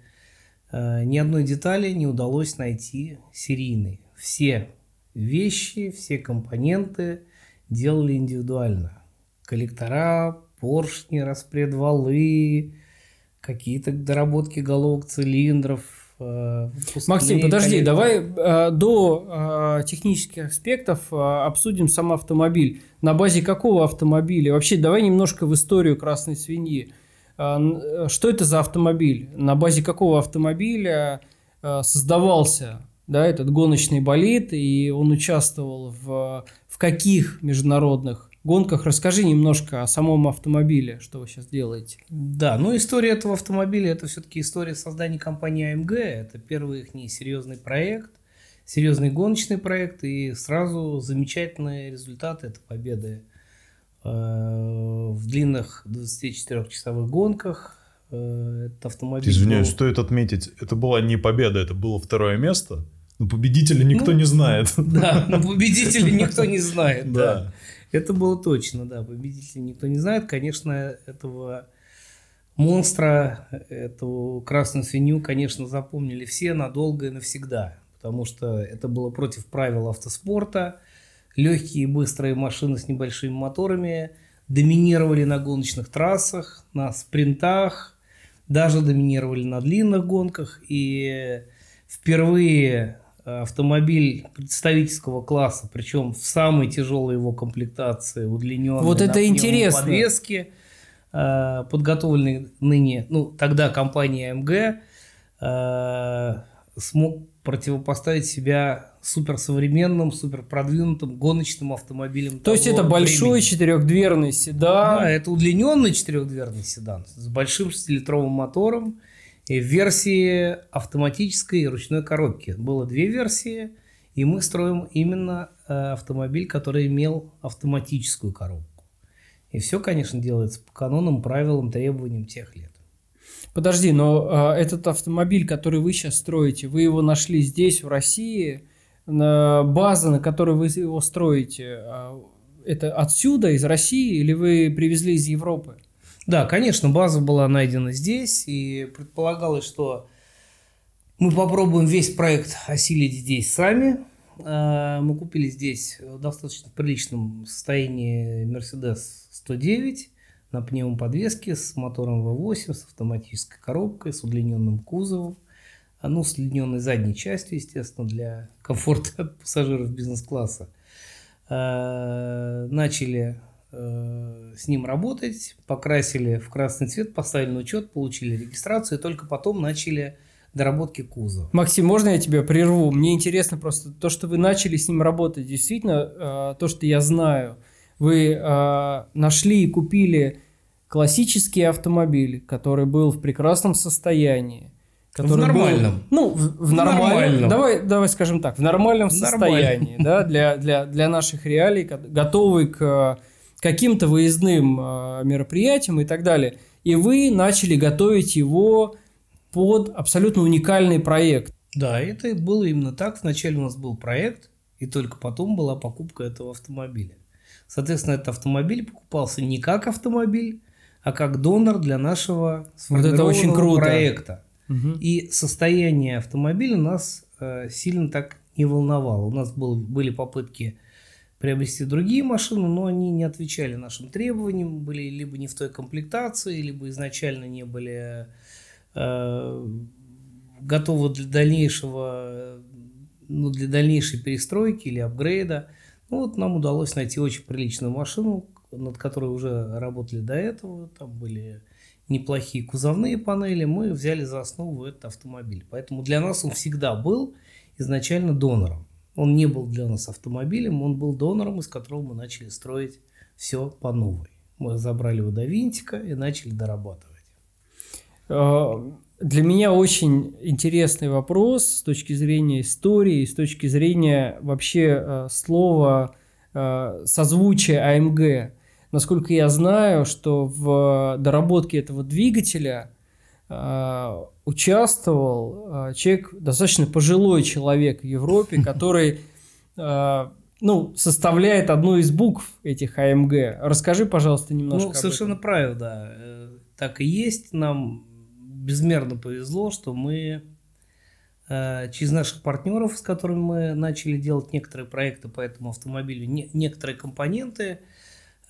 э, ни одной детали не удалось найти серийной. Все вещи, все компоненты делали индивидуально. Коллектора, поршни, распредвалы, какие-то доработки головок цилиндров, э, Максим, подожди, коллектора. давай э, до э, технических аспектов э, обсудим сам автомобиль. На базе какого автомобиля? Вообще, давай немножко в историю красной свиньи. Э, э что это за автомобиль? На базе какого автомобиля э, создавался да, этот гоночный болид, и он участвовал в, в каких международных гонках. Расскажи немножко о самом автомобиле, что вы сейчас делаете. Да, ну история этого автомобиля, это все-таки история создания компании AMG, это первый их не серьезный проект, серьезный гоночный проект, и сразу замечательные результаты, это победы э, в длинных 24-часовых гонках, э, этот автомобиль. Извиняюсь, был... стоит отметить, это была не победа, это было второе место. Но победителя никто ну, не знает. Да, но победителя никто не знает. Да. Это было точно, да. Победителя никто не знает. Конечно, этого монстра, эту красную свинью, конечно, запомнили все надолго и навсегда. Потому что это было против правил автоспорта. Легкие и быстрые машины с небольшими моторами доминировали на гоночных трассах, на спринтах, даже доминировали на длинных гонках. И впервые автомобиль представительского класса, причем в самой тяжелой его комплектации, удлиненной вот это интересно. подвеске, э, подготовленный ныне, ну тогда компания AMG э, смог противопоставить себя суперсовременным, суперпродвинутым гоночным автомобилем. То есть это большой времени. четырехдверный седан. Да, это удлиненный четырехдверный седан с большим 6-литровым мотором в версии автоматической и ручной коробки. Было две версии, и мы строим именно э, автомобиль, который имел автоматическую коробку. И все, конечно, делается по канонам, правилам, требованиям тех лет. Подожди, но э, этот автомобиль, который вы сейчас строите, вы его нашли здесь, в России, на база, на которой вы его строите, э, это отсюда, из России, или вы привезли из Европы? Да, конечно, база была найдена здесь, и предполагалось, что мы попробуем весь проект осилить здесь сами. А, мы купили здесь в достаточно приличном состоянии Mercedes 109 на пневмоподвеске с мотором V8, с автоматической коробкой, с удлиненным кузовом, а, ну, с удлиненной задней частью, естественно, для комфорта пассажиров бизнес-класса. А, начали с ним работать, покрасили в красный цвет, поставили на учет, получили регистрацию и только потом начали доработки кузова. Максим, можно я тебя прерву? Мне интересно просто то, что вы начали с ним работать, действительно, э, то, что я знаю, вы э, нашли и купили классический автомобиль, который был в прекрасном состоянии. Который в нормальном. Был, ну, в, в, в нормальном. нормальном. Давай, давай скажем так, в нормальном в состоянии, да, для, для, для наших реалий, готовый к каким-то выездным э, мероприятиям и так далее. И вы начали готовить его под абсолютно уникальный проект. Да, это было именно так. Вначале у нас был проект, и только потом была покупка этого автомобиля. Соответственно, этот автомобиль покупался не как автомобиль, а как донор для нашего вот это очень круто. проекта. Угу. И состояние автомобиля нас э, сильно так не волновало. У нас был, были попытки приобрести другие машины, но они не отвечали нашим требованиям, были либо не в той комплектации, либо изначально не были э, готовы для дальнейшего, ну, для дальнейшей перестройки или апгрейда. Ну, вот нам удалось найти очень приличную машину, над которой уже работали до этого, там были неплохие кузовные панели, мы взяли за основу этот автомобиль. Поэтому для нас он всегда был изначально донором. Он не был для нас автомобилем, он был донором, из которого мы начали строить все по новой. Мы забрали его до винтика и начали дорабатывать. А, для меня очень интересный вопрос с точки зрения истории, с точки зрения вообще э, слова э, созвучия АМГ. Насколько я знаю, что в доработке этого двигателя участвовал человек, достаточно пожилой человек в Европе, который ну, составляет одну из букв этих АМГ. Расскажи, пожалуйста, немножко. Ну, совершенно этом. правильно, да. Э, так и есть. Нам безмерно повезло, что мы э, через наших партнеров, с которыми мы начали делать некоторые проекты по этому автомобилю, не, некоторые компоненты, э,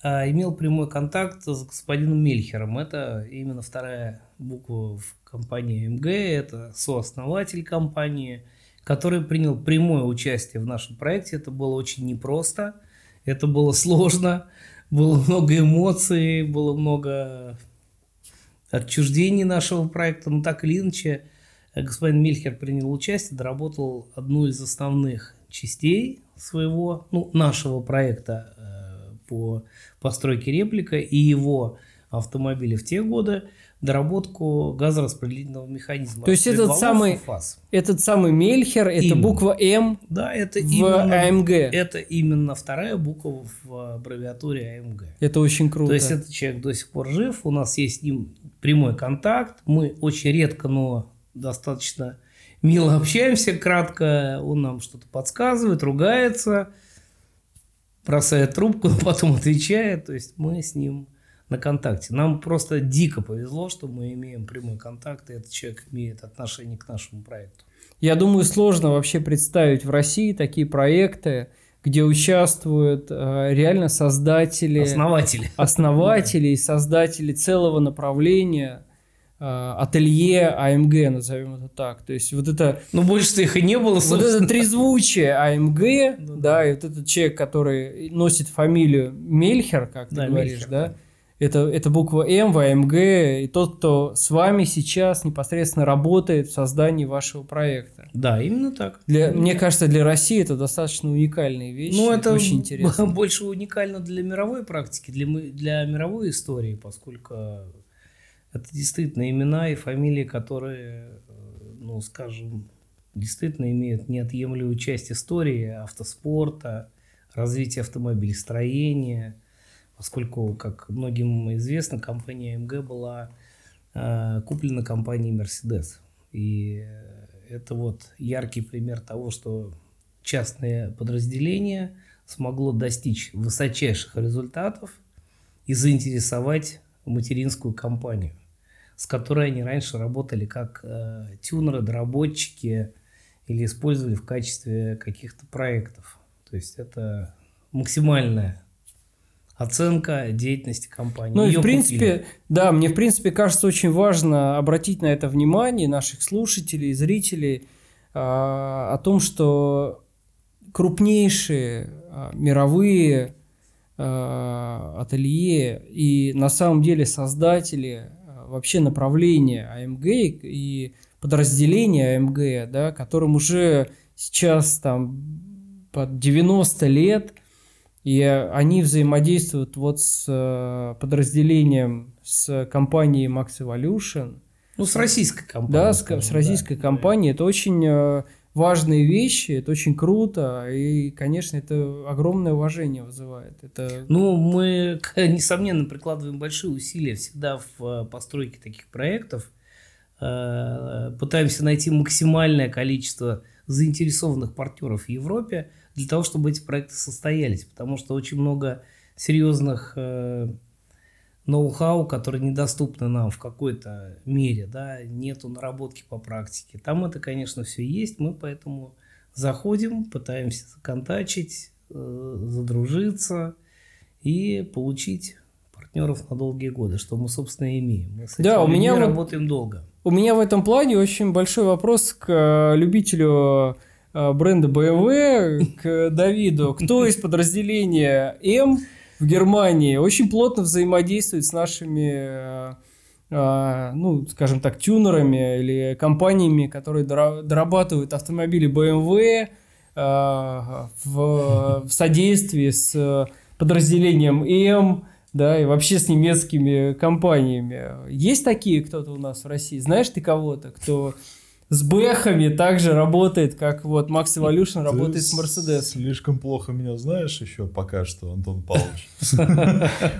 имел прямой контакт с господином Мельхером. Это именно вторая буква в компании МГ, это сооснователь компании, который принял прямое участие в нашем проекте. Это было очень непросто, это было сложно, было много эмоций, было много отчуждений нашего проекта, но так или иначе господин Мильхер принял участие, доработал одну из основных частей своего, ну, нашего проекта э, по постройке реплика и его автомобиля в те годы доработку газораспределительного механизма. То есть этот самый, фаз. этот самый Мельхер, это именно. буква М да, это в именно, АМГ. Это именно вторая буква в аббревиатуре АМГ. Это очень круто. То есть этот человек до сих пор жив, у нас есть с ним прямой контакт, мы очень редко, но достаточно мило общаемся, кратко, он нам что-то подсказывает, ругается, бросает трубку, потом отвечает, то есть мы с ним на контакте. Нам просто дико повезло, что мы имеем прямой контакт, и этот человек имеет отношение к нашему проекту. Я думаю, сложно вообще представить в России такие проекты, где участвуют э, реально создатели, основатели, основатели и создатели целого направления ателье АМГ, назовем это так. То есть вот это... Ну, больше их и не было, собственно. Вот это трезвучие АМГ, ну, да, и вот этот человек, который носит фамилию Мельхер, как ты да, говоришь, Мельхер, да, да это, это буква М в АМГ, и тот, кто с вами сейчас непосредственно работает в создании вашего проекта. Да, именно так. Для, именно мне кажется, для России это достаточно уникальные вещи. Ну, это очень интересно. больше уникально для мировой практики, для, для мировой истории, поскольку это действительно имена и фамилии, которые, ну, скажем, действительно имеют неотъемлемую часть истории автоспорта, развития автомобилестроения – поскольку, как многим известно, компания МГ была э, куплена компанией Mercedes. И это вот яркий пример того, что частное подразделение смогло достичь высочайших результатов и заинтересовать материнскую компанию, с которой они раньше работали как э, тюнеры, доработчики или использовали в качестве каких-то проектов. То есть это максимальная оценка деятельности компании. Ну и в принципе, купили. да, мне в принципе кажется очень важно обратить на это внимание наших слушателей, зрителей а, о том, что крупнейшие а, мировые а, ателье и на самом деле создатели вообще направления АМГ и подразделения АМГ, да, которым уже сейчас там под 90 лет – и они взаимодействуют вот с э, подразделением, с компанией Max Evolution. Ну, с российской компанией. Да, с, с российской да, компанией. Это очень э, важные вещи, это очень круто, и, конечно, это огромное уважение вызывает. Это... Ну, мы, несомненно, прикладываем большие усилия всегда в э, постройке таких проектов, пытаемся найти максимальное количество заинтересованных партнеров в Европе – для того, чтобы эти проекты состоялись, потому что очень много серьезных э, ноу-хау, которые недоступны нам в какой-то мере, да, нету наработки по практике. Там это, конечно, все есть, мы поэтому заходим, пытаемся законтачить, э, задружиться и получить партнеров на долгие годы, что мы, собственно, и имеем. Мы с да, у меня работаем долго. У меня в этом плане очень большой вопрос к э, любителю Э, бренда BMW к Давиду. Кто из подразделения М в Германии очень плотно взаимодействует с нашими, э, э, ну, скажем так, тюнерами или компаниями, которые дорабатывают автомобили BMW в, в содействии с подразделением М, да, и вообще с немецкими компаниями. Есть такие кто-то у нас в России? Знаешь ты кого-то, кто с бэхами также работает, как вот Max Evolution работает с Mercedes. Слишком плохо меня знаешь еще пока что, Антон Павлович.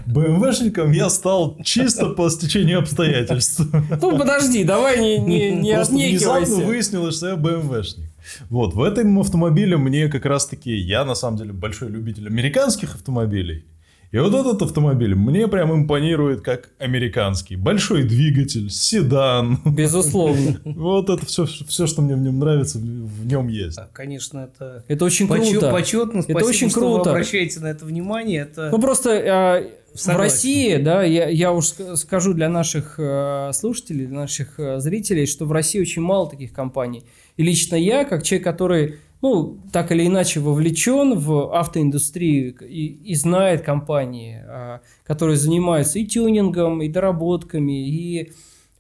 БМВшником я стал чисто по стечению обстоятельств. Ну, подожди, давай не, не, не отнекивайся. внезапно выяснилось, что я БМВшник. Вот, в этом автомобиле мне как раз-таки, я на самом деле большой любитель американских автомобилей. И вот этот автомобиль мне прям импонирует как американский. Большой двигатель, седан. Безусловно. Вот это все, все, что мне в нем нравится, в нем есть. Да, конечно, это, Это очень круто. почетно. Это Спасибо, очень что круто. вы обращаете на это внимание. Это Ну просто а, в Согласен. России, да, я, я уж ск- скажу для наших э, слушателей, для наших э, зрителей, что в России очень мало таких компаний. И лично я, как человек, который, ну, так или иначе вовлечен в автоиндустрию и, и знает компании, а, которые занимаются и тюнингом, и доработками, и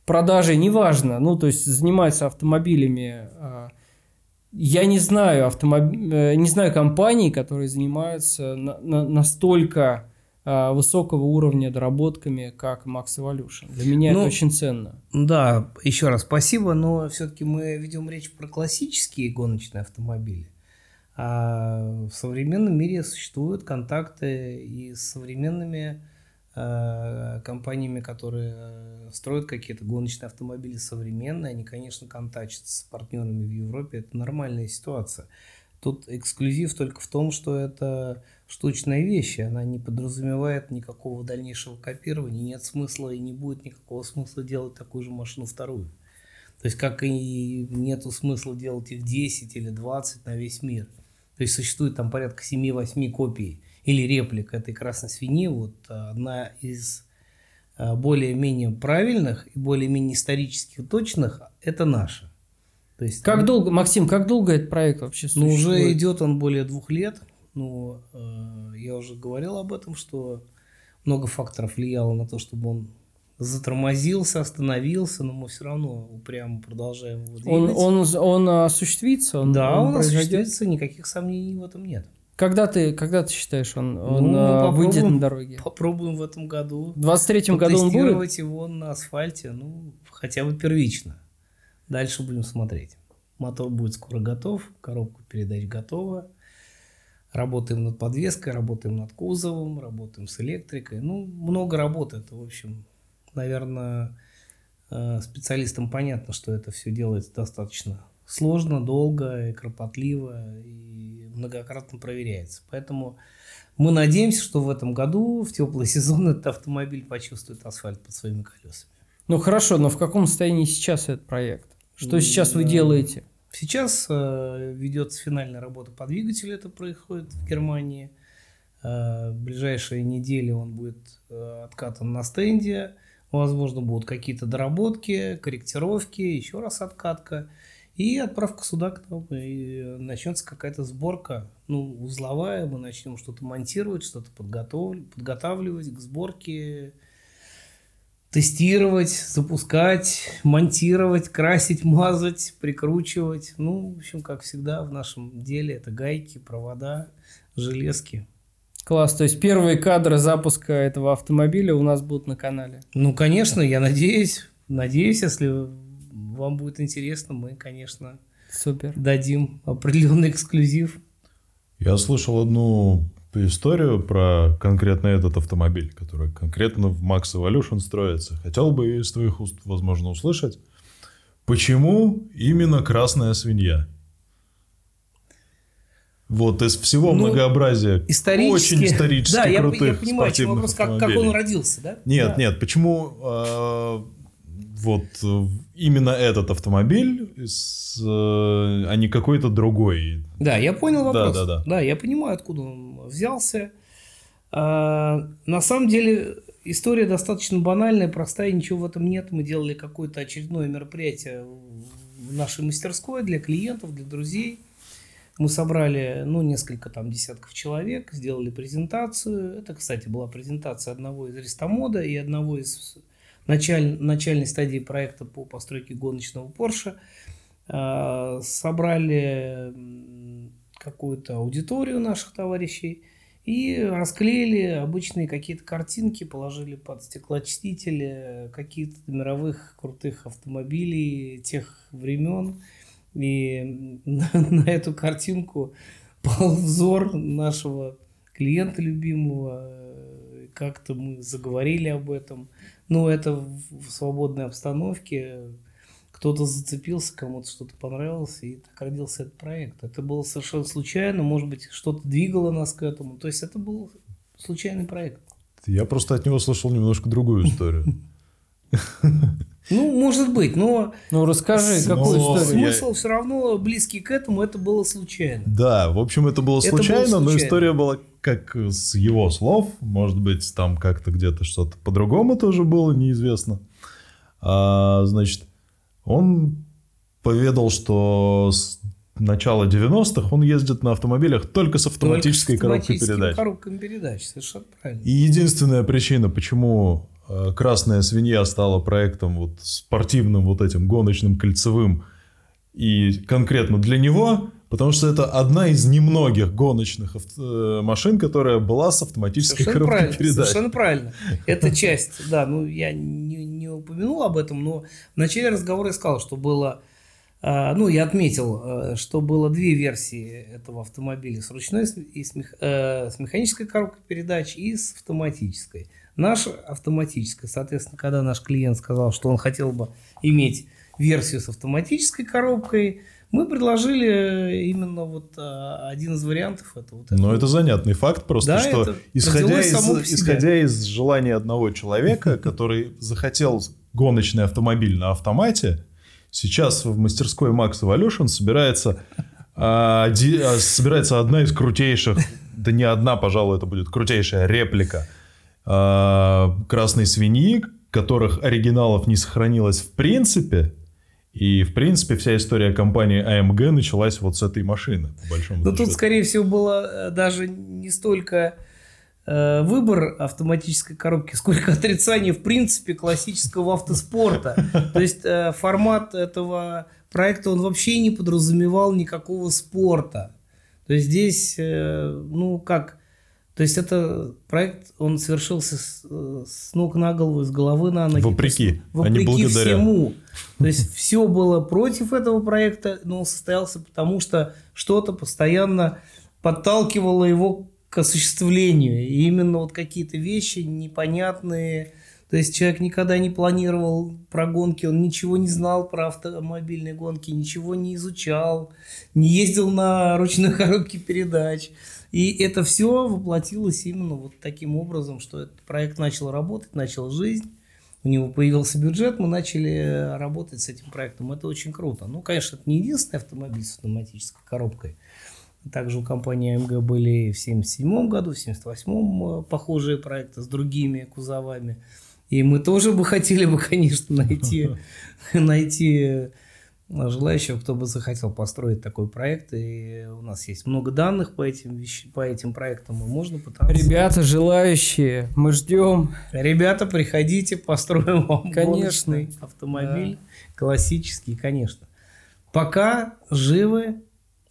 продажей, неважно, ну, то есть занимаются автомобилями. а, я не знаю автомоб... э, не знаю компаний, которые занимаются на- на- настолько высокого уровня доработками, как Max Evolution. Для меня Ну, это очень ценно. Да, еще раз спасибо, но все-таки мы ведем речь про классические гоночные автомобили. А в современном мире существуют контакты и с современными э, компаниями, которые э, строят какие-то гоночные автомобили современные. Они, конечно, контачат с партнерами в Европе. Это нормальная ситуация. Тут эксклюзив только в том, что это штучная вещь, она не подразумевает никакого дальнейшего копирования, нет смысла и не будет никакого смысла делать такую же машину вторую. То есть, как и нету смысла делать их 10 или 20 на весь мир. То есть, существует там порядка 7-8 копий или реплик этой красной свиньи. Вот а, одна из а, более-менее правильных и более-менее исторически точных – это наша. То есть, Как долго, Максим, как долго этот проект вообще ну, существует? уже идет он более двух лет. Ну, э, я уже говорил об этом, что много факторов влияло на то, чтобы он затормозился, остановился, но мы все равно упрямо продолжаем его Он, двигать. он, он осуществится? Он, да, он, произойдет? осуществится, никаких сомнений в этом нет. Когда ты, когда ты считаешь, он, он Ну, а, попробуем. выйдет на дороге? Попробуем в этом году В 23-м году он будет? потестировать его на асфальте, ну, хотя бы первично. Дальше будем смотреть. Мотор будет скоро готов, коробка передач готова. Работаем над подвеской, работаем над кузовом, работаем с электрикой. Ну, много работы. Это, в общем, наверное, э, специалистам понятно, что это все делается достаточно сложно, долго и кропотливо, и многократно проверяется. Поэтому мы надеемся, что в этом году, в теплый сезон, этот автомобиль почувствует асфальт под своими колесами. Ну хорошо, но в каком состоянии сейчас этот проект? Что сейчас вы делаете? Сейчас э, ведется финальная работа по двигателю, это происходит в Германии. Э, в ближайшие недели он будет э, откатан на стенде. Возможно, будут какие-то доработки, корректировки, еще раз откатка. И отправка сюда. И начнется какая-то сборка, ну, узловая. Мы начнем что-то монтировать, что-то подготов- подготавливать к сборке, тестировать, запускать, монтировать, красить, мазать, прикручивать. Ну, в общем, как всегда в нашем деле это гайки, провода, железки. Класс, то есть первые кадры запуска этого автомобиля у нас будут на канале. Ну, конечно, я надеюсь, надеюсь, если вам будет интересно, мы, конечно, Супер. дадим определенный эксклюзив. Я слышал одну историю про конкретно этот автомобиль, который конкретно в Max Evolution строится. Хотел бы из твоих уст, возможно, услышать, почему именно красная свинья? Вот из всего Ну, многообразия Исторически. очень исторически да, я, крутых я понимаю, чем спортивных вопрос, как, как он родился, да? Нет, Да. нет, почему э, вот э, именно этот автомобиль, с, э, а не какой-то другой? Да, я понял вопрос. Да, да, да. я понимаю, откуда он взялся. А, на самом деле история достаточно банальная, простая, ничего в этом нет. Мы делали какое-то очередное мероприятие в нашей мастерской для клиентов, для друзей. Мы собрали, ну, несколько там десятков человек, сделали презентацию. Это, кстати, была презентация одного из Рестомода и одного из началь- начальной стадии проекта по постройке гоночного Porsche. А, Собрали какую-то аудиторию наших товарищей и расклеили обычные какие-то картинки, положили под стеклоочистители какие-то мировых крутых автомобилей тех времен. И на, на эту картинку пал взор нашего клиента любимого. Как-то мы заговорили об этом. Но это в свободной обстановке. кто-то зацепился, кому-то что-то понравилось, и так родился этот проект. Это было совершенно случайно, может быть, что-то двигало нас к этому. То есть это был случайный проект. Я просто от него слышал немножко другую историю. Ну, может быть, но... Ну, расскажи, какую Но- историю. Смысл все равно близкий к этому, это было случайно. Да, в общем, это было Это было случайно, но история была как с его слов. Может быть, там как-то где-то что-то по-другому тоже было, неизвестно. А, значит, он поведал, что с начала 90-х он ездит на автомобилях только с автоматической Только с коробкой передач. коробками передач, совершенно правильно. И единственная причина, почему э, «Красная свинья» стала проектом вот спортивным, вот этим гоночным, кольцевым, и конкретно для него, потому что это одна из немногих гоночных авто- э, машин, которая была с автоматической Совершенно коробкой правильно, передач. совершенно правильно. Это часть, да, ну я не, не упомянул об этом, но в начале разговора я сказал, что было, а, ну я отметил, э, что было две версии этого автомобиля с ручной и с, мех- э, с механической коробкой передач и с автоматической. Наша автоматическая, соответственно, когда наш клиент сказал, что он хотел бы иметь версию с автоматической коробкой, мы предложили именно вот а, один из вариантов. Это вот Но это занятный факт просто, Да, что исходя из, исходя из желания одного человека, который захотел гоночный автомобиль на автомате, сейчас в мастерской Max Evolution собирается, а, а, собирается одна из крутейших, да не одна, пожалуй, это будет крутейшая реплика а, красной свиньи, которых оригиналов не сохранилось в принципе. И, в принципе, вся история компании AMG началась вот с этой машины, по большому Но тут, скорее всего, было э, даже не столько э, выбор автоматической коробки, сколько отрицание, в принципе, классического автоспорта. То есть э, формат этого проекта, он вообще не подразумевал никакого спорта. То есть здесь, э, ну, как... То есть это проект, он совершился с, э, с ног на голову, с головы на ноги. Вопреки, есть а не вопреки благодаря. всему. То есть все было против этого проекта, но он состоялся потому, что что-то постоянно подталкивало его к осуществлению. И именно вот какие-то вещи непонятные. То есть человек никогда не планировал про гонки, он ничего не знал про автомобильные гонки, ничего не изучал, не ездил на ручной коробке передач. И это все воплотилось именно вот таким образом, что этот проект начал работать, начал жизнь. У него появился бюджет, мы начали работать с этим проектом. Это очень круто. Ну, конечно, это не единственный автомобиль с автоматической коробкой. Также у компании AMG были в 1977 году, в 1978 похожие проекты с другими кузовами. И мы тоже бы хотели бы, конечно, найти, найти желающего, кто бы захотел построить такой проект. И у нас есть много данных по этим, вещ- по этим проектам, и можно пытаться... Ребята, желающие, мы ждем. Ребята, приходите, построим вам Конечно. гоночный автомобиль. Классический, конечно. Пока живы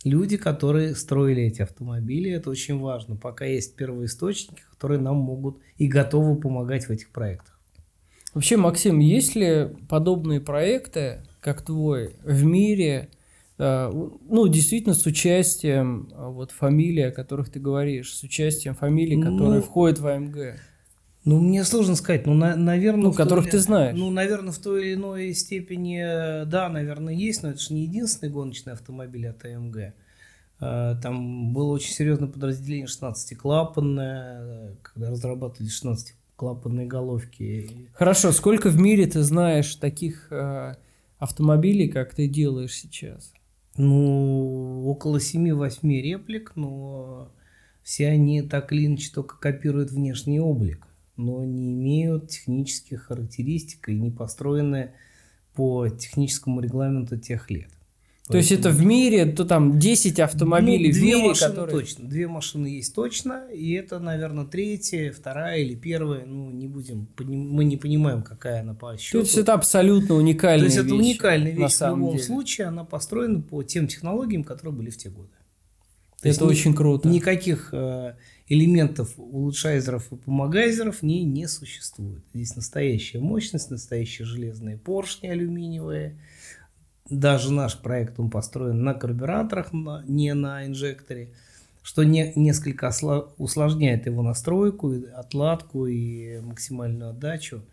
люди, которые строили эти автомобили, это очень важно. Пока есть первоисточники, которые нам могут и готовы помогать в этих проектах. Вообще, Максим, есть ли подобные проекты, как твой, в мире, э, ну, действительно, с участием э, вот фамилий, о которых ты говоришь, с участием фамилий, Ну, которые входят в АМГ? Ну, мне сложно сказать, ну, наверное... Ну, которых ты знаешь. Ну, наверное, в той или иной степени, да, наверное, есть, но это же не единственный гоночный автомобиль от АМГ. Э, Там было очень серьезное подразделение 16-клапанное, когда разрабатывали 16-клапанные головки. Хорошо, сколько в мире ты знаешь таких автомобилей, как ты делаешь сейчас? Ну, около 7-8 реплик, но все они так или иначе только копируют внешний облик, но не имеют технических характеристик и не построены по техническому регламенту тех лет. То есть это в мире, то там 10 автомобилей Ну, в мире, машины которые... точно. Две машины есть точно, и это, наверное, третья, вторая или первая. Ну, не будем, мы не понимаем, какая она по То счету. есть это абсолютно уникальная То есть это вещь, уникальная на вещь в любом деле. случае, она построена по тем технологиям, которые были в те годы. То Это есть ни- очень круто. Никаких э, элементов улучшайзеров и помогайзеров в ней не существует. Здесь настоящая мощность, настоящие железные поршни алюминиевые. Даже наш проект, он построен на карбюраторах, не на инжекторе, что не, несколько усложняет его настройку, отладку и максимальную отдачу.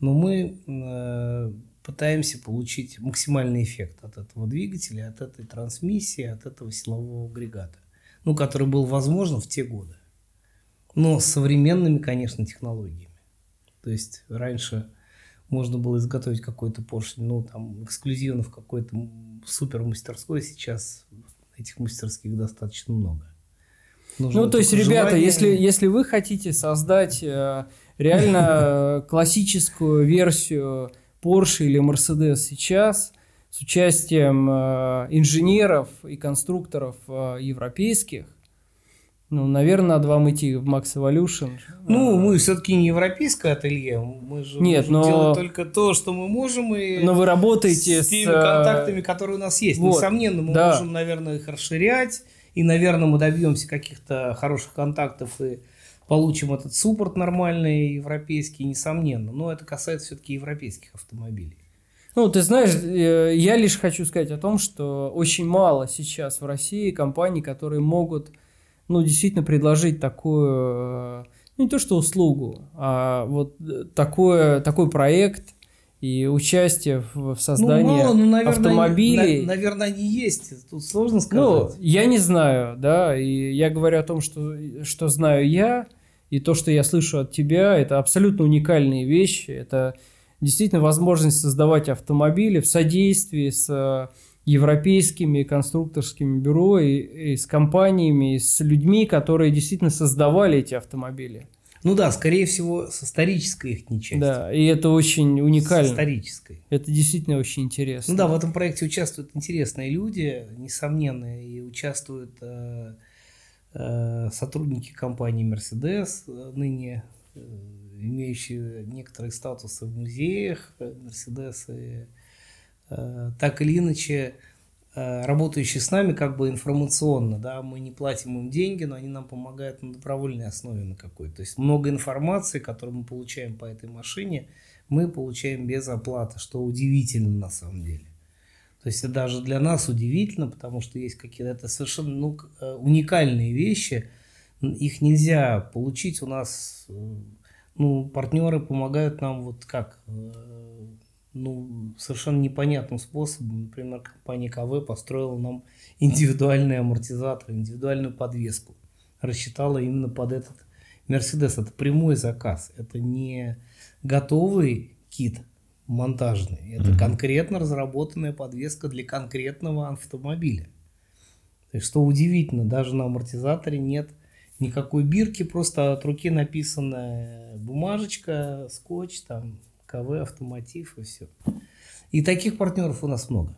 Но мы э, пытаемся получить максимальный эффект от этого двигателя, от этой трансмиссии, от этого силового агрегата, ну, который был возможен в те годы. Но с современными, конечно, технологиями. То есть раньше можно было изготовить какой-то поршень, ну, там, эксклюзивно в какой-то супер мастерской, сейчас этих мастерских достаточно много. Нужно ну, то есть, ребята, если, если вы хотите создать э, реально классическую версию Porsche или Mercedes сейчас с участием э, инженеров и конструкторов э, европейских, ну, наверное, надо вам идти в Max Evolution. Ну, мы все-таки не европейское ателье. Мы же Нет, можем но... делать только то, что мы можем. И но вы работаете с, с теми контактами, которые у нас есть. Вот. Несомненно, мы да. можем, наверное, их расширять. И, наверное, мы добьемся каких-то хороших контактов и получим этот суппорт нормальный, европейский, несомненно. Но это касается все-таки европейских автомобилей. Ну, ты знаешь, э, я лишь хочу сказать о том, что очень мало сейчас в России компаний, которые могут ну, действительно предложить такую, э, ну, не то что услугу, а вот э, такое, такой проект и участие в, создании ну, мало, ну, наверное, автомобилей. На, наверное, они есть. Тут сложно ну, сказать. Ну, я не знаю, да, и я говорю о том, что, что знаю я, и то, что я слышу от тебя, это абсолютно уникальные вещи. Это действительно возможность создавать автомобили в содействии с европейскими конструкторскими бюро и, и с компаниями, и с людьми, которые действительно создавали эти автомобили. Ну да, скорее всего, с исторической их не частью. Да, и это очень уникально. С исторической. Это действительно очень интересно. Ну да, в этом проекте участвуют интересные люди, несомненно, и участвуют э, э, сотрудники компании Mercedes, э, ныне э, имеющие некоторые статусы в музеях Mercedes и Э, так или иначе э, работающие с нами как бы информационно, да, мы не платим им деньги, но они нам помогают на добровольной основе на какой-то. То есть много информации, которую мы получаем по этой машине, мы получаем без оплаты, что удивительно на самом деле. То есть это даже для нас удивительно, потому что есть какие-то это совершенно ну, э, уникальные вещи, их нельзя получить у нас. Ну, партнеры помогают нам вот как ну, совершенно непонятным способом. Например, компания КВ построила нам индивидуальный амортизатор, индивидуальную подвеску. Рассчитала именно под этот Мерседес. Это прямой заказ. Это не готовый кит монтажный. Это mm-hmm. конкретно разработанная подвеска для конкретного автомобиля. То есть, что удивительно, даже на амортизаторе нет никакой бирки, просто от руки написанная бумажечка, скотч, там КВ, автомотив и все. И таких партнеров у нас много.